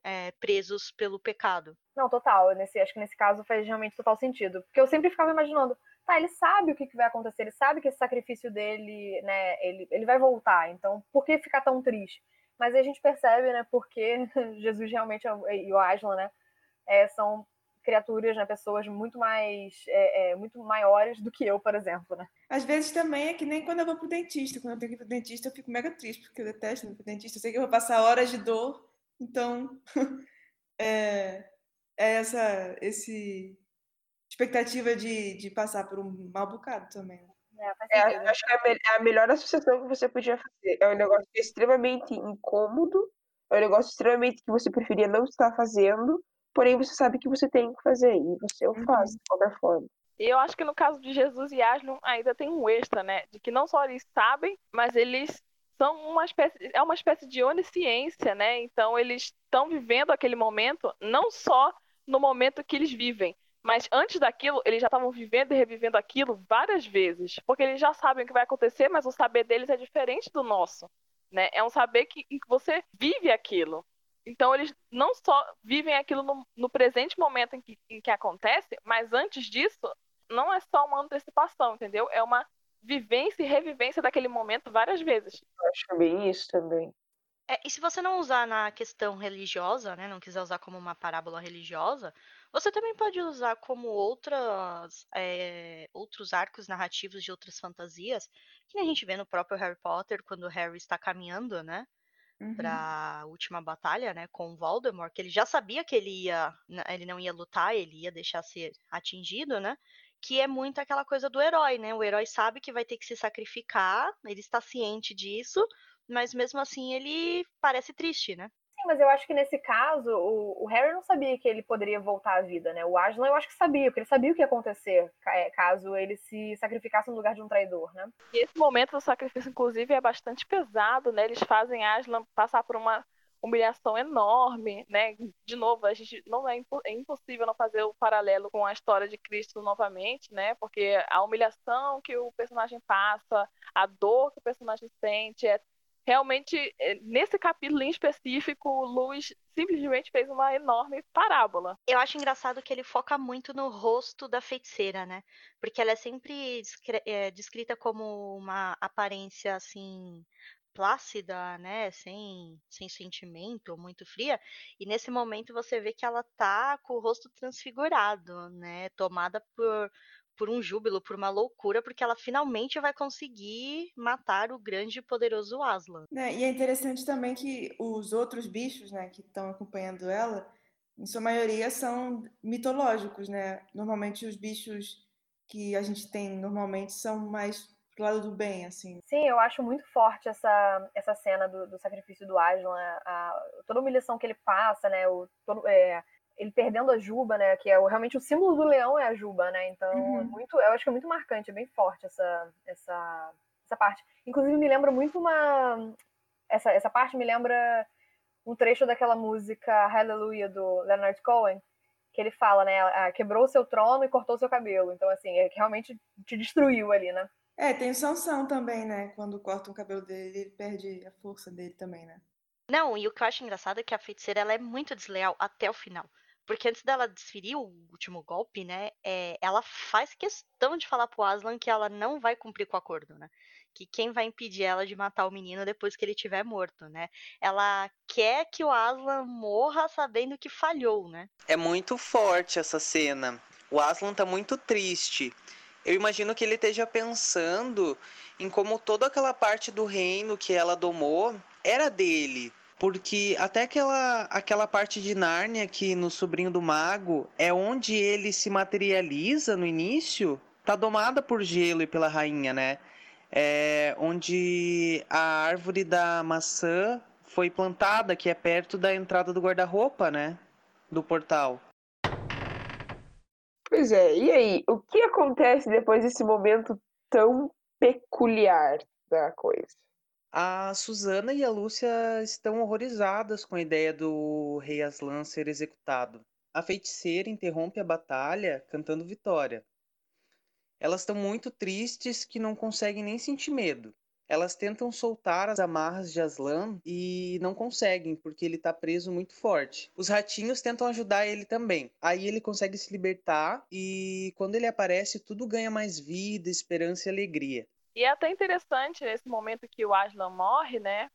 é, presos pelo pecado. Não, total. Nesse, acho que nesse caso faz realmente total sentido. Porque eu sempre ficava imaginando, tá, ele sabe o que, que vai acontecer, ele sabe que esse sacrifício dele, né, ele, ele vai voltar. Então, por que ficar tão triste? Mas aí a gente percebe, né, porque Jesus realmente e o Aslan, né, é, são criaturas, né, pessoas muito mais, é, é, muito maiores do que eu, por exemplo, né? Às vezes também é que nem quando eu vou pro dentista. Quando eu tenho que ir pro dentista, eu fico mega triste, porque eu detesto ir pro dentista. Eu sei que eu vou passar horas de dor, então é, é essa esse expectativa de, de passar por um mal bocado também. Né? É, é acho que é, é a melhor associação que você podia fazer. É um negócio extremamente incômodo, é um negócio extremamente que você preferia não estar fazendo, porém você sabe que você tem que fazer e você o faz uhum. de qualquer forma. E eu acho que no caso de Jesus e Aslan ainda tem um extra, né? De que não só eles sabem, mas eles são uma espécie, é uma espécie de onisciência, né? Então eles estão vivendo aquele momento não só no momento que eles vivem, mas antes daquilo, eles já estavam vivendo e revivendo aquilo várias vezes, porque eles já sabem o que vai acontecer, mas o saber deles é diferente do nosso, né? É um saber que, que você vive aquilo. Então, eles não só vivem aquilo no, no presente momento em que, em que acontece, mas antes disso, não é só uma antecipação, entendeu? É uma vivência e revivência daquele momento várias vezes. Eu acho bem isso também. É, e se você não usar na questão religiosa, né, não quiser usar como uma parábola religiosa, você também pode usar como outras, é, outros arcos narrativos de outras fantasias, que a gente vê no próprio Harry Potter, quando o Harry está caminhando, né? uhum. para a última batalha, né, com o Voldemort, que ele já sabia que ele ia, ele não ia lutar, ele ia deixar ser atingido, né? Que é muito aquela coisa do herói, né? O herói sabe que vai ter que se sacrificar, ele está ciente disso, mas mesmo assim ele parece triste, né? Sim, mas eu acho que nesse caso, o, o, Harry não sabia que ele poderia voltar à vida, né? O Aslan eu acho que sabia, porque ele sabia o que ia acontecer é, caso ele se sacrificasse no lugar de um traidor, né? E esse momento do sacrifício, inclusive, é bastante pesado, né? Eles fazem Aslan passar por uma humilhação enorme, né? De novo, a gente não é, é, impossível não fazer o paralelo com a história de Cristo novamente, né? Porque a humilhação que o personagem passa, a dor que o personagem sente é realmente, é, nesse capítulo em específico, o Luiz simplesmente fez uma enorme parábola. Eu acho engraçado que ele foca muito no rosto da feiticeira, né? Porque ela é sempre é, descrita como uma aparência assim plácida, né, sem, sem sentimento, muito fria, e nesse momento você vê que ela tá com o rosto transfigurado, né, tomada por por um júbilo, por uma loucura, porque ela finalmente vai conseguir matar o grande e poderoso Aslan. É, e é interessante também que os outros bichos, né, que estão acompanhando ela, em sua maioria são mitológicos, né? Normalmente os bichos que a gente tem normalmente são mais pro lado do bem, assim. Sim, eu acho muito forte essa, essa cena do, do sacrifício do Aslan, a, toda a humilhação que ele passa, né? O, todo, é, ele perdendo a juba, né? Que é o, realmente o símbolo do leão é a juba, né? Então, uhum. é muito, eu acho que é muito marcante, é bem forte essa, essa, essa parte. Inclusive, me lembra muito uma. Essa, essa parte me lembra um trecho daquela música Hallelujah do Leonard Cohen, que ele fala, né? Ah, quebrou o seu trono e cortou seu cabelo. Então, assim, é que realmente te destruiu ali, né? É, tem o Sansão também, né? Quando corta o cabelo dele, ele perde a força dele também, né? Não, e o que eu acho engraçado é que a feiticeira ela é muito desleal até o final. Porque antes dela desferir o último golpe, né? É, ela faz questão de falar pro Aslan que ela não vai cumprir com o acordo, né? Que quem vai impedir ela de matar o menino depois que ele estiver morto, né? Ela quer que o Aslan morra sabendo que falhou, né? É muito forte essa cena. O Aslan tá muito triste. Eu imagino que ele esteja pensando em como toda aquela parte do reino que ela domou era dele. Porque até aquela, aquela parte de Nárnia que no Sobrinho do Mago é onde ele se materializa no início, tá domada por gelo e pela rainha, né? É onde a árvore da maçã foi plantada, que é perto da entrada do guarda-roupa, né? Do portal. Pois é, e aí? O que acontece depois desse momento tão peculiar da coisa? A Susana e a Lúcia estão horrorizadas com a ideia do rei Aslan ser executado. A feiticeira interrompe a batalha cantando vitória. Elas estão muito tristes que não conseguem nem sentir medo. Elas tentam soltar as amarras de Aslan e não conseguem, porque ele está preso muito forte. Os ratinhos tentam ajudar ele também. Aí ele consegue se libertar e quando ele aparece, tudo ganha mais vida, esperança e alegria. E é até interessante nesse momento que o Aslan morre, né?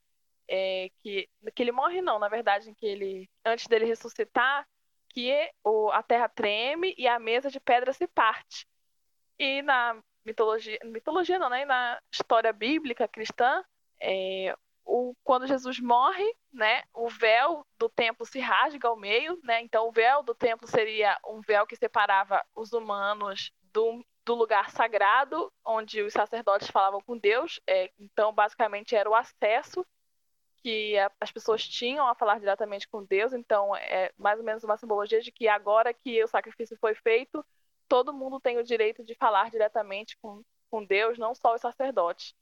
É, que, que ele morre não, na verdade, que ele antes dele ressuscitar, que o, a terra treme e a mesa de pedra se parte. E na mitologia, mitologia não, né? Na história bíblica cristã, é, o, quando Jesus morre, né, o véu do templo se rasga ao meio, né? Então o véu do templo seria um véu que separava os humanos do, do lugar sagrado, onde os sacerdotes falavam com Deus. É, então basicamente era o acesso que a, as pessoas tinham a falar diretamente com Deus. Então é mais ou menos uma simbologia de que agora que o sacrifício foi feito, todo mundo tem o direito de falar diretamente com, com Deus, não só os sacerdotes.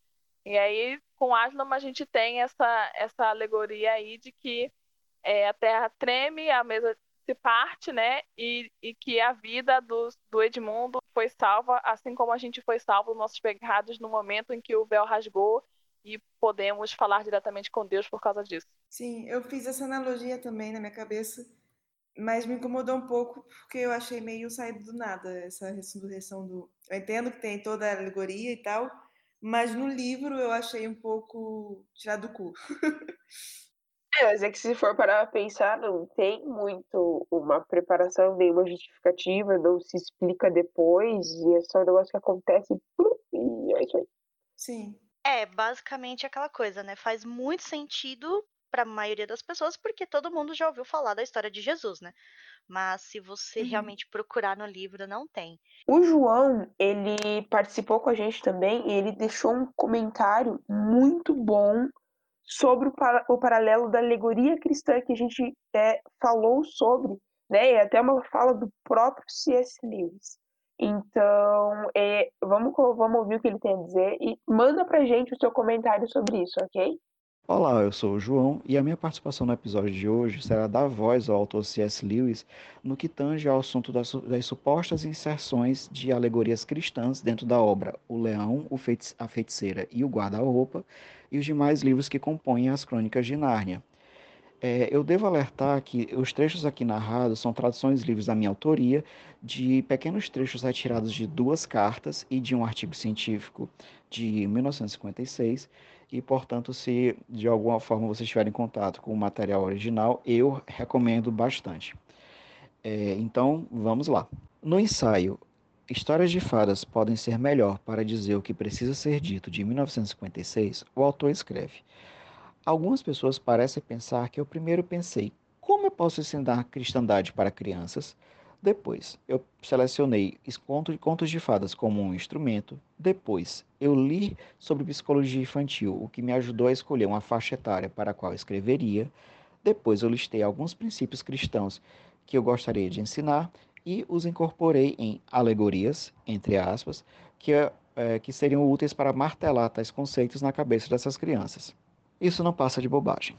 E aí, com Aslan, a gente tem essa, essa alegoria aí de que é, a terra treme, a mesa se parte, né? E, e que a vida do, do Edmundo foi salva, assim como a gente foi salvo dos nossos pecados no momento em que o véu rasgou e podemos falar diretamente com Deus por causa disso. Sim, eu fiz essa analogia também na minha cabeça mas me incomodou um pouco porque eu achei meio saído do nada essa ressurreição do. Eu entendo que tem toda a alegoria e tal, mas no livro eu achei um pouco tirado do cu. É, mas é que se for para pensar, não tem muito uma preparação, nem uma justificativa, não se explica depois, e é só um negócio que acontece e é isso aí. Sim. É, basicamente aquela coisa, né? Faz muito sentido para a maioria das pessoas, porque todo mundo já ouviu falar da história de Jesus, né? Mas se você uhum. realmente procurar no livro, não tem. O João, ele participou com a gente também e ele deixou um comentário muito bom sobre o, para, o paralelo da alegoria cristã que a gente é, falou sobre, né? E até uma fala do próprio C.S. Lewis. Então, é, vamos, vamos ouvir o que ele tem a dizer e manda pra gente o seu comentário sobre isso, ok? Olá, eu sou o João e a minha participação no episódio de hoje será dar voz ao autor C.S. Lewis no que tange ao assunto das, das, supostas inserções de alegorias cristãs dentro da obra O Leão, o Feiti a Feiticeira e o Guarda-Roupa e os demais livros que compõem as Crônicas de Nárnia. É, eu devo alertar que os trechos aqui narrados são traduções livres da minha autoria de pequenos trechos retirados de duas cartas e de um artigo científico de 1956 e, portanto, se de alguma forma você estiver em contato com o material original, eu recomendo bastante. É, então, vamos lá. No ensaio Histórias de Fadas podem ser melhor para dizer o que precisa ser dito de 1956, o autor escreve: Algumas pessoas parecem pensar que eu primeiro pensei como eu posso ensinar cristandade para crianças, Depois, eu selecionei contos de fadas como um instrumento. Depois, eu li sobre psicologia infantil, o que me ajudou a escolher uma faixa etária para a qual escreveria. Depois, eu listei alguns princípios cristãos que eu gostaria de ensinar e os incorporei em alegorias, entre aspas, que, é, que seriam úteis para martelar tais conceitos na cabeça dessas crianças. Isso não passa de bobagem.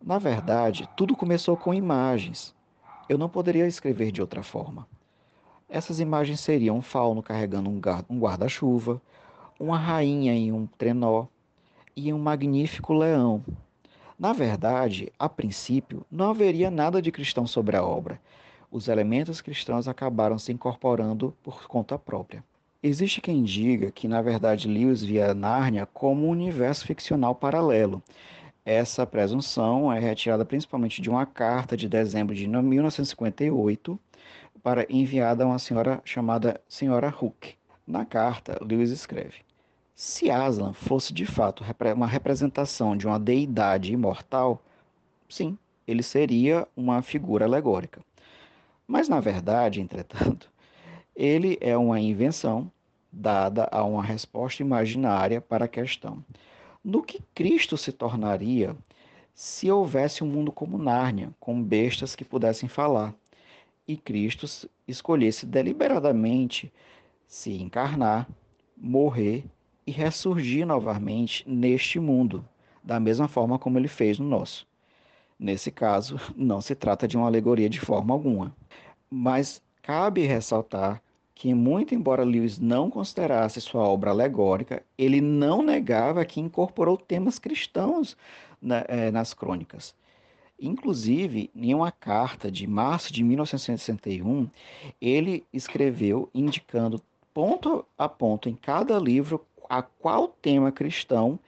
Na verdade, tudo começou com imagens. Eu não poderia escrever de outra forma. Essas imagens seriam um fauno carregando um guarda-chuva, uma rainha em um trenó e um magnífico leão. Na verdade, a princípio, não haveria nada de cristão sobre a obra. Os elementos cristãos acabaram se incorporando por conta própria. Existe quem diga que, na verdade, Lewis via Nárnia como um universo ficcional paralelo essa presunção é retirada principalmente de uma carta de dezembro de 1958 para enviada a uma senhora chamada Senhora Hook. Na carta, Lewis escreve: Se Aslan fosse de fato uma representação de uma deidade imortal, sim, ele seria uma figura alegórica. Mas na verdade, entretanto, ele é uma invenção dada a uma resposta imaginária para a questão no que Cristo se tornaria se houvesse um mundo como Nárnia, com bestas que pudessem falar, e Cristo escolhesse deliberadamente se encarnar, morrer e ressurgir novamente neste mundo, da mesma forma como ele fez no nosso. Nesse caso, não se trata de uma alegoria de forma alguma, mas cabe ressaltar que, muito embora Lewis não considerasse sua obra alegórica, ele não negava que incorporou temas cristãos na, eh, nas crônicas. Inclusive, em uma carta de março de 1961, ele escreveu indicando ponto a ponto em cada livro a qual tema cristão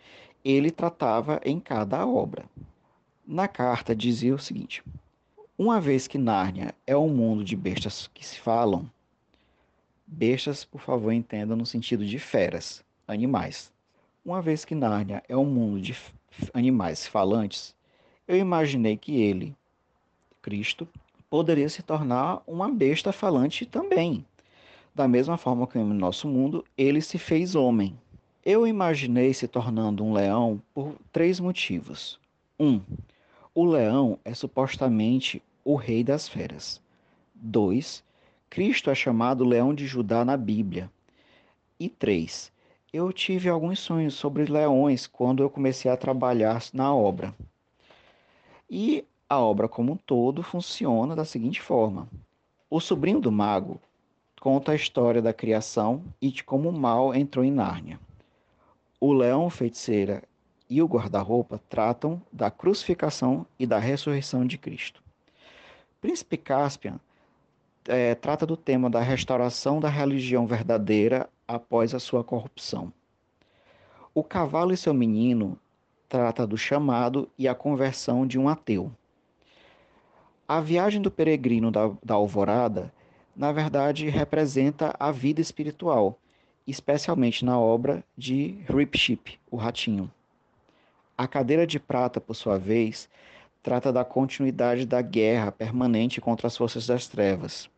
ele tratava em cada obra. Na carta dizia o seguinte: Uma vez que Nárnia é um mundo de bestas que se falam, Bestas, por favor, entendam no sentido de feras, animais. Uma vez que Nárnia é um mundo de animais falantes, eu imaginei que ele, Cristo, poderia se tornar uma besta falante também. Da mesma forma que no nosso mundo ele se fez homem. Eu imaginei se tornando um leão por três motivos. Um, o leão é supostamente o rei das feras. Dois, Cristo é chamado Leão de Judá na Bíblia. E três, eu tive alguns sonhos sobre leões quando eu comecei a trabalhar na obra. E a obra como um todo funciona da seguinte forma: o sobrinho do mago conta a história da criação e de como o mal entrou em Nárnia. O leão feiticeira e o guarda-roupa tratam da crucificação e da ressurreição de Cristo. Príncipe Caspian é, trata do tema da restauração da religião verdadeira após a sua corrupção. O Cavalo e seu Menino trata do chamado e a conversão de um ateu. A viagem do peregrino da, da alvorada, na verdade, representa a vida espiritual, especialmente na obra de Ripship, o Ratinho. A cadeira de prata, por sua vez, trata da continuidade da guerra permanente contra as forças das trevas.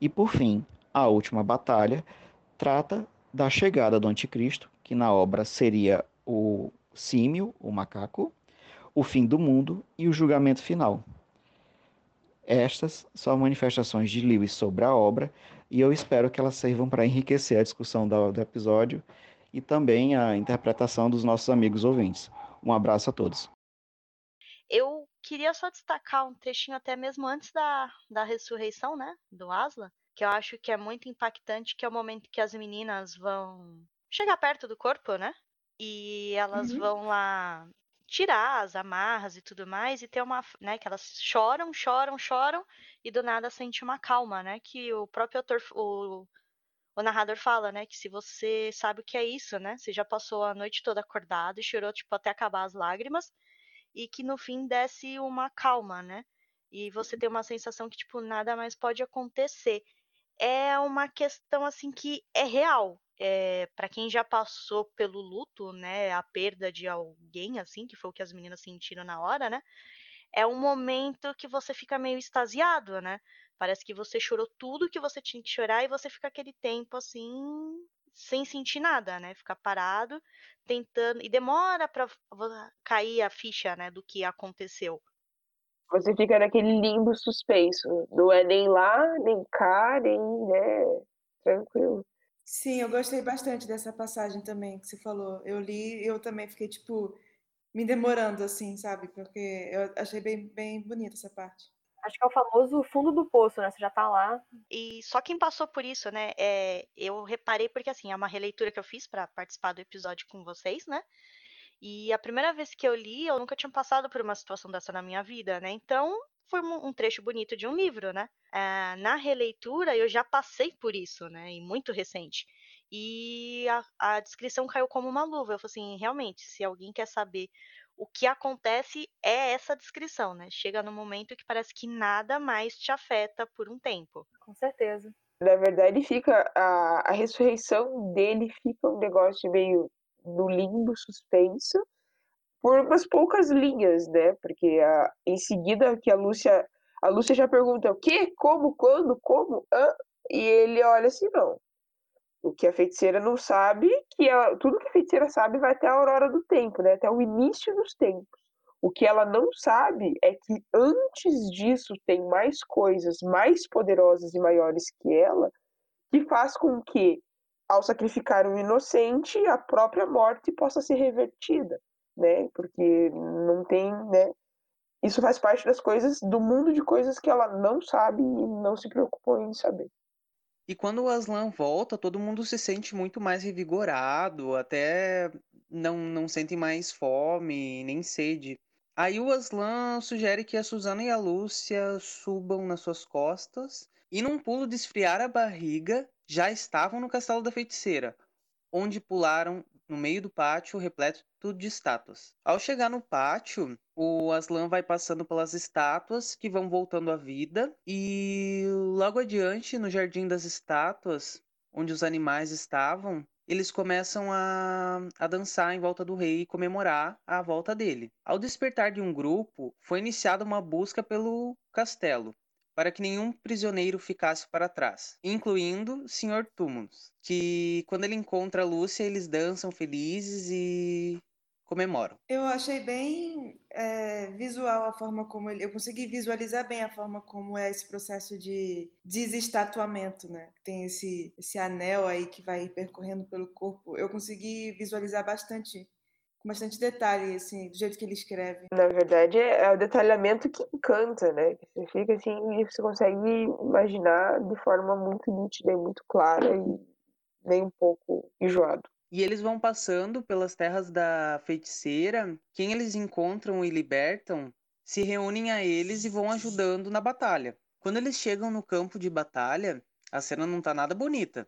E por fim, a última batalha trata da chegada do anticristo, que na obra seria o símio, o macaco, o fim do mundo e o julgamento final. Estas são manifestações de Lewis sobre a obra e eu espero que elas sirvam para enriquecer a discussão do, episódio e também a interpretação dos nossos amigos ouvintes. Um abraço a todos. Eu queria só destacar um trechinho até mesmo antes da, da ressurreição, né, do Aslan, que eu acho que é muito impactante, que é o momento que as meninas vão chegar perto do corpo, né? E elas uhum. vão lá tirar as amarras e tudo mais, e ter uma, né, que elas choram, choram, choram, e do nada sente uma calma, né? Que o próprio autor, o, o narrador fala, né, que se você sabe o que é isso, né? Você já passou a noite toda acordado e chorou, tipo, até acabar as lágrimas, e que no fim desse uma calma, né? E você tem uma sensação que, tipo, nada mais pode acontecer. É uma questão, assim, que é real. É, para quem já passou pelo luto, né, a perda de alguém, assim, que foi o que as meninas sentiram na hora, né? É um momento que você fica meio extasiado, né? Parece que você chorou tudo que você tinha que chorar e você fica aquele tempo assim, sem sentir nada, né? Ficar parado, tentando. E demora pra cair a ficha, né, do que aconteceu. Você fica naquele limbo suspenso. Não é nem lá, nem cá, nem, né? Tranquilo. Sim, eu gostei bastante dessa passagem também que você falou. Eu li e eu também fiquei, tipo, me demorando, assim, sabe? Porque eu achei bem, bem bonita essa parte. Acho que é o famoso fundo do poço, né? Você já tá lá. E só quem passou por isso, né? É, eu reparei porque assim, é uma releitura que eu fiz para participar do episódio com vocês, né? E a primeira vez que eu li, eu nunca tinha passado por uma situação dessa na minha vida, né? Então, foi um trecho bonito de um livro, né? É, na releitura, eu já passei por isso, né? E muito recente. E a, a descrição caiu como uma luva. Eu falei assim, realmente, se alguém quer saber o que acontece é essa descrição, né? Chega no momento que parece que nada mais te afeta por um tempo. Com certeza. Na verdade, fica a, a ressurreição dele fica um negócio meio no limbo suspenso por umas poucas linhas, né? Porque a, em seguida que a Lúcia a Lúcia já pergunta o quê, como, quando, como, Hã? e ele olha assim não. O que a feiticeira não sabe, que ela, tudo que a feiticeira sabe vai até a aurora do tempo, né? Até o início dos tempos. O que ela não sabe é que antes disso tem mais coisas mais poderosas e maiores que ela, que faz com que, ao sacrificar um inocente, a própria morte possa ser revertida, né? Porque não tem, né? Isso faz parte das coisas do mundo de coisas que ela não sabe e não se preocupou em saber. E quando o Aslan volta, todo mundo se sente muito mais revigorado, até não, não sente mais fome nem sede. Aí o Aslan sugere que a Susana e a Lúcia subam nas suas costas e, num pulo de esfriar a barriga, já estavam no castelo da feiticeira, onde pularam no meio do pátio repleto de estátuas. Ao chegar no pátio, o Aslan vai passando pelas estátuas que vão voltando à vida e logo adiante, no jardim das estátuas, onde os animais estavam, eles começam a, a dançar em volta do rei e comemorar a volta dele. Ao despertar de um grupo, foi iniciada uma busca pelo castelo, para que nenhum prisioneiro ficasse para trás, incluindo Sr. Túmulos, que quando ele encontra a Lúcia, eles dançam felizes e comemoram. Eu achei bem é, visual a forma como ele. Eu consegui visualizar bem a forma como é esse processo de desestatuamento, né? Tem esse, esse anel aí que vai percorrendo pelo corpo. Eu consegui visualizar bastante com bastante detalhe, assim, do jeito que ele escreve. Na verdade, é o detalhamento que encanta, né? Você fica assim e você consegue imaginar de forma muito nítida e muito clara e nem um pouco enjoado. E eles vão passando pelas terras da feiticeira. Quem eles encontram e libertam se reúnem a eles e vão ajudando na batalha. Quando eles chegam no campo de batalha, a cena não tá nada bonita.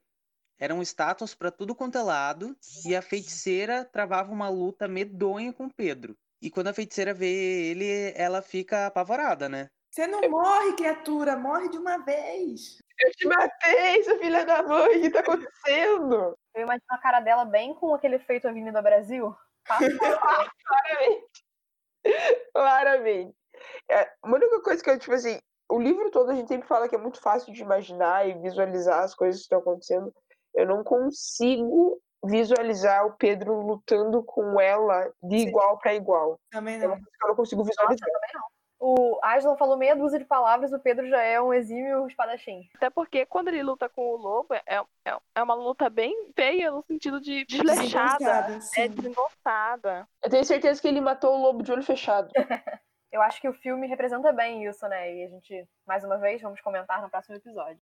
Eram estátuas para tudo quanto é lado, e a feiticeira travava uma luta medonha com Pedro. E quando a feiticeira vê ele, ela fica apavorada, né? Você não morre, criatura, morre de uma vez. Eu te matei, sua filha da mãe, o que tá acontecendo? Eu imagino a cara dela bem com aquele efeito Avenida Brasil. Claramente. Claramente. É, uma única coisa que eu, tipo assim, o livro todo a gente sempre fala que é muito fácil de imaginar e visualizar as coisas que estão acontecendo eu não consigo visualizar o Pedro lutando com ela de Sim. igual para igual. Também não. Eu não consigo visualizar. Nossa, também não. O Aslan falou meia dúzia de palavras, o Pedro já é um exímio espadachim. Até porque quando ele luta com o lobo, é, é, é uma luta bem feia no sentido de desleixada. É desengonçada. Eu tenho certeza que ele matou o lobo de olho fechado. Eu acho que o filme representa bem isso, né? E a gente, mais uma vez, vamos comentar no próximo episódio.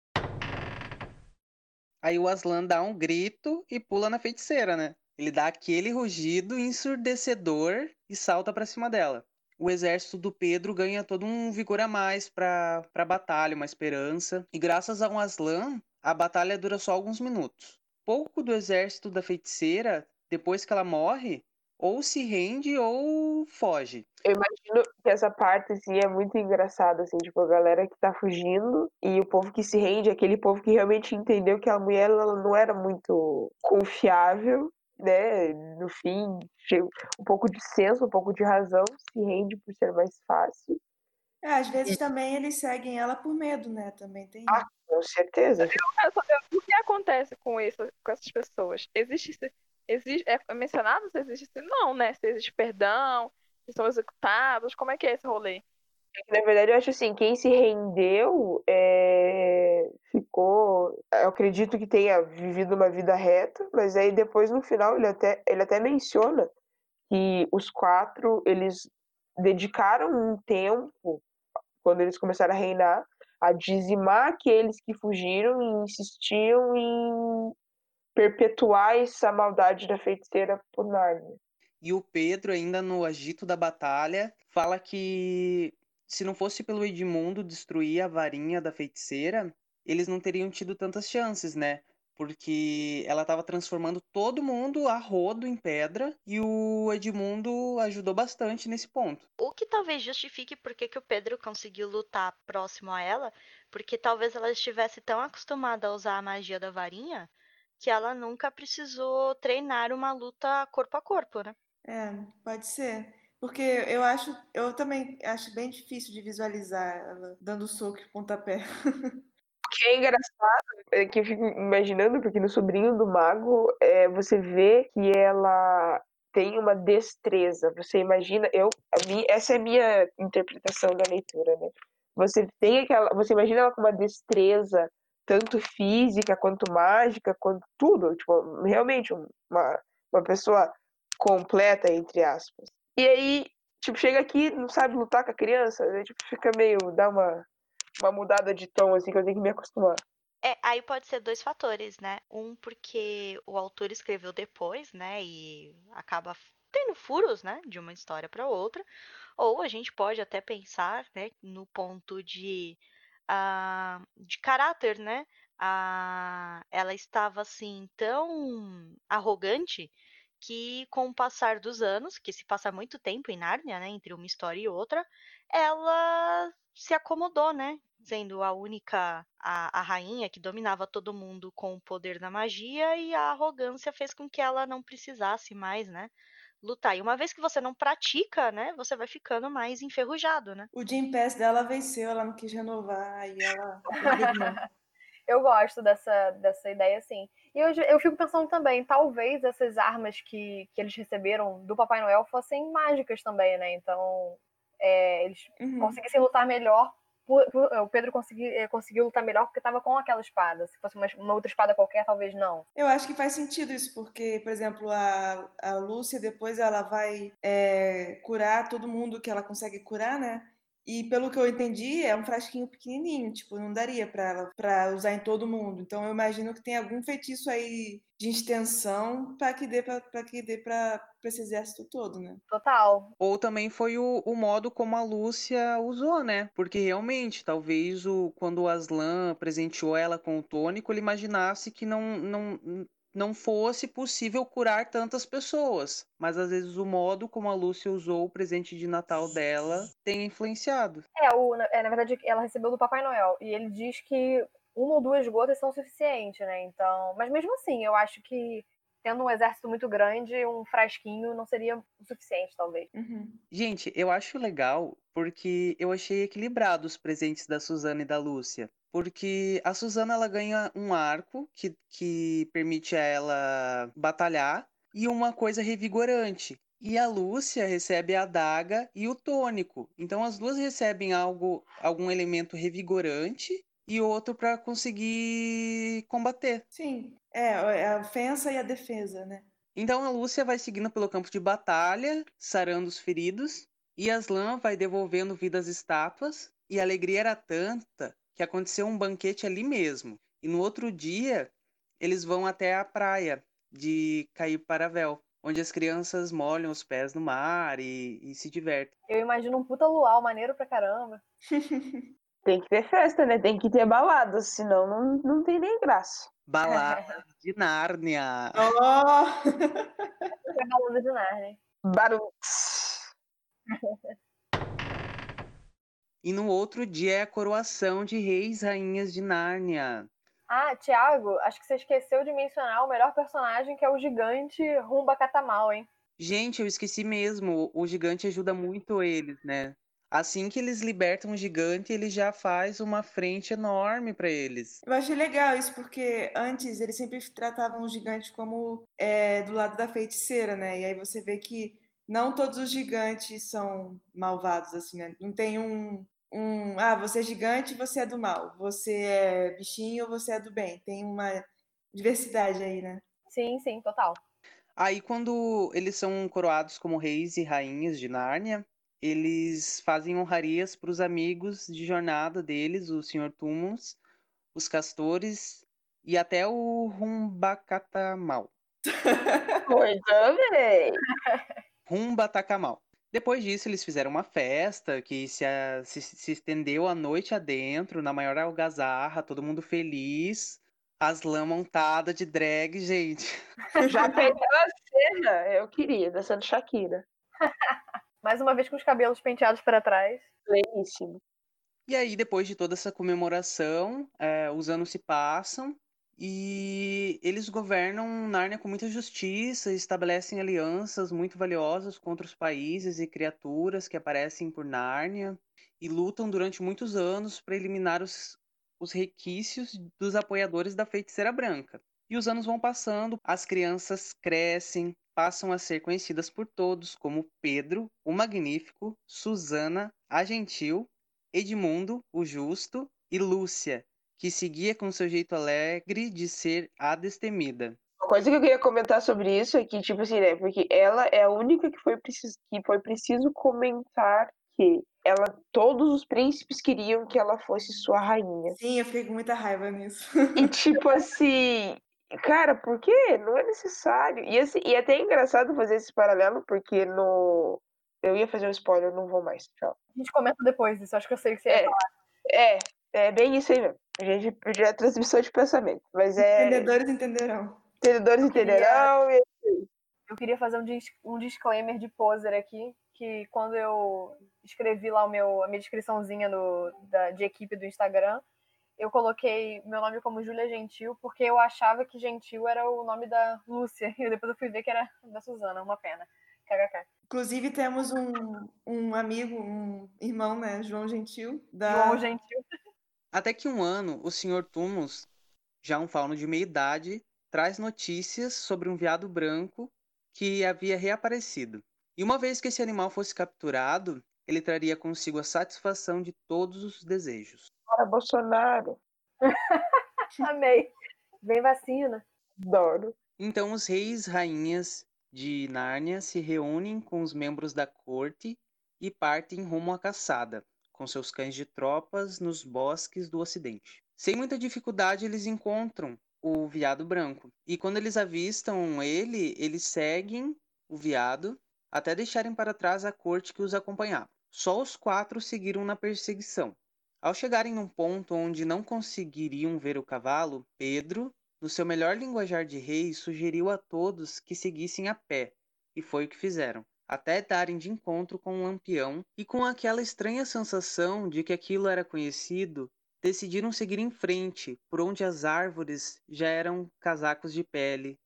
Aí o Aslan dá um grito e pula na feiticeira, né? Ele dá aquele rugido ensurdecedor e salta para cima dela. O exército do Pedro ganha todo um vigor a mais para a batalha, uma esperança. E graças a um Aslan, a batalha dura só alguns minutos. Pouco do exército da feiticeira, depois que ela morre, ou se rende ou foge. Eu imagino que essa parte, assim, é muito engraçada, assim, tipo, a galera que tá fugindo e o povo que se rende, aquele povo que realmente entendeu que a mulher, ela não era muito confiável, né, no fim, um pouco de senso, um pouco de razão, se rende por ser mais fácil. É, às vezes também eles seguem ela por medo, né? Também tem. Ah, com certeza. Eu o que acontece com, isso, com essas pessoas. Existe, existe é mencionado se existe não, né? Se existe perdão, se são executados, como é que é esse rolê? Na verdade, eu acho assim, quem se rendeu é, ficou. Eu acredito que tenha vivido uma vida reta, mas aí depois no final ele até, ele até menciona que os quatro eles dedicaram um tempo, quando eles começaram a reinar, a dizimar aqueles que fugiram e insistiam em perpetuar essa maldade da feiticeira por Nárnia. E o Pedro, ainda no agito da batalha, fala que se não fosse pelo Edmundo destruir a varinha da feiticeira, eles não teriam tido tantas chances, né? Porque ela estava transformando todo mundo a rodo em pedra e o Edmundo ajudou bastante nesse ponto. O que talvez justifique por que, que o Pedro conseguiu lutar próximo a ela, porque talvez ela estivesse tão acostumada a usar a magia da varinha que ela nunca precisou treinar uma luta corpo a corpo, né? É, pode ser. Porque eu acho, eu também acho bem difícil de visualizar ela dando soco e pontapé. O que é engraçado é que eu fico imaginando, porque no sobrinho do mago é, você vê que ela tem uma destreza. Você imagina, eu, mim, essa é a minha interpretação da leitura, né? Você tem aquela, você imagina ela com uma destreza tanto física quanto mágica, quanto tudo, tipo, realmente uma, uma pessoa completa entre aspas. E aí, tipo, chega aqui, não sabe lutar com a criança, né? tipo, fica meio, dá uma, uma mudada de tom, assim, que eu tenho que me acostumar. É, aí pode ser dois fatores, né? Um, porque o autor escreveu depois, né? E acaba tendo furos, né? De uma história para outra. Ou a gente pode até pensar, né? No ponto de, uh, de caráter, né? Uh, ela estava assim tão arrogante que com o passar dos anos, que se passa muito tempo em Nárnia, né, entre uma história e outra, ela se acomodou, né, sendo a única a, a rainha que dominava todo mundo com o poder da magia e a arrogância fez com que ela não precisasse mais, né, lutar. E uma vez que você não pratica, né, você vai ficando mais enferrujado, né? O Jim Pass dela venceu, ela não quis renovar e ela Eu gosto dessa, dessa ideia, sim. E eu, eu fico pensando também, talvez essas armas que, que eles receberam do Papai Noel fossem mágicas também, né? Então, é, eles uhum. conseguissem lutar melhor. Por, o Pedro consegui, eh, conseguiu lutar melhor porque estava com aquela espada. Se fosse uma, uma, outra espada qualquer, talvez não. Eu acho que faz sentido isso, porque, por exemplo, a, a Lúcia depois ela vai é, curar todo mundo que ela consegue curar, né? E pelo que eu entendi, é um frasquinho pequenininho, tipo, não daria para ela para usar em todo mundo. Então eu imagino que tem algum feitiço aí de extensão para que dê para que dê para esse exército todo, né? Total. Ou também foi o, o modo como a Lúcia usou, né? Porque realmente, talvez o quando o Aslan presenteou ela com o tônico, ele imaginasse que não não não fosse possível curar tantas pessoas. Mas às vezes o modo como a Lúcia usou o presente de Natal dela tem influenciado. É, o, é, na verdade, ela recebeu do Papai Noel. E ele diz que uma ou duas gotas são suficientes, né? Então. Mas mesmo assim, eu acho que tendo um exército muito grande, um frasquinho não seria o suficiente, talvez. Uhum. Gente, eu acho legal porque eu achei equilibrado os presentes da Suzana e da Lúcia porque a Susana ela ganha um arco que, que permite a ela batalhar e uma coisa revigorante. E a Lúcia recebe a adaga e o tônico. Então as duas recebem algo, algum elemento revigorante e outro para conseguir combater. Sim, é, é a ofensa e a defesa, né? Então a Lúcia vai seguindo pelo campo de batalha, sarando os feridos, e Aslan vai devolvendo vida às estátuas, e a alegria era tanta que aconteceu um banquete ali mesmo. E no outro dia, eles vão até a praia de Cair Paravel, onde as crianças molham os pés no mar e, e se divertem. Eu imagino um puta luau maneiro pra caramba. tem que ter festa, né? Tem que ter balada, senão não, não tem nem graça. Balada de Nárnia. Oh! balada de Nárnia. Barulho. E no outro dia é a coroação de reis rainhas de Nárnia. Ah, Thiago, acho que você esqueceu de mencionar o melhor personagem, que é o gigante Rumba Catamal, hein? Gente, eu esqueci mesmo. O gigante ajuda muito eles, né? Assim que eles libertam o gigante, ele já faz uma frente enorme para eles. Eu achei legal isso, porque antes eles sempre tratavam o gigante como é, do lado da feiticeira, né? E aí você vê que não todos os gigantes são malvados, assim, né? Não tem um, um. Ah, você é gigante, você é do mal. Você é bichinho, você é do bem. Tem uma diversidade aí, né? Sim, sim, total. Aí, quando eles são coroados como reis e rainhas de Nárnia, eles fazem honrarias para os amigos de jornada deles, o Sr. Tumons, os castores e até o Rumbacatamal. Coisa bem! Rumbatacamal. Depois disso, eles fizeram uma festa que se, a- se- se estendeu a noite adentro, na maior algazarra, todo mundo feliz. As lã montada de drag, gente. Já peguei a cena, eu queria, dançando Shakira. Mais uma vez com os cabelos penteados para trás. Pleníssimo. E aí, depois de toda essa comemoração, eh, os anos se passam e eles governam Nárnia com muita justiça, estabelecem alianças muito valiosas contra os países e criaturas que aparecem por Nárnia e lutam durante muitos anos para eliminar os, os requisitos dos apoiadores da Feiticeira Branca. E os anos vão passando, as crianças crescem, passam a ser conhecidas por todos como Pedro, o Magnífico, Susana, a Gentil Edmundo, o Justo, e Lúcia, que seguia com seu jeito alegre de ser a destemida. Uma coisa que eu queria comentar sobre isso é que, tipo assim, né? Porque ela é a única que foi preciso, que foi preciso comentar que ela, todos os príncipes queriam que ela fosse sua rainha. Sim, eu fiquei com muita raiva nisso. E tipo assim, cara, por quê? Não é necessário. E, assim, e é até engraçado fazer esse paralelo, porque no. Eu ia fazer um spoiler, não vou mais. Tchau. A gente comenta depois isso, acho que eu sei o que você ia É, falar. é, é bem isso aí mesmo. A gente já é transmissão de pensamento. Mas é. Entendedores entenderão. Entendedores entenderão. E... Eu queria fazer um, dis um disclaimer de poser aqui, que quando eu escrevi lá o meu, a minha descriçãozinha no, da, de equipe do Instagram, eu coloquei meu nome como Júlia Gentil, porque eu achava que Gentil era o nome da Lúcia, e depois eu fui ver que era da Suzana, uma pena. KKK. Inclusive, temos um, um amigo, um irmão, né? João Gentil. Da... João Gentil. Até que um ano, o Sr. Tumos, já um fauno de meia idade, traz notícias sobre um veado branco que havia reaparecido. E uma vez que esse animal fosse capturado, ele traria consigo a satisfação de todos os desejos. Para Bolsonaro. Amei. Vem vacina. Adoro. Então os reis, rainhas de Nárnia se reúnem com os membros da corte e partem rumo à caçada, com seus cães de tropas nos bosques do ocidente. Sem muita dificuldade, eles encontram o veado branco. E quando eles avistam ele, eles seguem o veado até deixarem para trás a corte que os acompanhava. Só os quatro seguiram na perseguição. Ao chegarem num ponto onde não conseguiriam ver o cavalo, Pedro, no seu melhor linguajar de rei, sugeriu a todos que seguissem a pé, e foi o que fizeram, até darem de encontro com um lampião, e com aquela estranha sensação de que aquilo era conhecido, decidiram seguir em frente, por onde as árvores já eram casacos de pele,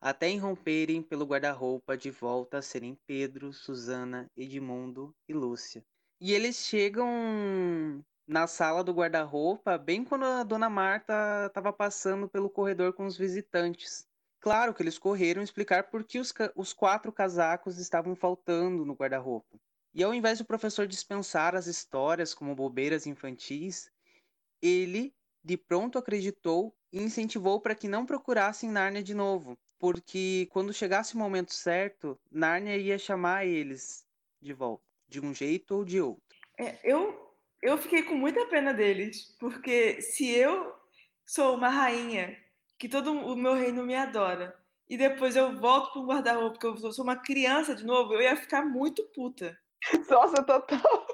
até irromperem pelo guarda-roupa de volta a serem Pedro, Susana, Edmundo e Lúcia. E eles chegam na sala do guarda-roupa bem quando a dona Marta estava passando pelo corredor com os visitantes. Claro que eles correram explicar por que os, os quatro casacos estavam faltando no guarda-roupa. E ao invés do professor dispensar as histórias como bobeiras infantis, ele de pronto acreditou e incentivou para que não procurassem Nárnia de novo, porque quando chegasse o momento certo, Nárnia ia chamar eles de volta, de um jeito ou de outro. É, eu, eu fiquei com muita pena deles, porque se eu sou uma rainha, que todo o meu reino me adora, e depois eu volto para o guarda-roupa, porque eu sou uma criança de novo, eu ia ficar muito puta. Nossa, total.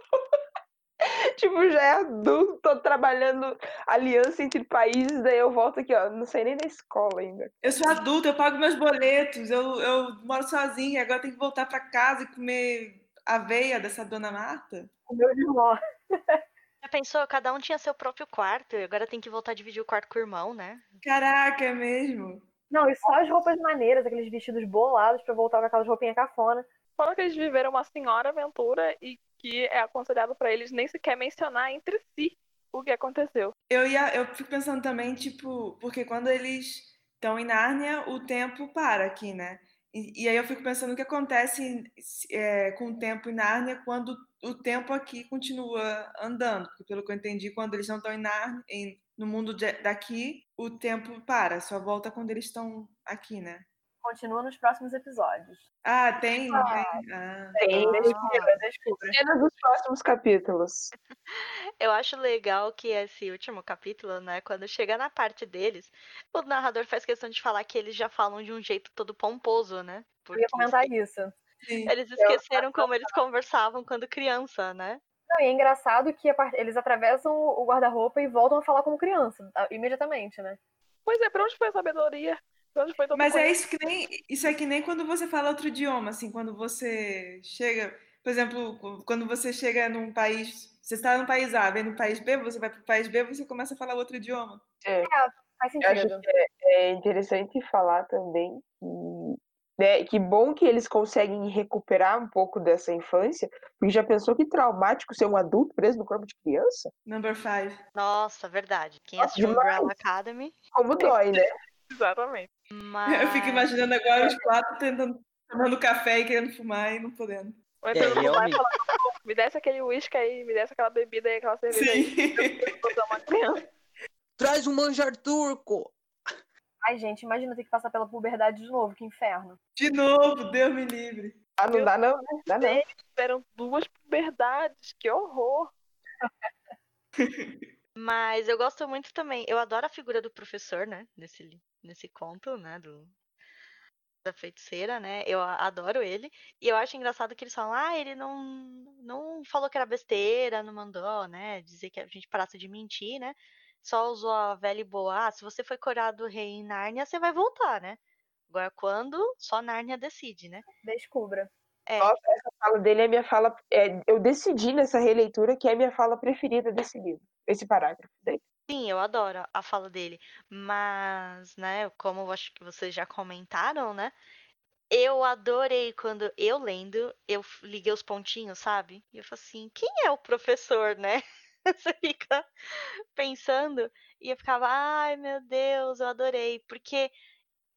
tipo, já é adulto, tô trabalhando aliança entre países, daí eu volto aqui, ó, não sei nem na escola ainda. Eu sou adulta, eu pago meus boletos, eu, eu moro sozinha, agora tenho que voltar para casa e comer aveia dessa dona Marta. Meu irmão. Já pensou? Cada um tinha seu próprio quarto, e agora tem que voltar a dividir o quarto com o irmão, né? Caraca, é mesmo? Não, e só as roupas maneiras, aqueles vestidos bolados pra voltar com aquelas roupinhas cafona. Falando que eles viveram uma senhora aventura e que é aconselhado para eles nem sequer mencionar entre si o que aconteceu. Eu ia, eu fico pensando também, tipo, porque quando eles estão em Nárnia, o tempo para aqui, né? E, e aí eu fico pensando o que acontece é, com o tempo em Nárnia quando o tempo aqui continua andando. Porque pelo que eu entendi, quando eles não estão em Nárnia, em, no mundo de, daqui, o tempo para, só volta quando eles estão aqui, né? Continua nos próximos episódios. Ah, tem? Ah, tem. Ah. Tem, descubra, descubra. Cenas dos próximos capítulos. Eu acho legal que esse último capítulo, né, quando chega na parte deles, o narrador faz questão de falar que eles já falam de um jeito todo pomposo, né? Eu ia comentar isso. Eles esqueceram como eles conversavam quando criança, né? Não, e é engraçado que part- eles atravessam o guarda-roupa e voltam a falar como criança, a- imediatamente, né? Pois é, pra onde foi a sabedoria? Pra onde foi todo Mas é isso que nem. Isso é que nem quando você fala outro idioma, assim, quando você chega. Por exemplo, quando você chega num país. Você está num país A, vem no país B, você vai pro país B, você começa a falar outro idioma. É. Faz Eu acho sentido. que é, é interessante falar também que, né, que bom que eles conseguem recuperar um pouco dessa infância, porque já pensou que traumático ser um adulto preso no corpo de criança? Number five. Nossa, verdade. Quem Nossa, assistiu demais. Umbrella Academy. Como dói, né? Exatamente. Mas... Eu fico imaginando agora os quatro tentando tomando café e querendo fumar e não podendo. Ou então É, falar, me desce aquele uísque aí, me desce aquela bebida aí, aquela cerveja aí. Sim. Eu criança. Traz um manjar turco! Ai, gente, imagina ter que passar pela puberdade de novo, que inferno. De novo, Deus me livre. Ah, não dá não, né? Dá não. Tiveram duas puberdades, que horror. Mas eu gosto muito também. Eu adoro a figura do professor, né? Nesse, nesse conto, né? Do, da feiticeira, né? Eu adoro ele. E eu acho engraçado que eles falam, ah, ele não, não falou que era besteira, não mandou, né? Dizer que a gente parasse de mentir, né? Só usou a velha e boa. Ah, se você foi corado rei em Nárnia, você vai voltar, né? Agora, quando? Só Nárnia decide, né? Descubra. É, Nossa, essa fala dele é minha fala. é, eu decidi nessa releitura que é a minha fala preferida desse livro. Esse parágrafo dele. Sim, eu adoro a fala dele, mas, né, como eu acho que vocês já comentaram, né, eu adorei quando eu lendo, eu liguei os pontinhos, sabe? E eu falei assim, quem é o professor, né? Você fica pensando e eu ficava, ai meu Deus, eu adorei, porque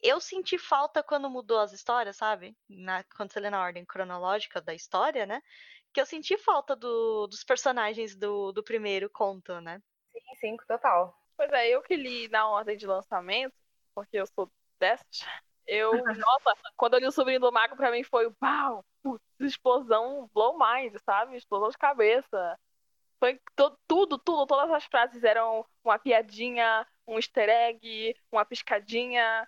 eu senti falta quando mudou as histórias, sabe? Na, quando você lê na ordem cronológica da história, né? Que eu senti falta do- dos personagens do, do primeiro conto, né? Sim, sim, total. Pois é, eu que li na ordem de lançamento, porque eu sou dessas, eu, nossa, quando eu li o Sobrinho do Mago, pra mim foi, uau, putz, explosão blow mind, sabe? Explosão de cabeça. Foi tudo, tudo, todas as frases eram uma piadinha, um easter egg, uma piscadinha.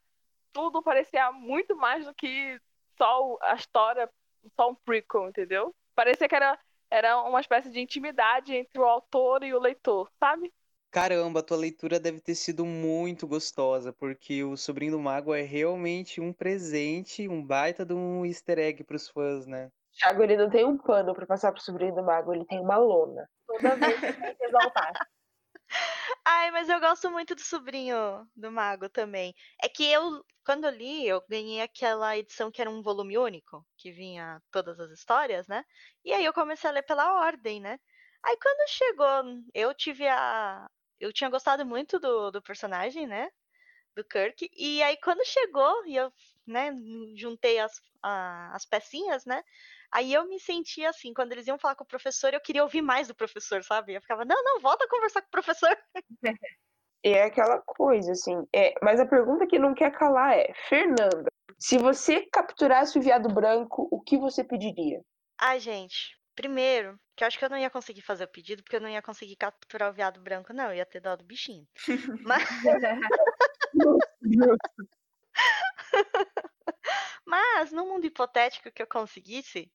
Tudo parecia muito mais do que só a história, só um prequel, entendeu? Parecia que era, era uma espécie de intimidade entre o autor e o leitor, sabe? Caramba, a tua leitura deve ter sido muito gostosa, porque o Sobrinho do Mago é realmente um presente, um baita de um easter egg pros fãs, né? Thiago, ele não tem um pano pra passar pro sobrinho do mago, ele tem uma lona. Toda vez que tem que exaltar. Ai, mas eu gosto muito do sobrinho do Mago também. É que eu, quando eu li, eu ganhei aquela edição que era um volume único, que vinha todas as histórias, né? E aí eu comecei a ler pela ordem, né? Aí quando chegou, eu tive a. Eu tinha gostado muito do, do personagem, né? Do Kirk. E aí quando chegou, e eu, né, juntei as, a- as pecinhas, né? Aí eu me sentia assim, quando eles iam falar com o professor, eu queria ouvir mais do professor, sabe? Eu ficava, não, não, volta a conversar com o professor. E é aquela coisa, assim. É, mas a pergunta que não quer calar é: Fernanda, se você capturasse o viado branco, o que você pediria? Ai, gente, primeiro, que eu acho que eu não ia conseguir fazer o pedido, porque eu não ia conseguir capturar o viado branco, não. Eu ia ter dó do bichinho. Mas, mas no mundo hipotético que eu conseguisse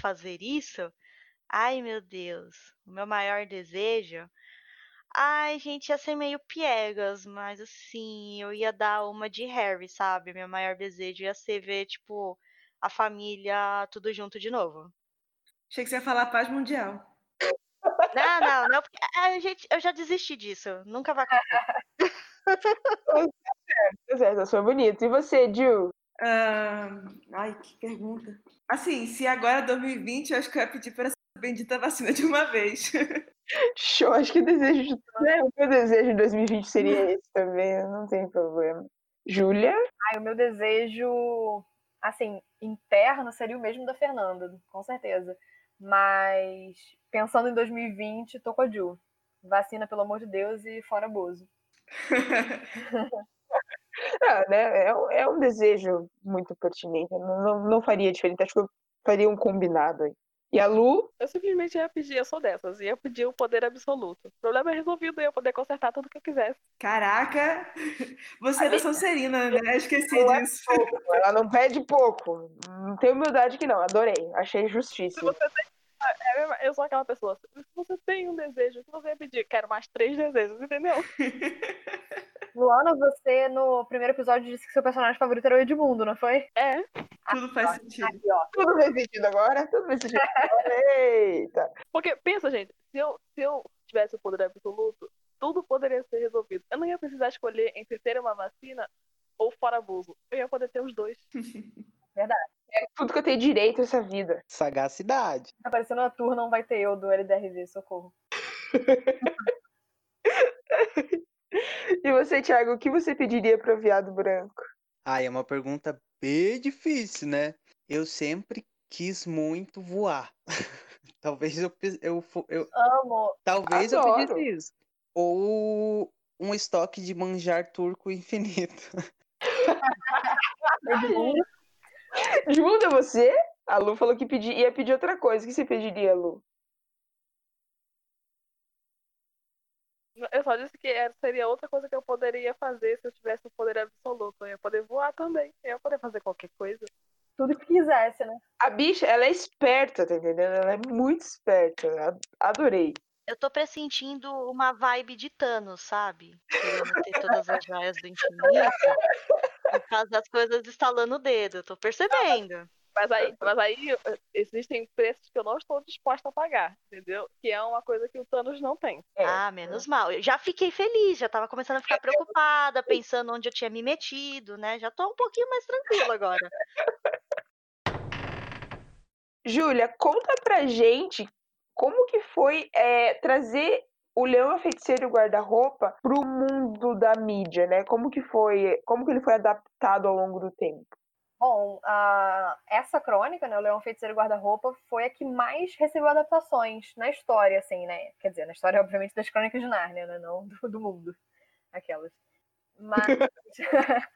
fazer isso, ai meu Deus, o meu maior desejo. Ai, gente, ia ser meio piegas, mas assim, eu ia dar uma de Harry, sabe? Meu maior desejo ia ser ver, tipo, a família tudo junto de novo. Achei que você ia falar paz mundial. Não, não, não, porque a gente, eu já desisti disso. Nunca vai acontecer. Tá certo, foi bonito. E você, Jill? Ah, ai, que pergunta. Assim, se agora é 2020, eu acho que eu ia pedir para bendita vacina de uma vez. Show, acho que o desejo de... né, o meu desejo em 2020 seria esse também, não tem problema. Júlia? Ai, o meu desejo, assim, interno seria o mesmo da Fernanda, com certeza. Mas pensando em 2020, tô com a Ju. Vacina, pelo amor de Deus, e fora Bozo. Ah, né? É, um- é um desejo muito pertinente. Não, não, não faria diferente. Acho que eu faria um combinado aí. E a Lu? Eu simplesmente ia pedir, eu sou dessas, ia pedir o poder absoluto. O problema é resolvido, eu ia poder consertar tudo que eu quisesse. Caraca, você é da Sonserina, né? Eu esqueci Ela é disso. pouco, ela não pede pouco. Não tem humildade que não. Adorei. Achei justíssimo. É mesmo, Eu sou aquela pessoa. Se você tem um desejo, o que você ia pedir? Quero mais três desejos, entendeu? Luana, você no primeiro episódio disse que seu personagem favorito era o Edmundo, não foi? É. Tudo faz sentido. Aqui, ó. Tudo faz sentido agora? Tudo faz sentido agora. Eita. Porque, pensa, gente, se eu, se eu tivesse o poder absoluto, tudo poderia ser resolvido. Eu não ia precisar escolher entre ter uma vacina ou fora abuso. Eu ia poder ter os dois. Verdade. É tudo que eu tenho direito nessa vida. Sagacidade. Tá parecendo a tour, não vai ter eu do LDRV, socorro. E você, Thiago, o que você pediria pro viado branco? Ah, é uma pergunta bem difícil, né? Eu sempre quis muito voar. Talvez eu, eu, eu Amo. talvez eu Adoro. pedisse isso. Ou um estoque de manjar turco infinito. Junda, você? A Lu falou que pedi, ia pedir outra coisa. O que você pediria, Lu? Eu só disse que era- seria outra coisa que eu poderia fazer se eu tivesse o poder absoluto. Eu ia poder voar também. Eu ia poder fazer qualquer coisa. Tudo que quisesse, né? A bicha, ela é esperta, tá entendendo? Ela é muito esperta. Adorei. Eu tô pressentindo uma vibe de Thanos, sabe? Querendo ter todas as joias do infinito. E fazer as coisas estalando o dedo. Eu tô percebendo. Mas aí, mas aí existem preços que eu não estou disposta a pagar, entendeu? Que é uma coisa que o Thanos não tem. É. Ah, menos mal. Eu já fiquei feliz, já tava começando a ficar preocupada, pensando onde eu tinha me metido, né? Já tô um pouquinho mais tranquila agora. Júlia, conta pra gente como que foi é, trazer o Leão a Feiticeiro e o Guarda-Roupa pro mundo da mídia, né? Como que foi, como que ele foi adaptado ao longo do tempo? Bom, a- essa crônica, né, o Leão Feiticeiro Guarda-Roupa, foi a que mais recebeu adaptações na história, assim, né? Quer dizer, na história, obviamente, das crônicas de Nárnia, né? Não do, do mundo. Aquelas. Mas.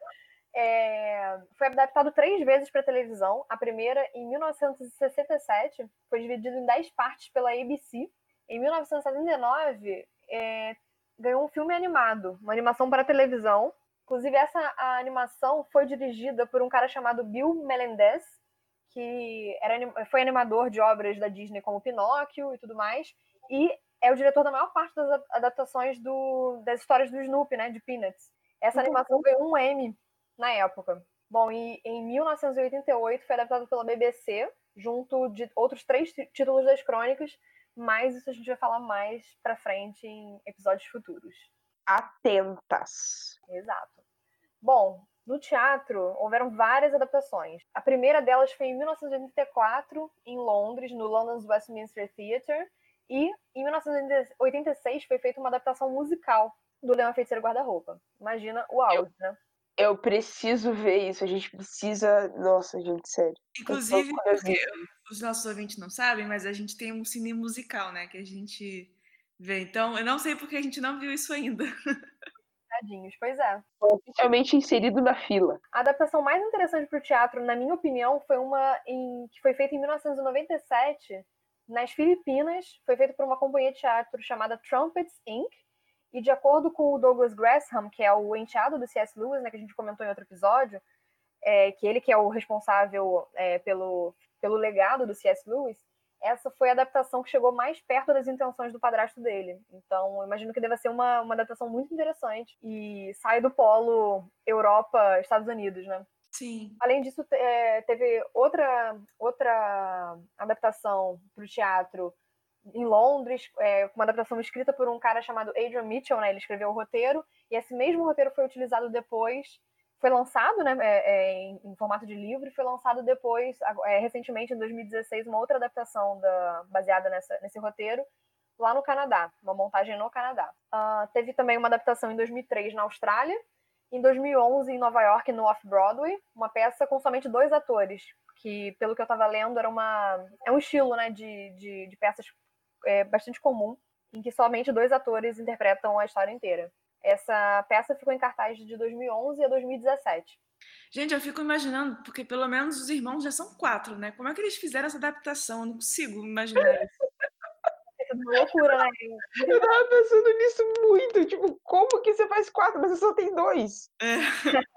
é, foi adaptado três vezes para televisão. A primeira, em 1967, foi dividido em dez partes pela ABC. Em 1979, é, ganhou um filme animado, uma animação para televisão. Inclusive, essa a animação foi dirigida por um cara chamado Bill Melendez, que era, foi animador de obras da Disney como Pinóquio e tudo mais, e é o diretor da maior parte das adaptações do- das histórias do Snoopy, né, de Peanuts. Essa animação ganhou um Emmy na época. Bom, e em 1988 foi adaptado pela BBC, junto de outros três tí- títulos das crônicas, mas isso a gente vai falar mais pra frente em episódios futuros. Atentas. Exato. Bom, no teatro houveram várias adaptações. A primeira delas foi em 1984, em Londres, no London's Westminster Theatre, e em 1986 foi feita uma adaptação musical do Leão Feiticeiro Guarda-Roupa. Imagina o auge, né? Eu preciso ver isso. A gente precisa. Nossa, gente, sério. Eu Inclusive, porque os nossos ouvintes não sabem, mas a gente tem um cine musical, né? Que a gente vê. Então, eu não sei porque a gente não viu isso ainda. Tadinhos, pois é. Foi oficialmente inserido na fila. A adaptação mais interessante para o teatro, na minha opinião, foi uma em- que foi feita em 1997 nas Filipinas. Foi feita por uma companhia de teatro chamada Trumpets Inc. E de acordo com o Douglas Gresham, que é o enteado do C.S. Lewis, né, que a gente comentou em outro episódio, é, que ele que é o responsável é, pelo, pelo legado do C.S. Lewis, essa foi a adaptação que chegou mais perto das intenções do padrasto dele. Então, imagino que deva ser uma, uma adaptação muito interessante e sai do polo Europa-Estados Unidos, né? Sim. Além disso, é, teve outra, outra adaptação para o teatro em Londres, é, uma adaptação escrita por um cara chamado Adrian Mitchell, né? Ele escreveu o roteiro, e esse mesmo roteiro foi utilizado depois foi lançado né, é, é, em, em, formato de livro e foi lançado depois, é, recentemente, em 2016, uma outra adaptação da, baseada nessa, nesse roteiro, lá no Canadá, uma montagem no Canadá. Uh, teve também uma adaptação em 2003 na Austrália, em 2011 em Nova York, no Off-Broadway, uma peça com somente dois atores, que, pelo que eu estava lendo, era uma, é um estilo né, de, de, de peças é, bastante comum, em que somente dois atores interpretam a história inteira. Essa peça ficou em cartaz de 2011 a 2017. Gente, eu fico imaginando, porque pelo menos os irmãos já são quatro, né? Como é que eles fizeram essa adaptação? Eu não consigo imaginar isso. É loucura, né? Eu tava pensando nisso muito. Tipo, como que você faz quatro, mas você só tem dois? É.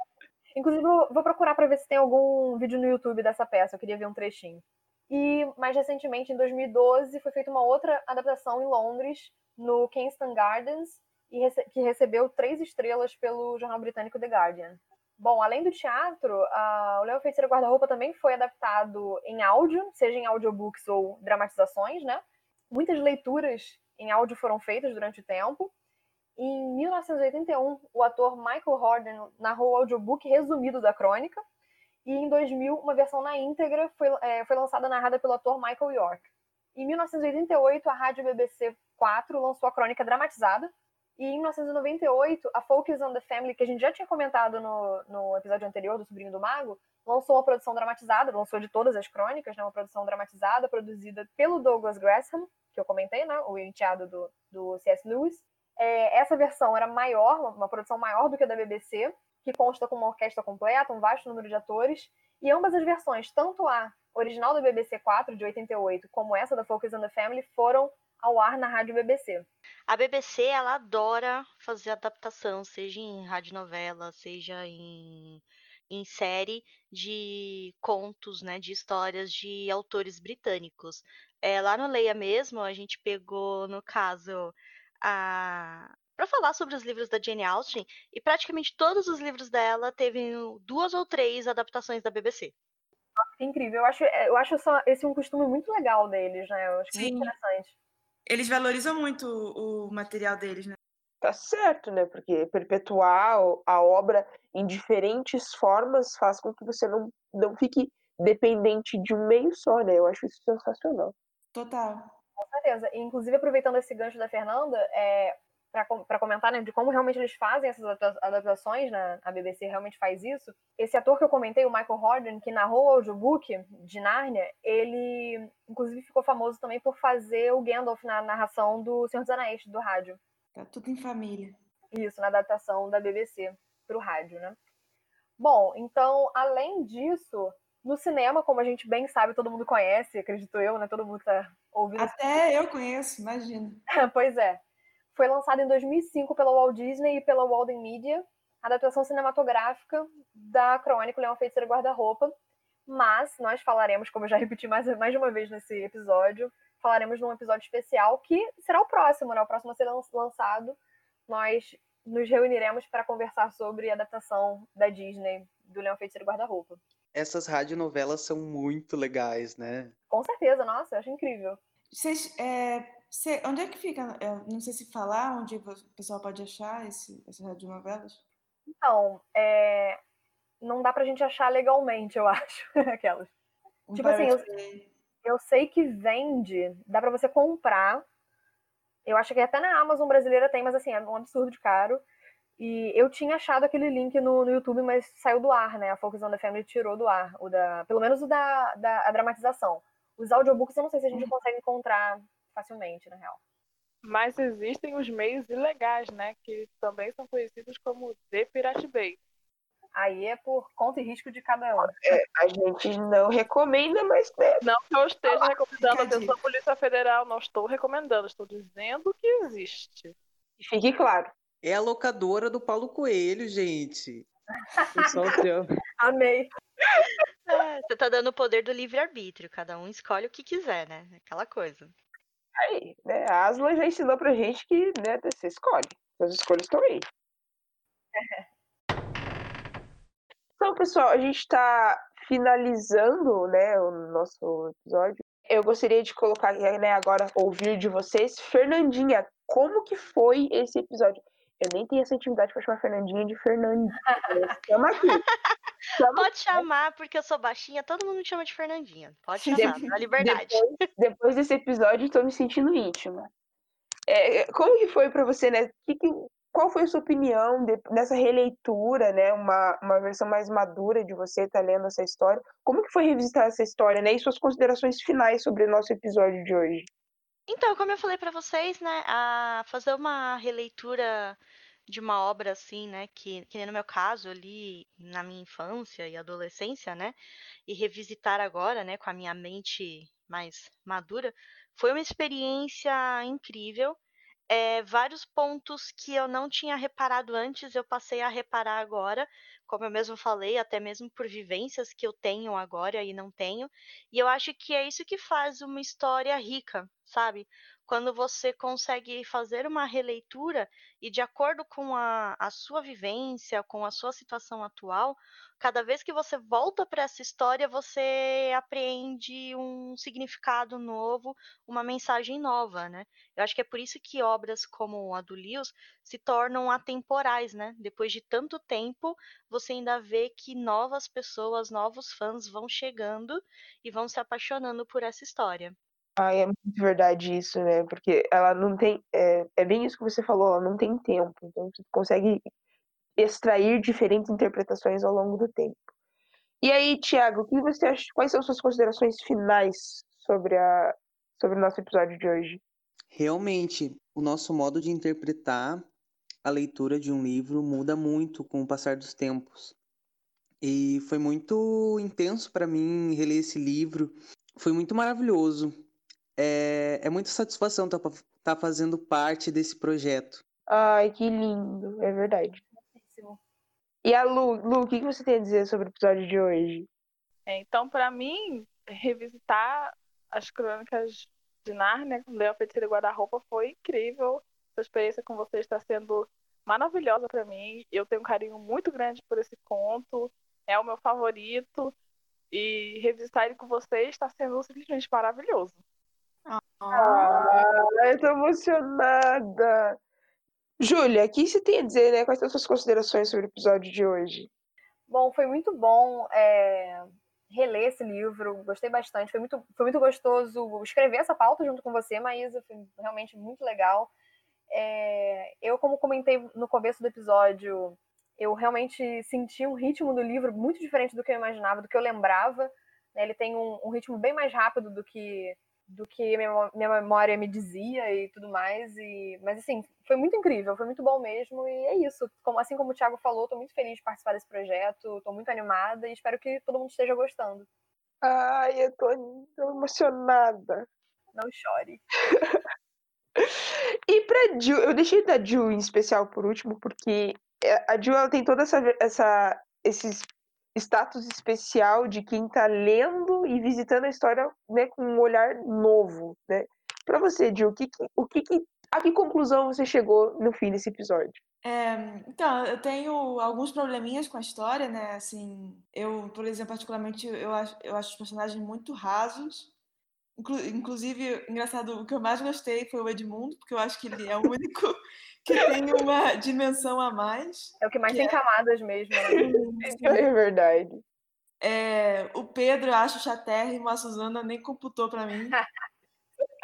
Inclusive, eu vou procurar para ver se tem algum vídeo no YouTube dessa peça. Eu queria ver um trechinho. E mais recentemente, em 2012, foi feita uma outra adaptação em Londres, no Kensington Gardens, rece que recebeu três estrelas pelo jornal britânico The Guardian. Bom, além do teatro, uh, o Leão Feiticeiro Guarda-Roupa também foi adaptado em áudio, seja em audiobooks ou dramatizações, né? Muitas leituras em áudio foram feitas durante o tempo. Em 1981, o ator Michael Horden narrou o audiobook resumido da crônica. E em 2000, uma versão na íntegra foi, é, foi lançada narrada pelo ator Michael York. Em 1988, a rádio BBC 4 lançou a crônica dramatizada, e em 1998, a Focus on the Family, que a gente já tinha comentado no, no episódio anterior do Sobrinho do Mago, lançou uma produção dramatizada, lançou de todas as crônicas, né, uma produção dramatizada, produzida pelo Douglas Gresham, que eu comentei, né, o enteado do, do C.S. Lewis. É, essa versão era maior, uma, produção maior do que a da BBC, que consta com uma orquestra completa, um vasto número de atores, e ambas as versões, tanto a original da BBC 4, de 88, como essa da Focus on the Family, foram ao ar na rádio BBC. A BBC ela adora fazer adaptação, seja em radionovela, seja em, em série de contos, né, de histórias de autores britânicos. É, lá no Leia mesmo, a gente pegou, no caso, a para falar sobre os livros da Jane Austen, e praticamente todos os livros dela teve duas ou três adaptações da BBC. Nossa, incrível. Eu acho, eu acho esse um costume muito legal deles, né? Eu acho Sim. muito interessante eles valorizam muito o, o material deles, né? Tá certo, né? Porque perpetuar a obra em diferentes formas faz com que você não, não fique dependente de um meio só, né? Eu acho isso sensacional. Total. Com certeza. E, inclusive, aproveitando esse gancho da Fernanda, é, para comentar né, de como realmente eles fazem essas adaptações, né, a BBC realmente faz isso. Esse ator que eu comentei, o Michael Horden, que narrou o audiobook de Nárnia, ele inclusive ficou famoso também por fazer o Gandalf na narração do Senhor dos Anéis, do rádio. Tá tudo em família. Isso, na adaptação da BBC para o rádio, né? Bom, então, além disso, no cinema, como a gente bem sabe, todo mundo conhece, acredito eu, né? Todo mundo tá ouvindo. Até eu conheço, imagina. pois é. Foi lançado em 2005 pela Walt Disney e pela Walden Media, adaptação cinematográfica da crônica Leão Feiticeiro Guarda-Roupa. Mas nós falaremos, como eu já repeti mais, mais de uma vez nesse episódio, falaremos num episódio especial que será o próximo, né? O próximo a ser lançado. Nós nos reuniremos para conversar sobre a adaptação da Disney do Leão Feiticeiro Guarda-Roupa. Essas radionovelas são muito legais, né? Com certeza, nossa, eu acho incrível. Vocês é, Cê, onde é que fica? Eu é, não sei se falar onde o pessoal pode achar esse, essas radionovelas. Então, é, não dá pra gente achar legalmente, eu acho. Aquelas. Um tipo assim, eu, eu, sei que vende, dá pra você comprar. Eu acho que até na Amazon brasileira tem, mas assim, é um absurdo de caro. E eu tinha achado aquele link no, no YouTube, mas saiu do ar, né? A Focus on the Family tirou do ar, o da, pelo menos o da, da dramatização. Os audiobooks eu não sei se a gente uhum. consegue encontrar facilmente, na real. Mas existem os meios ilegais, né? Que também são conhecidos como The Pirate Bay. Aí é por conta e risco de cada um. É, a gente não recomenda, mas deve. Não que eu esteja recomendando, atenção Polícia Federal, não estou recomendando, estou dizendo que existe. Fique claro. É a locadora do Paulo Coelho, gente. Amei. É, você tá dando o poder do livre-arbítrio, cada um escolhe o que quiser, né? Aquela coisa. Aí, né? A Aslan já ensinou pra gente que, né, você escolhe. As escolhas estão aí. Então, pessoal, a gente está finalizando, né, o nosso episódio. Eu gostaria de colocar, né, agora ouvir de vocês, Fernandinha, como que foi esse episódio? Eu nem tenho essa intimidade pra chamar Fernandinha de Fernandinha. Chama aqui. Pode chamar, porque eu sou baixinha, todo mundo me chama de Fernandinha. Pode chamar, dá liberdade. Depois, depois desse episódio, estou me sentindo íntima. É, como que foi para você, né? Que que, qual foi a sua opinião de, nessa releitura, né? Uma, uma versão mais madura de você estar tá lendo essa história. Como que foi revisitar essa história, né? E suas considerações finais sobre o nosso episódio de hoje? Então, como eu falei para vocês, né? A fazer uma releitura de uma obra assim, né, que, que no meu caso, eu li na minha infância e adolescência, né, e revisitar agora, né, com a minha mente mais madura, foi uma experiência incrível. É, vários pontos que eu não tinha reparado antes, eu passei a reparar agora, como eu mesmo falei, até mesmo por vivências que eu tenho agora e não tenho. E eu acho que é isso que faz uma história rica, sabe? Quando você consegue fazer uma releitura e de acordo com a, a sua vivência, com a sua situação atual, cada vez que você volta para essa história, você apreende um significado novo, uma mensagem nova, né? Eu acho que é por isso que obras como a do Lewis se tornam atemporais, né? Depois de tanto tempo, você ainda vê que novas pessoas, novos fãs vão chegando e vão se apaixonando por essa história. Ai, é muito verdade isso, né? Porque ela não tem. É, é bem isso que você falou, ela não tem tempo. Então, tu consegue extrair diferentes interpretações ao longo do tempo. E aí, Tiago, você? Quais são suas considerações finais sobre, a, sobre o nosso episódio de hoje? Realmente, o nosso modo de interpretar a leitura de um livro muda muito com o passar dos tempos. E foi muito intenso para mim reler esse livro. Foi muito maravilhoso é, é muita satisfação estar tá, tá fazendo parte desse projeto. Ai, que lindo, é verdade. E a Lu, Lu, o que você tem a dizer sobre o episódio de hoje? É, então, para mim, revisitar as crônicas de Narnia, Leão Feiticeiro e Guarda-Roupa, foi incrível. Essa experiência com vocês está sendo maravilhosa para mim. Eu tenho um carinho muito grande por esse conto. É o meu favorito. E revisitar ele com vocês está sendo simplesmente maravilhoso. Ah, eu tô emocionada. Júlia, o que você tem a dizer, né? Quais são as suas considerações sobre o episódio de hoje? Bom, foi muito bom é, reler esse livro, gostei bastante. Foi muito, foi muito gostoso escrever essa pauta junto com você, Maísa, foi realmente muito legal. É, eu, como comentei no começo do episódio, eu realmente senti um ritmo do livro muito diferente do que eu imaginava, do que eu lembrava. Né? Ele tem um, um ritmo bem mais rápido do que do que minha, memória me dizia e tudo mais. E, mas assim, foi muito incrível, foi muito bom mesmo. E é isso. Como, assim como o Thiago falou, estou muito feliz de participar desse projeto, estou muito animada e espero que todo mundo esteja gostando. Ai, eu tô, tô emocionada. Não chore. e pra Ju, eu deixei da Ju em especial por último, porque a Ju ela tem toda essa, essa esses status especial de quem está lendo e visitando a história né, com um olhar novo, né? Para você, Gil, o que, o que, a que conclusão você chegou no fim desse episódio? É, então, eu tenho alguns probleminhas com a história, né? Assim, eu, por exemplo, particularmente, eu acho, eu acho os personagens muito rasos. Inclusive, engraçado, o que eu mais gostei foi o Edmundo, porque eu acho que ele é o único que tem uma dimensão a mais. É o que mais que tem é... camadas mesmo. Né? é verdade. É, o Pedro eu acho chatérrimo, a Suzana nem computou para mim.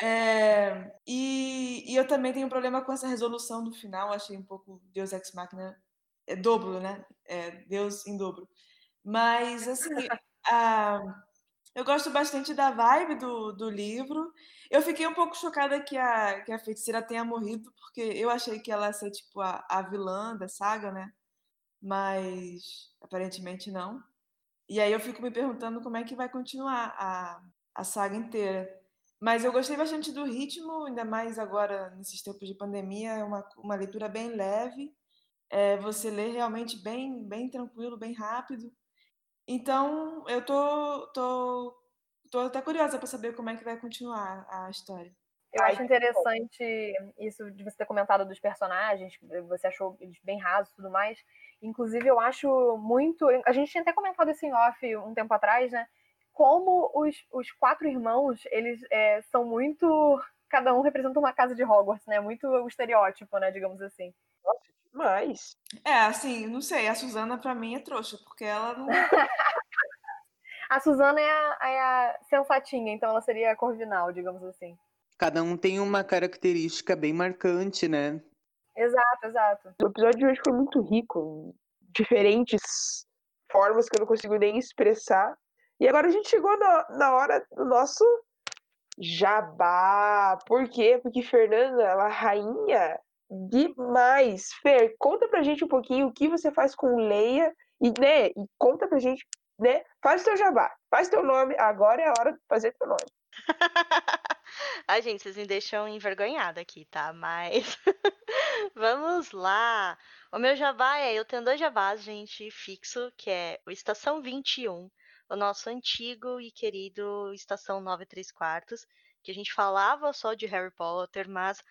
É, e, e, eu também tenho um problema com essa resolução do final, achei um pouco Deus Ex Machina, é dobro, né? É, Deus em dobro. Mas, assim, a, eu gosto bastante da vibe do, do livro. Eu fiquei um pouco chocada que a, que a feiticeira tenha morrido, porque eu achei que ela ia ser, tipo, a, a vilã da saga, né? Mas aparentemente não. E aí eu fico me perguntando como é que vai continuar a, a saga inteira. Mas eu gostei bastante do ritmo, ainda mais agora nesses tempos de pandemia, é uma, uma leitura bem leve. É, você lê realmente bem, bem tranquilo, bem rápido. Então, eu tô, tô, tô até curiosa para saber como é que vai continuar a história. Eu acho interessante isso de você ter comentado dos personagens, você achou eles bem rasos e tudo mais. Inclusive, eu acho muito. A gente tinha até comentado isso em off um tempo atrás, né? Como os, os quatro irmãos, eles é, são muito. Cada um representa uma casa de Hogwarts, né? Muito o estereótipo, né? Digamos assim. Mas. É, assim, não sei, a Suzana pra mim é trouxa, porque ela não. a Suzana é a, é a sensatinha, então ela seria a Corvinal, digamos assim. Cada um tem uma característica bem marcante, né? Exato, exato. O episódio de hoje foi muito rico, diferentes formas que eu não consigo nem expressar. E agora a gente chegou na, na hora do nosso jabá. Por quê? Porque Fernanda, ela é rainha demais. Fer, conta pra gente um pouquinho o que você faz com Leia e, né, e conta pra gente, né? Faz teu jabá, faz teu nome. Agora é a hora de fazer teu nome. Ai, gente, vocês me deixam envergonhada aqui, tá? Mas vamos lá. O meu jabá é, eu tenho dois jabás, gente, fixo, que é o Estação 21, o nosso antigo e querido Estação 93 quartos, que a gente falava só de Harry Potter, mas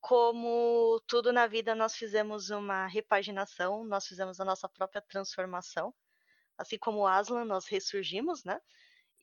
como tudo na vida nós fizemos uma repaginação, nós fizemos a nossa própria transformação, assim como Aslan nós ressurgimos, né?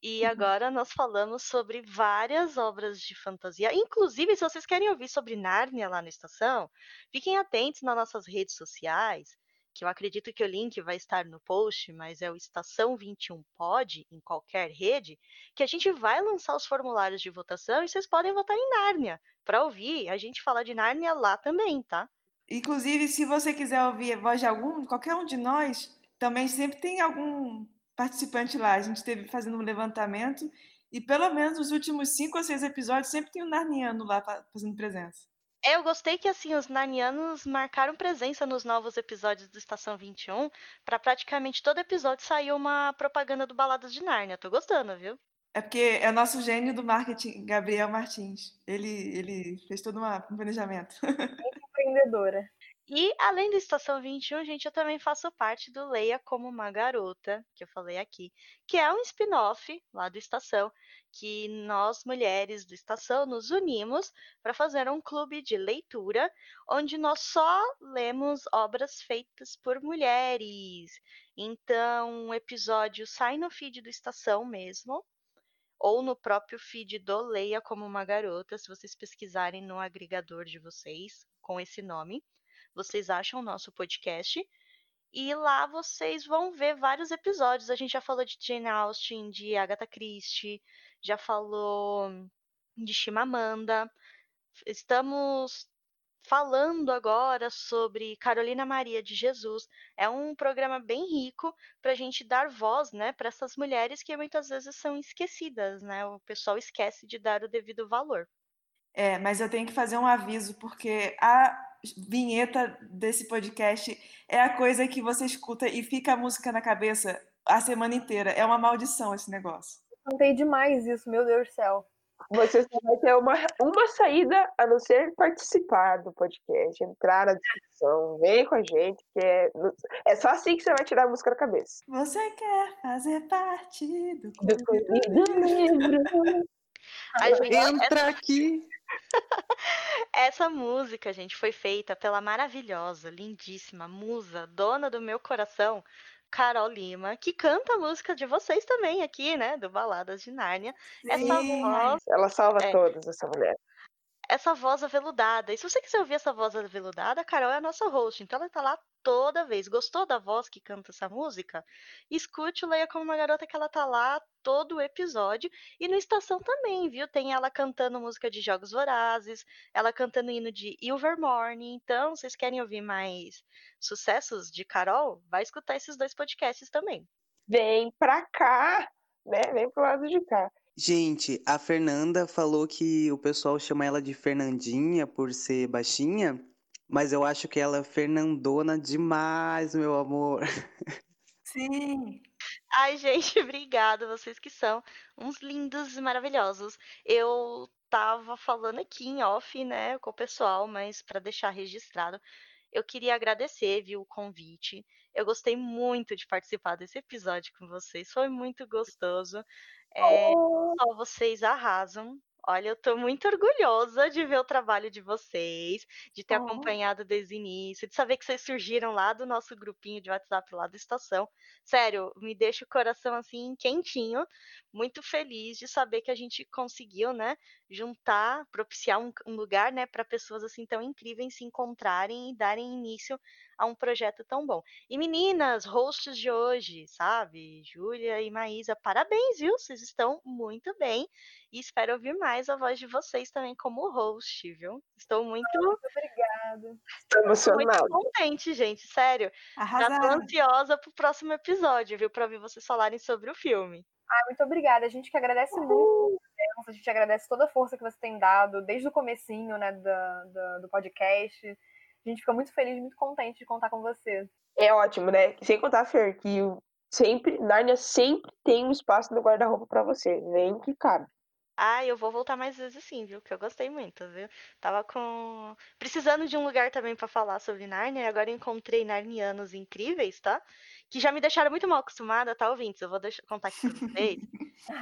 E Uhum. agora nós falamos sobre várias obras de fantasia. Inclusive, se vocês querem ouvir sobre Nárnia lá na estação, fiquem atentos nas nossas redes sociais, que eu acredito que o link vai estar no post, mas é o Estação 21 Pod, em qualquer rede, que a gente vai lançar os formulários de votação e vocês podem votar em Nárnia, para ouvir a gente falar de Nárnia lá também, tá? Inclusive, se você quiser ouvir a voz de algum, qualquer um de nós, também sempre tem algum participante lá. A gente esteve fazendo um levantamento e pelo menos os últimos cinco ou seis episódios sempre tem um narniano lá fa- fazendo presença. Eu gostei que assim os narnianos marcaram presença nos novos episódios do Estação 21, para praticamente todo episódio sair uma propaganda do Baladas de Nárnia. Tô gostando, viu? É porque é o nosso gênio do marketing, Gabriel Martins. Ele, ele fez todo uma- um planejamento. Empreendedora. E além do Estação 21, gente, eu também faço parte do Leia como uma garota, que eu falei aqui, que é um spin-off lá do Estação, que nós mulheres do Estação nos unimos para fazer um clube de leitura, onde nós só lemos obras feitas por mulheres. Então, o episódio sai no feed do Estação mesmo, ou no próprio feed do Leia como uma garota, se vocês pesquisarem no agregador de vocês com esse nome vocês acham o nosso podcast. E lá vocês vão ver vários episódios. A gente já falou de Jane Austen, de Agatha Christie, já falou de Chimamanda. Estamos falando agora sobre Carolina Maria de Jesus. É um programa bem rico para a gente dar voz, né, para essas mulheres que muitas vezes são esquecidas, né? O pessoal esquece de dar o devido valor. É, mas eu tenho que fazer um aviso, porque a vinheta desse podcast é a coisa que você escuta e fica a música na cabeça a semana inteira. É uma maldição esse negócio. Cantei demais isso, meu Deus do céu. Você só vai ter uma, uma saída a não ser participar do podcast, entrar na discussão, vem com a gente, que é, é só assim que você vai tirar a música da cabeça. Você quer fazer parte do Do livro. A gente- Entra aqui. Essa música, gente, foi feita pela maravilhosa, lindíssima musa, dona do meu coração, Carol Lima, que canta a música de vocês também aqui, né? Do Baladas de Nárnia. Essa Sim. voz, Ela salva É. todas, essa mulher. essa voz aveludada. E se você quiser ouvir essa voz aveludada, a Carol é a nossa host, então ela tá lá toda vez. Gostou da voz que canta essa música? Escute o Leia como uma garota que ela tá lá todo o episódio. E no Estação também, viu? Tem ela cantando música de Jogos Vorazes, ela cantando hino de Ilvermorny. Então, vocês querem ouvir mais sucessos de Carol? Vai escutar esses dois podcasts também. Vem pra cá, né? Vem pro lado de cá. Gente, a Fernanda falou que o pessoal chama ela de Fernandinha por ser baixinha, mas eu acho que ela é Fernandona demais, meu amor. Sim. Ai, gente, obrigada. Vocês que são uns lindos e maravilhosos. Eu tava falando aqui em off, né, com o pessoal, mas para deixar registrado, eu queria agradecer, viu, o convite. Eu gostei muito de participar desse episódio com vocês. Foi muito gostoso. É, só vocês arrasam. Olha, eu tô muito orgulhosa de ver o trabalho de vocês, de ter Oh. acompanhado desde o início, de saber que vocês surgiram lá do nosso grupinho de WhatsApp lá da estação. Sério, me deixa o coração assim quentinho, muito feliz de saber que a gente conseguiu, né, juntar, propiciar um, um lugar, né, para pessoas assim tão incríveis se encontrarem e darem início a um projeto tão bom. E meninas, hosts de hoje, sabe? Júlia e Maísa, parabéns, viu? Vocês estão muito bem. E espero ouvir mais a voz de vocês também como host, viu? Estou muito. Muito obrigada. Estou Muito emocionado. contente, gente, sério. Já tô ansiosa pro próximo episódio, viu? Pra ouvir vocês falarem sobre o filme. Ah, muito obrigada. A gente que agradece muito. a gente agradece toda a força que você tem dado desde o comecinho, né, da, da- do podcast. A gente fica muito feliz, muito contente de contar com você. É ótimo, né? Sem contar, Fer, que sempre, Nárnia sempre tem um espaço no guarda-roupa pra você. Vem que cabe. Ah, eu vou voltar mais vezes sim, viu? Que eu gostei muito, viu? Tava com. Precisando de um lugar também pra falar sobre Nárnia, e agora eu encontrei narnianos incríveis, tá? Que já me deixaram muito mal acostumada, tá, ouvintes? Eu vou deixar, contar aqui pra vocês.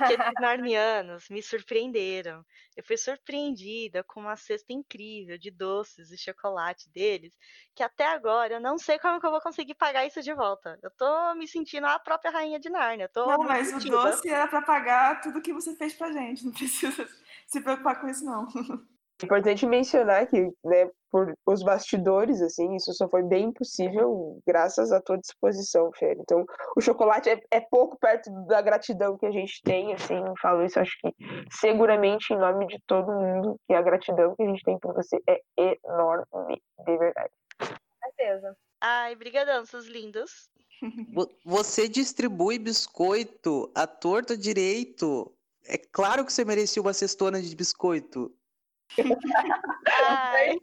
que esses narnianos me surpreenderam. Eu fui surpreendida com uma cesta incrível de doces e chocolate deles, que até agora eu não sei como que eu vou conseguir pagar isso de volta. Eu tô me sentindo a própria rainha de Nárnia. Não, mas o sentida. doce era pra pagar tudo que você fez pra gente. Não precisa se preocupar com isso, não. Importante mencionar que, né, por os bastidores, assim, isso só foi bem possível graças à tua disposição, Fer. Então, o chocolate é, é pouco perto da gratidão que a gente tem, assim, eu falo isso, acho que seguramente em nome de todo mundo, que a gratidão que a gente tem por você é enorme, de verdade. Com certeza. Ai, brigadão, seus lindos. Vo- Você distribui biscoito à torta direito. É claro que você merecia uma cestona de biscoito. Ai.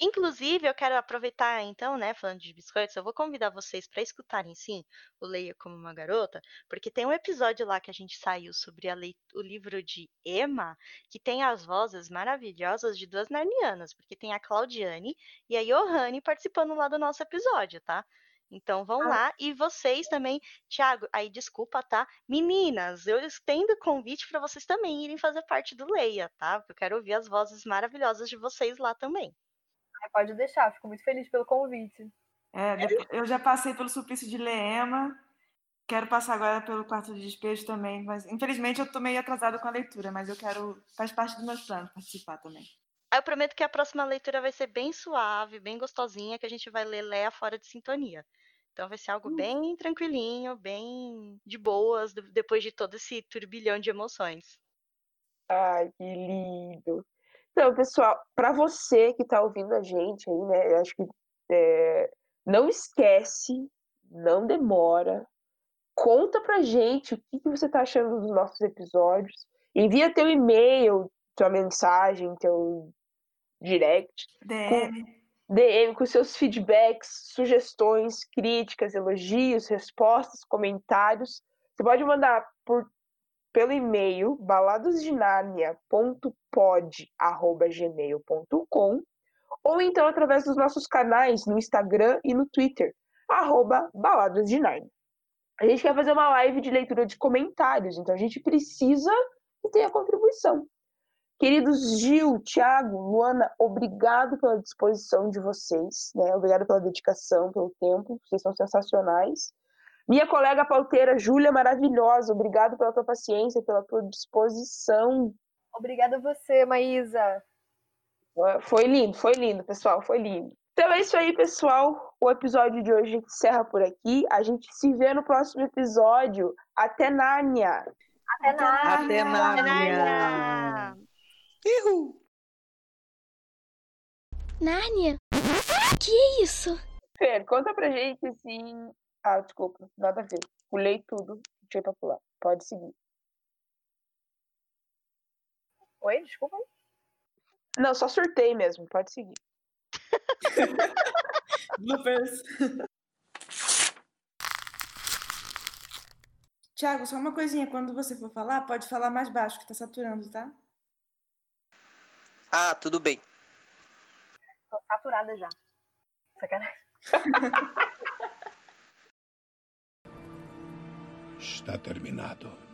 Inclusive, eu quero aproveitar então, né, falando de biscoitos, eu vou convidar vocês para escutarem sim o Leia como uma Garota, porque tem um episódio lá que a gente saiu sobre o livro de Emma, que tem as vozes maravilhosas de duas narnianas, porque tem a Claudiane e a Johanne participando lá do nosso episódio, tá? Então vão lá e vocês também, Thiago, aí desculpa, tá? Meninas, eu estendo o convite para vocês também irem fazer parte do Leia, tá? Porque eu quero ouvir as vozes maravilhosas de vocês lá também. Pode deixar, fico muito feliz pelo convite. É, depois- eu já passei pelo suplício de Leema. Quero passar agora pelo quarto de despejo também, mas infelizmente eu tô meio atrasada com a leitura, mas eu quero. Faz parte dos meus planos participar também. Aí eu prometo que a próxima leitura vai ser bem suave, bem gostosinha, que a gente vai ler Leia fora de sintonia. Então vai ser algo bem tranquilinho, bem de boas, de- depois de todo esse turbilhão de emoções. Ai, que lindo. Então, pessoal, para você que está ouvindo a gente aí, né, acho que é, não esquece, não demora, conta pra gente o que, que você está achando dos nossos episódios. Envia teu e-mail, tua mensagem, teu direct, DM. DM com seus feedbacks, sugestões, críticas, elogios, respostas, comentários. Você pode mandar por pelo e-mail baladosdenarnia.pod@gmail.com ou então através dos nossos canais no Instagram e no Twitter, arroba Baladas de Nárnia. A gente quer fazer uma live de leitura de comentários, então a gente precisa que tenha contribuição. Queridos Gil, Thiago, Luana, obrigado pela disposição de vocês, né? Obrigado pela dedicação, pelo tempo, vocês são sensacionais. Minha colega pauteira, Júlia, maravilhosa, obrigado pela tua paciência, pela tua disposição. Obrigada a você, Maísa. Foi lindo, foi lindo, pessoal, foi lindo. Então é isso aí, pessoal. O episódio de hoje encerra por aqui. A gente se vê no próximo episódio. Até Nárnia! Até Nárnia! Até Nárnia! Ihu! Nárnia? Que é isso? Fer, conta pra gente assim. Ah, desculpa, nada a ver. Pulei tudo. Deixei pra pular. Pode seguir. Oi, desculpa. Não, só surtei mesmo. Pode seguir. Bloopers. Tiago, só uma coisinha. Quando você for falar, pode falar mais baixo, que tá saturando, tá? Ah, tudo bem. Tô saturada já. Sacanagem. Está terminado.